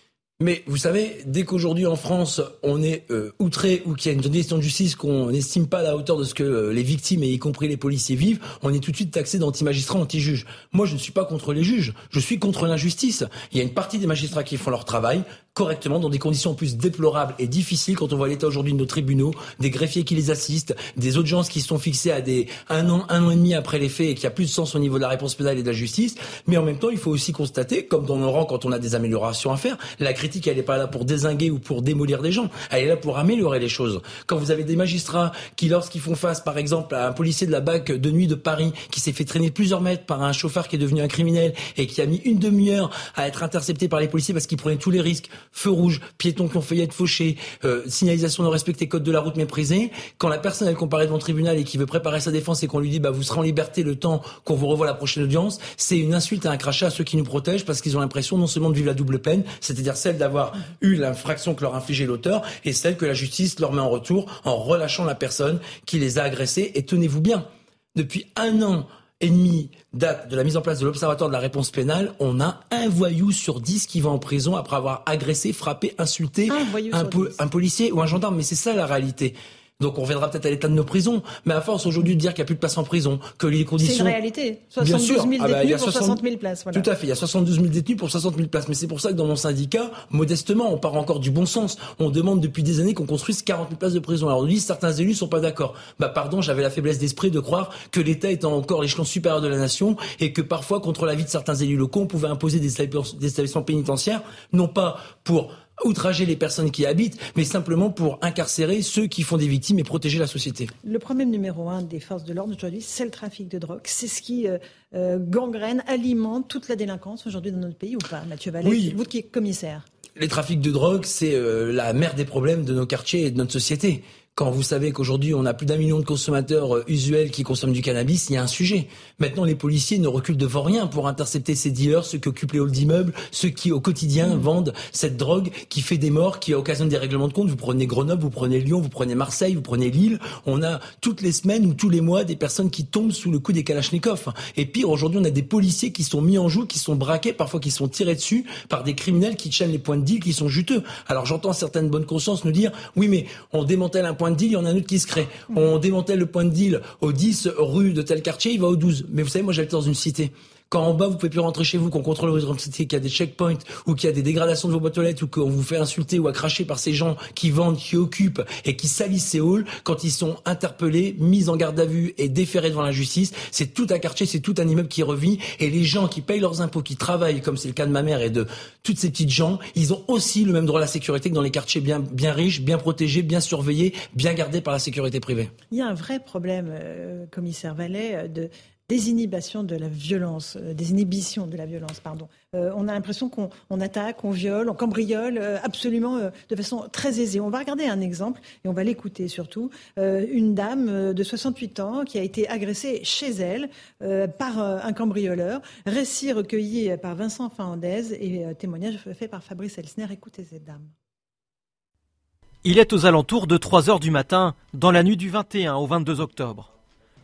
Mais vous savez, dès qu'aujourd'hui en France, on est euh, outré ou qu'il y a une gestion de justice qu'on n'estime pas à la hauteur de ce que euh, les victimes et y compris les policiers vivent, on est tout de suite taxé d'anti-magistrats, anti-juges. Moi, je ne suis pas contre les juges, je suis contre l'injustice. Il y a une partie des magistrats qui font leur travail, correctement dans des conditions plus déplorables et difficiles quand on voit l'état aujourd'hui de nos tribunaux, des greffiers qui les assistent, des audiences qui sont fixées à des un an, un an et demi après les faits et qui a plus de sens au niveau de la réponse pénale et de la justice. Mais en même temps, il faut aussi constater, comme dans nos rangs quand on a des améliorations à faire, la critique elle n'est pas là pour désinguer ou pour démolir des gens, elle est là pour améliorer les choses. Quand vous avez des magistrats qui, lorsqu'ils font face, par exemple, à un policier de la BAC de nuit de Paris qui s'est fait traîner plusieurs mètres par un chauffeur qui est devenu un criminel et qui a mis une demi-heure à être intercepté par les policiers parce qu'il prenait tous les risques feu rouge, piétons qui ont failli être fauchés, euh, signalisation de respecter code de la route méprisée. Quand la personne elle comparaît devant le tribunal et qui veut préparer sa défense et qu'on lui dit bah vous serez en liberté le temps qu'on vous revoie la prochaine audience, c'est une insulte et un crachat à ceux qui nous protègent parce qu'ils ont l'impression non seulement de vivre la double peine, c'est-à-dire celle d'avoir eu l'infraction que leur a infligé l'auteur et celle que la justice leur met en retour en relâchant la personne qui les a agressés. Et tenez-vous bien, depuis un an, et date de la mise en place de l'Observatoire de la réponse pénale, on a un voyou sur dix qui va en prison après avoir agressé, frappé, insulté un, un policier ou un gendarme. Mais c'est ça la réalité. Donc on reviendra peut-être à l'état de nos prisons. Mais à force aujourd'hui de dire qu'il n'y a plus de places en prison, que les conditions... C'est une réalité. 72 000 ah bah, détenus pour 60 000 places. Tout à fait. Il y a 72 000 détenus pour 60 000 places. Mais c'est pour ça que dans mon syndicat, modestement, on part encore du bon sens. On demande depuis des années qu'on construise 40 000 places de prison. Alors on dit certains élus sont pas d'accord. Bah pardon, j'avais la faiblesse d'esprit de croire que l'État est encore l'échelon supérieur de la nation et que parfois, contre l'avis de certains élus locaux, on pouvait imposer des établissements pénitentiaires, non pas pour outrager les personnes qui habitent, mais simplement pour incarcérer ceux qui font des victimes et protéger la société. Le problème numéro un des forces de l'ordre aujourd'hui, c'est le trafic de drogue. C'est ce qui euh, euh, gangrène, alimente toute la délinquance aujourd'hui dans notre pays ou pas, Mathieu Vallet Oui. Vous qui êtes commissaire? Les trafics de drogue, c'est euh, la mère des problèmes de nos quartiers et de notre société. Quand vous savez qu'aujourd'hui on a plus d'un million de consommateurs euh, usuels qui consomment du cannabis, il y a un sujet. Maintenant, les policiers ne reculent devant rien pour intercepter ces dealers, ceux qui occupent les halls d'immeubles, ceux qui au quotidien mmh. vendent cette drogue qui fait des morts, qui occasionne des règlements de compte. Vous prenez Grenoble, vous prenez Lyon, vous prenez Marseille, vous prenez Lille. On a toutes les semaines ou tous les mois des personnes qui tombent sous le coup des kalachnikovs. Et pire, aujourd'hui, on a des policiers qui sont mis en joue, qui sont braqués, parfois qui sont tirés dessus par des criminels qui chaînent les points de deal, qui sont juteux. Alors j'entends certaines bonnes consciences nous dire, oui, mais on démantèle un point de deal, il y en a un autre qui se crée. On démantèle le point de deal au 10 rue de tel quartier, il va au 12. Mais vous savez, moi j'habite dans une cité. Quand en bas vous pouvez plus rentrer chez vous, qu'on contrôle votre identité, qu'il y a des checkpoints ou qu'il y a des dégradations de vos boîtes aux ou qu'on vous fait insulter ou à cracher par ces gens qui vendent, qui occupent et qui salissent ces halls, quand ils sont interpellés, mis en garde à vue et déférés devant la justice, c'est tout un quartier, c'est tout un immeuble qui revit et les gens qui payent leurs impôts, qui travaillent, comme c'est le cas de ma mère et de toutes ces petites gens, ils ont aussi le même droit à la sécurité que dans les quartiers bien, riches, bien protégés, bien surveillés, bien gardés par la sécurité privée. Il y a un vrai problème, euh, commissaire Vallet, euh, de désinhibition de la violence, euh, des inhibitions de la violence, pardon. Euh, on a l'impression qu'on attaque, on viole, on cambriole euh, absolument de façon très aisée. On va regarder un exemple et on va l'écouter surtout. une dame de 68 ans qui a été agressée chez elle par un cambrioleur. Récit recueilli par Vincent Fernandez et témoignage fait par Fabrice Elsner. Écoutez cette dame. Il est aux alentours de 3 heures du matin, dans la nuit du 21 au 22 octobre.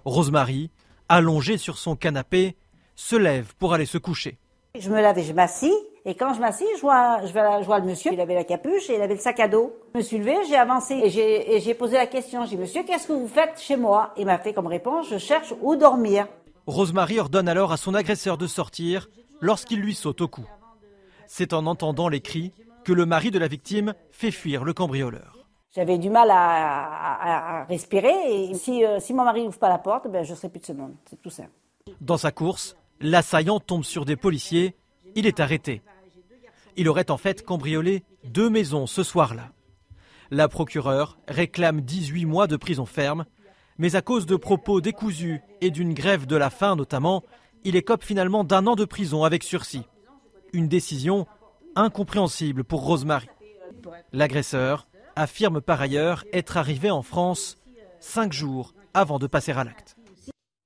Rosemary, allongé sur son canapé, se lève pour aller se coucher. Je me lave et je m'assis. Et quand je m'assis, je vois, je, vois, le monsieur. Il avait la capuche et il avait le sac à dos. Je me suis levée, j'ai avancé et j'ai posé la question. J'ai dit, monsieur, qu'est-ce que vous faites chez moi? Il m'a fait comme réponse, je cherche où dormir. Rosemary ordonne alors à son agresseur de sortir lorsqu'il lui saute au cou. C'est en entendant les cris que le mari de la victime fait fuir le cambrioleur. J'avais du mal à, respirer et si, euh, mon mari n'ouvre pas la porte, ben, je ne serai plus de ce monde. C'est tout simple. Dans sa course, l'assaillant tombe sur des policiers. Il est arrêté. Il aurait en fait cambriolé deux maisons ce soir-là. La procureure réclame 18 mois de prison ferme, mais à cause de propos décousus et d'une grève de la faim notamment, il écope finalement d'un an de prison avec sursis. Une décision incompréhensible pour Rosemary. L'agresseur affirme par ailleurs être arrivé en France cinq jours avant de passer à l'acte.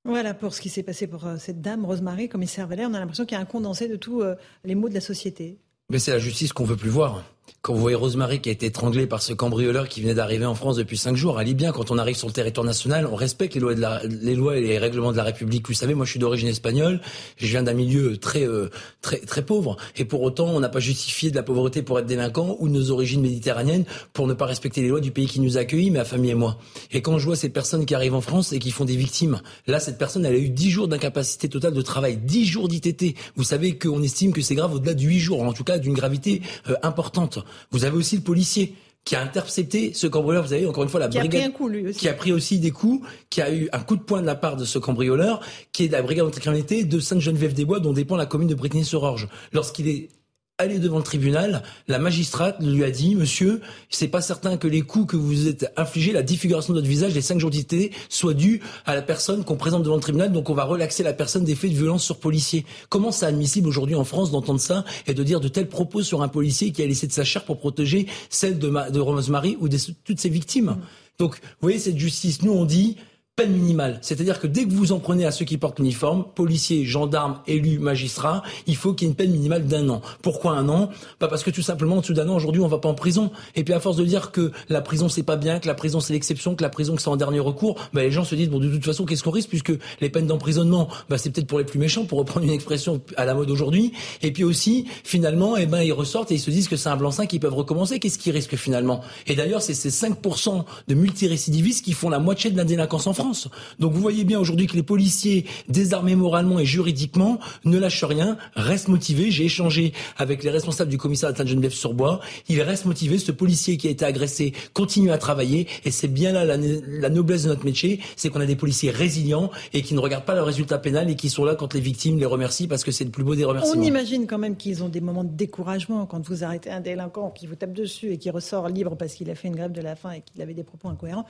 Voilà pour ce qui s'est passé pour euh, cette dame, Rosemary, commissaire Valère. On a l'impression qu'il y a un condensé de tous euh, les maux de la société. Mais c'est la justice qu'on veut plus voir. Quand vous voyez Rosemary qui a été étranglée par ce cambrioleur qui venait d'arriver en France depuis cinq jours, allez bien, quand on arrive sur le territoire national, on respecte les lois, et les règlements de la République. Vous savez, moi je suis d'origine espagnole, je viens d'un milieu très, euh, très, très pauvre, et pour autant on n'a pas justifié de la pauvreté pour être délinquant ou de nos origines méditerranéennes pour ne pas respecter les lois du pays qui nous a accueillis, ma famille et moi. Et quand je vois ces personnes qui arrivent en France et qui font des victimes, là cette personne elle a eu dix jours d'incapacité totale de travail, dix jours d'ITT. Vous savez qu'on estime que c'est grave au-delà de huit jours, en tout cas d'une gravité euh, importante. Vous avez aussi le policier qui a intercepté ce cambrioleur. Vous savez, encore une fois, la qui brigade. A pris un coup, lui aussi. Qui a pris aussi des coups, qui a eu un coup de poing de la part de ce cambrioleur, qui est de la brigade anticriminalité de Sainte-Geneviève-des-Bois, dont dépend la commune de Brittany-sur-Orge. Lorsqu'il est aller devant le tribunal, la magistrate lui a dit, monsieur, c'est pas certain que les coups que vous êtes infligés, la défiguration de votre visage, les cinq jours d'ITT, soient dus à la personne qu'on présente devant le tribunal, donc on va relaxer la personne des faits de violence sur policier. Comment c'est admissible aujourd'hui en France d'entendre ça et de dire de tels propos sur un policier qui a laissé de sa chair pour protéger celle de, de Rosemary ou de toutes ses victimes? Donc, vous voyez, cette justice, nous on dit, peine minimale. C'est-à-dire que dès que vous en prenez à ceux qui portent l'uniforme, policiers, gendarmes, élus, magistrats, il faut qu'il y ait une peine minimale d'un an. Pourquoi un an? Pas Parce que tout simplement, en dessous d'un an, aujourd'hui, on va pas en prison. Et puis à force de dire que la prison c'est pas bien, que la prison c'est l'exception, que la prison c'est en dernier recours, bah, les gens se disent bon de toute façon qu'est-ce qu'on risque puisque les peines d'emprisonnement, bah, c'est peut-être pour les plus méchants, pour reprendre une expression à la mode aujourd'hui. Et puis aussi, finalement, eh ben ils ressortent et ils se disent que c'est un blanc-seing qu'ils peuvent recommencer. Qu'est-ce qu'ils risquent finalement? Et d'ailleurs, c'est ces 5% de multirécidivistes qui font la moitié de la délinquance en France. Donc vous voyez bien aujourd'hui que les policiers, désarmés moralement et juridiquement, ne lâchent rien, restent motivés. J'ai échangé avec les responsables du commissariat de Sainte-Geneviève-sur-Bois. Il reste motivé. Ce policier qui a été agressé continue à travailler. Et c'est bien là la, noblesse de notre métier, c'est qu'on a des policiers résilients et qui ne regardent pas le résultat pénal et qui sont là quand les victimes les remercient parce que c'est le plus beau des remerciements. On imagine quand même qu'ils ont des moments de découragement quand vous arrêtez un délinquant qui vous tape dessus et qui ressort libre parce qu'il a fait une grève de la faim et qu'il avait des propos incohérents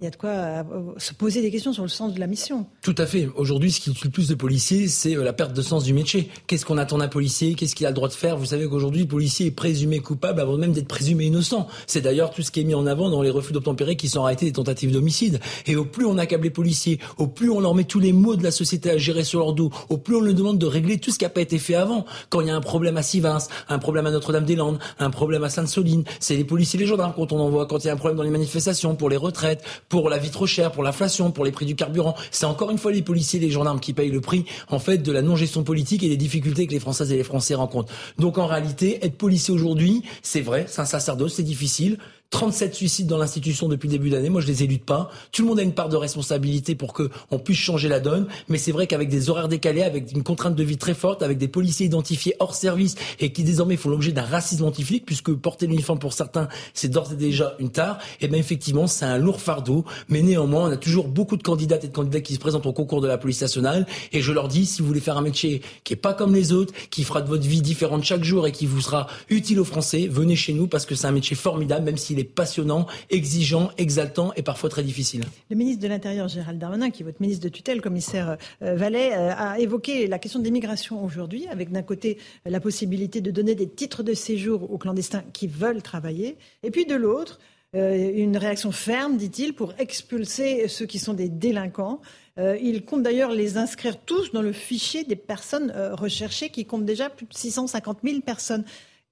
il y a de quoi euh, se poser des questions sur le sens de la mission. Tout à fait. Aujourd'hui, ce qui tue le plus de policiers, c'est euh, la perte de sens du métier. Qu'est-ce qu'on attend d'un policier? Qu'est-ce qu'il a le droit de faire? Vous savez qu'aujourd'hui, le policier est présumé coupable avant même d'être présumé innocent. C'est d'ailleurs tout ce qui est mis en avant dans les refus d'obtempérer qui sont arrêtés des tentatives d'homicide. Et au plus on accable les policiers, au plus on leur met tous les maux de la société à gérer sur leur dos, au plus on leur demande de régler tout ce qui n'a pas été fait avant. Quand il y a un problème à Sivins, un problème à Notre-Dame-des-Landes, un problème à Sainte-Soline, c'est les policiers et les gendarmes quand on envoie. Quand il y a un problème dans les manifestations, pour les retraites, pour la vie trop chère, pour l'inflation, pour les prix du carburant. C'est encore une fois les policiers et les gendarmes qui payent le prix, en fait, de la non-gestion politique et des difficultés que les Françaises et les Français rencontrent. Donc, en réalité, être policier aujourd'hui, c'est vrai, c'est un sacerdoce, c'est difficile. 37 suicides dans l'institution depuis le début d'année. Moi, je les élude pas. Tout le monde a une part de responsabilité pour que on puisse changer la donne. Mais c'est vrai qu'avec des horaires décalés, avec une contrainte de vie très forte, avec des policiers identifiés hors service et qui désormais font l'objet d'un racisme anti-flic, puisque porter l'uniforme pour certains, c'est d'ores et déjà une tare. Et eh bien effectivement, c'est un lourd fardeau. Mais néanmoins, on a toujours beaucoup de candidates et de candidats qui se présentent au concours de la police nationale. Et je leur dis, si vous voulez faire un métier qui est pas comme les autres, qui fera de votre vie différente chaque jour et qui vous sera utile aux Français, venez chez nous parce que c'est un métier formidable, même s'il est passionnant, exigeant, exaltant et parfois très difficile. Le ministre de l'Intérieur, Gérald Darmanin, qui est votre ministre de tutelle, commissaire euh, Vallet, euh, a évoqué la question de l'immigration aujourd'hui, avec d'un côté la possibilité de donner des titres de séjour aux clandestins qui veulent travailler, et puis de l'autre, euh, une réaction ferme, dit-il, pour expulser ceux qui sont des délinquants. il compte d'ailleurs les inscrire tous dans le fichier des personnes recherchées, qui compte déjà plus de 650 000 personnes.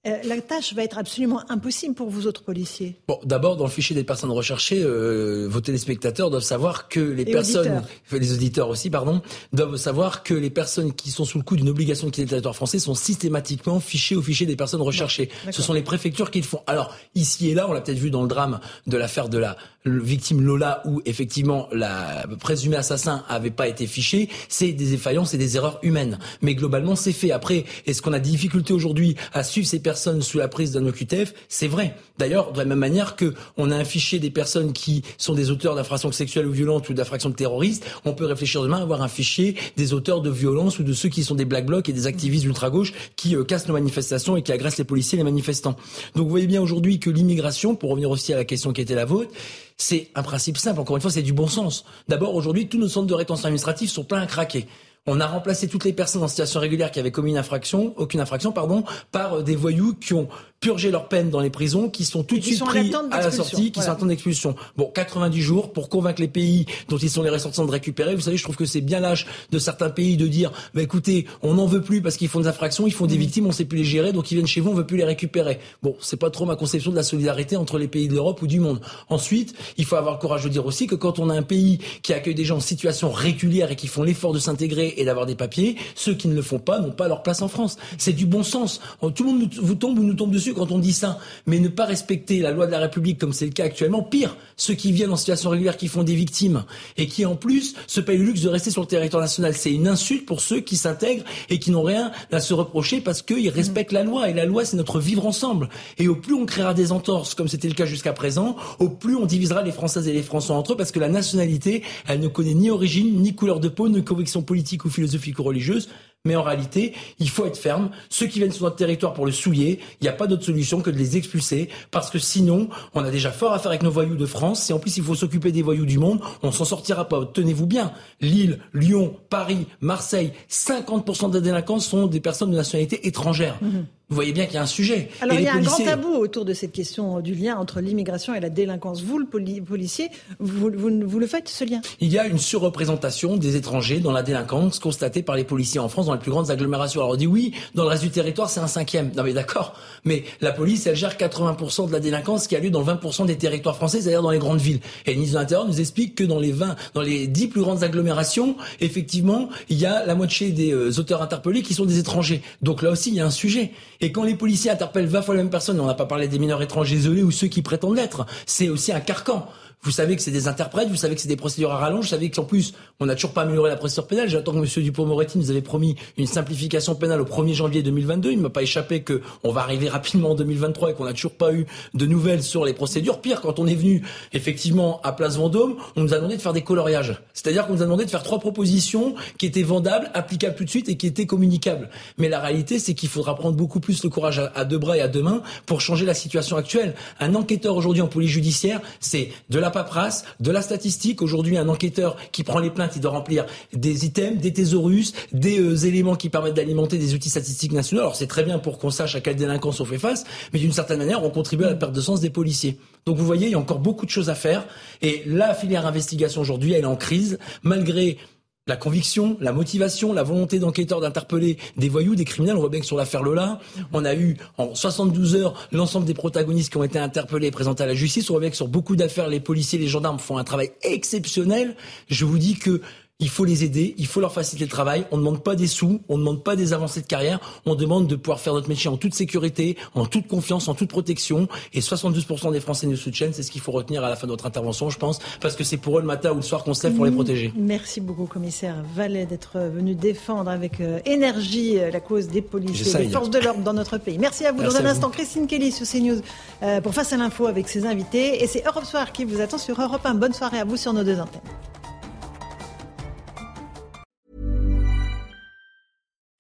Euh, la tâche va être absolument impossible pour vous autres policiers. Bon, d'abord, dans le fichier des personnes recherchées, euh, vos téléspectateurs doivent savoir que les personnes, les auditeurs aussi, pardon, doivent savoir que les personnes qui sont sous le coup d'une obligation de quitter le territoire français sont systématiquement fichées au fichier des personnes recherchées. Ce sont les préfectures qui le font. Alors, ici et là, on l'a peut-être vu dans le drame de l'affaire de la victime Lola, où effectivement la présumée assassin avait pas été fiché, c'est des effaillances et des erreurs humaines. Mais globalement, c'est fait. Après, est-ce qu'on a des difficultés aujourd'hui à suivre ces personnes sous la prise d'un OQTF C'est vrai. D'ailleurs, de la même manière que on a un fichier des personnes qui sont des auteurs d'infractions sexuelles ou violentes ou d'infractions terroristes, on peut réfléchir demain à avoir un fichier des auteurs de violences ou de ceux qui sont des black blocs et des activistes ultra-gauche qui euh, cassent nos manifestations et qui agressent les policiers et les manifestants. Donc vous voyez bien aujourd'hui que l'immigration, pour revenir aussi à la question qui était la vôtre, c'est un principe simple. Encore une fois, c'est du bon sens. D'abord, aujourd'hui, tous nos centres de rétention administrative sont pleins à craquer. On a remplacé toutes les personnes en situation régulière qui avaient commis une infraction, aucune infraction, pardon, par euh, des voyous qui ont purgé leur peine dans les prisons, qui sont tout de suite pris à la sortie, qui sont en temps d'expulsion. Bon, 90 jours pour convaincre les pays dont ils sont les ressortissants de récupérer. Vous savez, je trouve que c'est bien lâche de certains pays de dire, bah écoutez, on n'en veut plus parce qu'ils font des infractions, ils font des mmh. victimes, on sait plus les gérer, donc ils viennent chez vous, on veut plus les récupérer. Bon, c'est pas trop ma conception de la solidarité entre les pays de l'Europe ou du monde. Ensuite, il faut avoir le courage de dire aussi que quand on a un pays qui accueille des gens en situation régulière et qui font l'effort de s'intégrer et d'avoir des papiers, ceux qui ne le font pas n'ont pas leur place en France. C'est du bon sens. Tout le monde vous tombe ou nous tombe dessus quand on dit ça mais ne pas respecter la loi de la République comme c'est le cas actuellement, pire, ceux qui viennent en situation régulière, qui font des victimes et qui en plus se payent le luxe de rester sur le territoire national, c'est une insulte pour ceux qui s'intègrent et qui n'ont rien à se reprocher parce qu'ils respectent la loi et la loi c'est notre vivre ensemble. Et au plus on créera des entorses comme c'était le cas jusqu'à présent, au plus on divisera les Françaises et les Français entre eux parce que la nationalité, elle ne connaît ni origine, ni couleur de peau, ni conviction politique ou philosophique ou religieuse. Mais en réalité, il faut être ferme. Ceux qui viennent sur notre territoire pour le souiller, il n'y a pas d'autre solution que de les expulser, parce que sinon, on a déjà fort à faire avec nos voyous de France. Et en plus, il faut s'occuper des voyous du monde. On s'en sortira pas. Tenez-vous bien. Lille, Lyon, Paris, Marseille, 50% des délinquants sont des personnes de nationalité étrangère. Mhm. Vous voyez bien qu'il y a un sujet. Alors il y a un grand tabou autour de cette question du lien entre l'immigration et la délinquance. Vous, le policier, vous, vous, le faites, ce lien? Il y a une surreprésentation des étrangers dans la délinquance constatée par les policiers en France dans les plus grandes agglomérations. Alors on dit oui, dans le reste du territoire, c'est un cinquième. Non mais d'accord, mais la police, elle gère 80% de la délinquance qui a lieu dans 20% des territoires français, c'est-à-dire dans les grandes villes. Et le ministre de l'Intérieur nous explique que dans les 20, dans les 10 plus grandes agglomérations, effectivement, il y a la moitié des euh, auteurs interpellés qui sont des étrangers. Donc là aussi, il y a un sujet. Et quand les policiers interpellent 20 fois la même personne, on n'a pas parlé des mineurs étrangers isolés ou ceux qui prétendent l'être, c'est aussi un carcan. Vous savez que c'est des interprètes, vous savez que c'est des procédures à rallonge, vous savez qu'en plus, on n'a toujours pas amélioré la procédure pénale. J'attends que M. Dupont-Moretti nous avait promis une simplification pénale au 1er janvier 2022. Il ne m'a pas échappé que on va arriver rapidement en 2023 et qu'on n'a toujours pas eu de nouvelles sur les procédures. Pire, quand on est venu effectivement à Place Vendôme, on nous a demandé de faire des coloriages. C'est-à-dire qu'on nous a demandé de faire trois propositions qui étaient vendables, applicables tout de suite et qui étaient communicables. Mais la réalité, c'est qu'il faudra prendre beaucoup plus le courage à, deux bras et à deux mains pour changer la situation actuelle. Un enquêteur aujourd'hui en police judiciaire, c'est de la paperasse, de la statistique. Aujourd'hui, un enquêteur qui prend les plaintes, il doit remplir des items, des thésaurus, des euh, éléments qui permettent d'alimenter des outils statistiques nationaux. Alors c'est très bien pour qu'on sache à quelle délinquance on fait face, mais d'une certaine manière, on contribue à la perte de sens des policiers. Donc vous voyez, il y a encore beaucoup de choses à faire. Et la filière investigation aujourd'hui, elle est en crise, malgré la conviction, la motivation, la volonté d'enquêteurs d'interpeller des voyous, des criminels. On voit bien que sur l'affaire Lola, on a eu en 72 heures l'ensemble des protagonistes qui ont été interpellés et présentés à la justice. On voit bien que sur beaucoup d'affaires, les policiers, les gendarmes font un travail exceptionnel. Je vous dis que il faut les aider, il faut leur faciliter le travail. On ne demande pas des sous, on ne demande pas des avancées de carrière, on demande de pouvoir faire notre métier en toute sécurité, en toute confiance, en toute protection. Et 72% des Français nous soutiennent, c'est ce qu'il faut retenir à la fin de notre intervention, je pense, parce que c'est pour eux le matin ou le soir qu'on se lève pour les protéger. Merci beaucoup, commissaire Vallet, d'être venu défendre avec euh, énergie euh, la cause des policiers, des forces de l'ordre dans notre pays. Merci à vous. dans un instant, Christine Kelly sur CNews euh, pour Face à l'info avec ses invités. Et c'est Europe Soir qui vous attend sur Europe 1. Bonne soirée à vous sur nos deux antennes.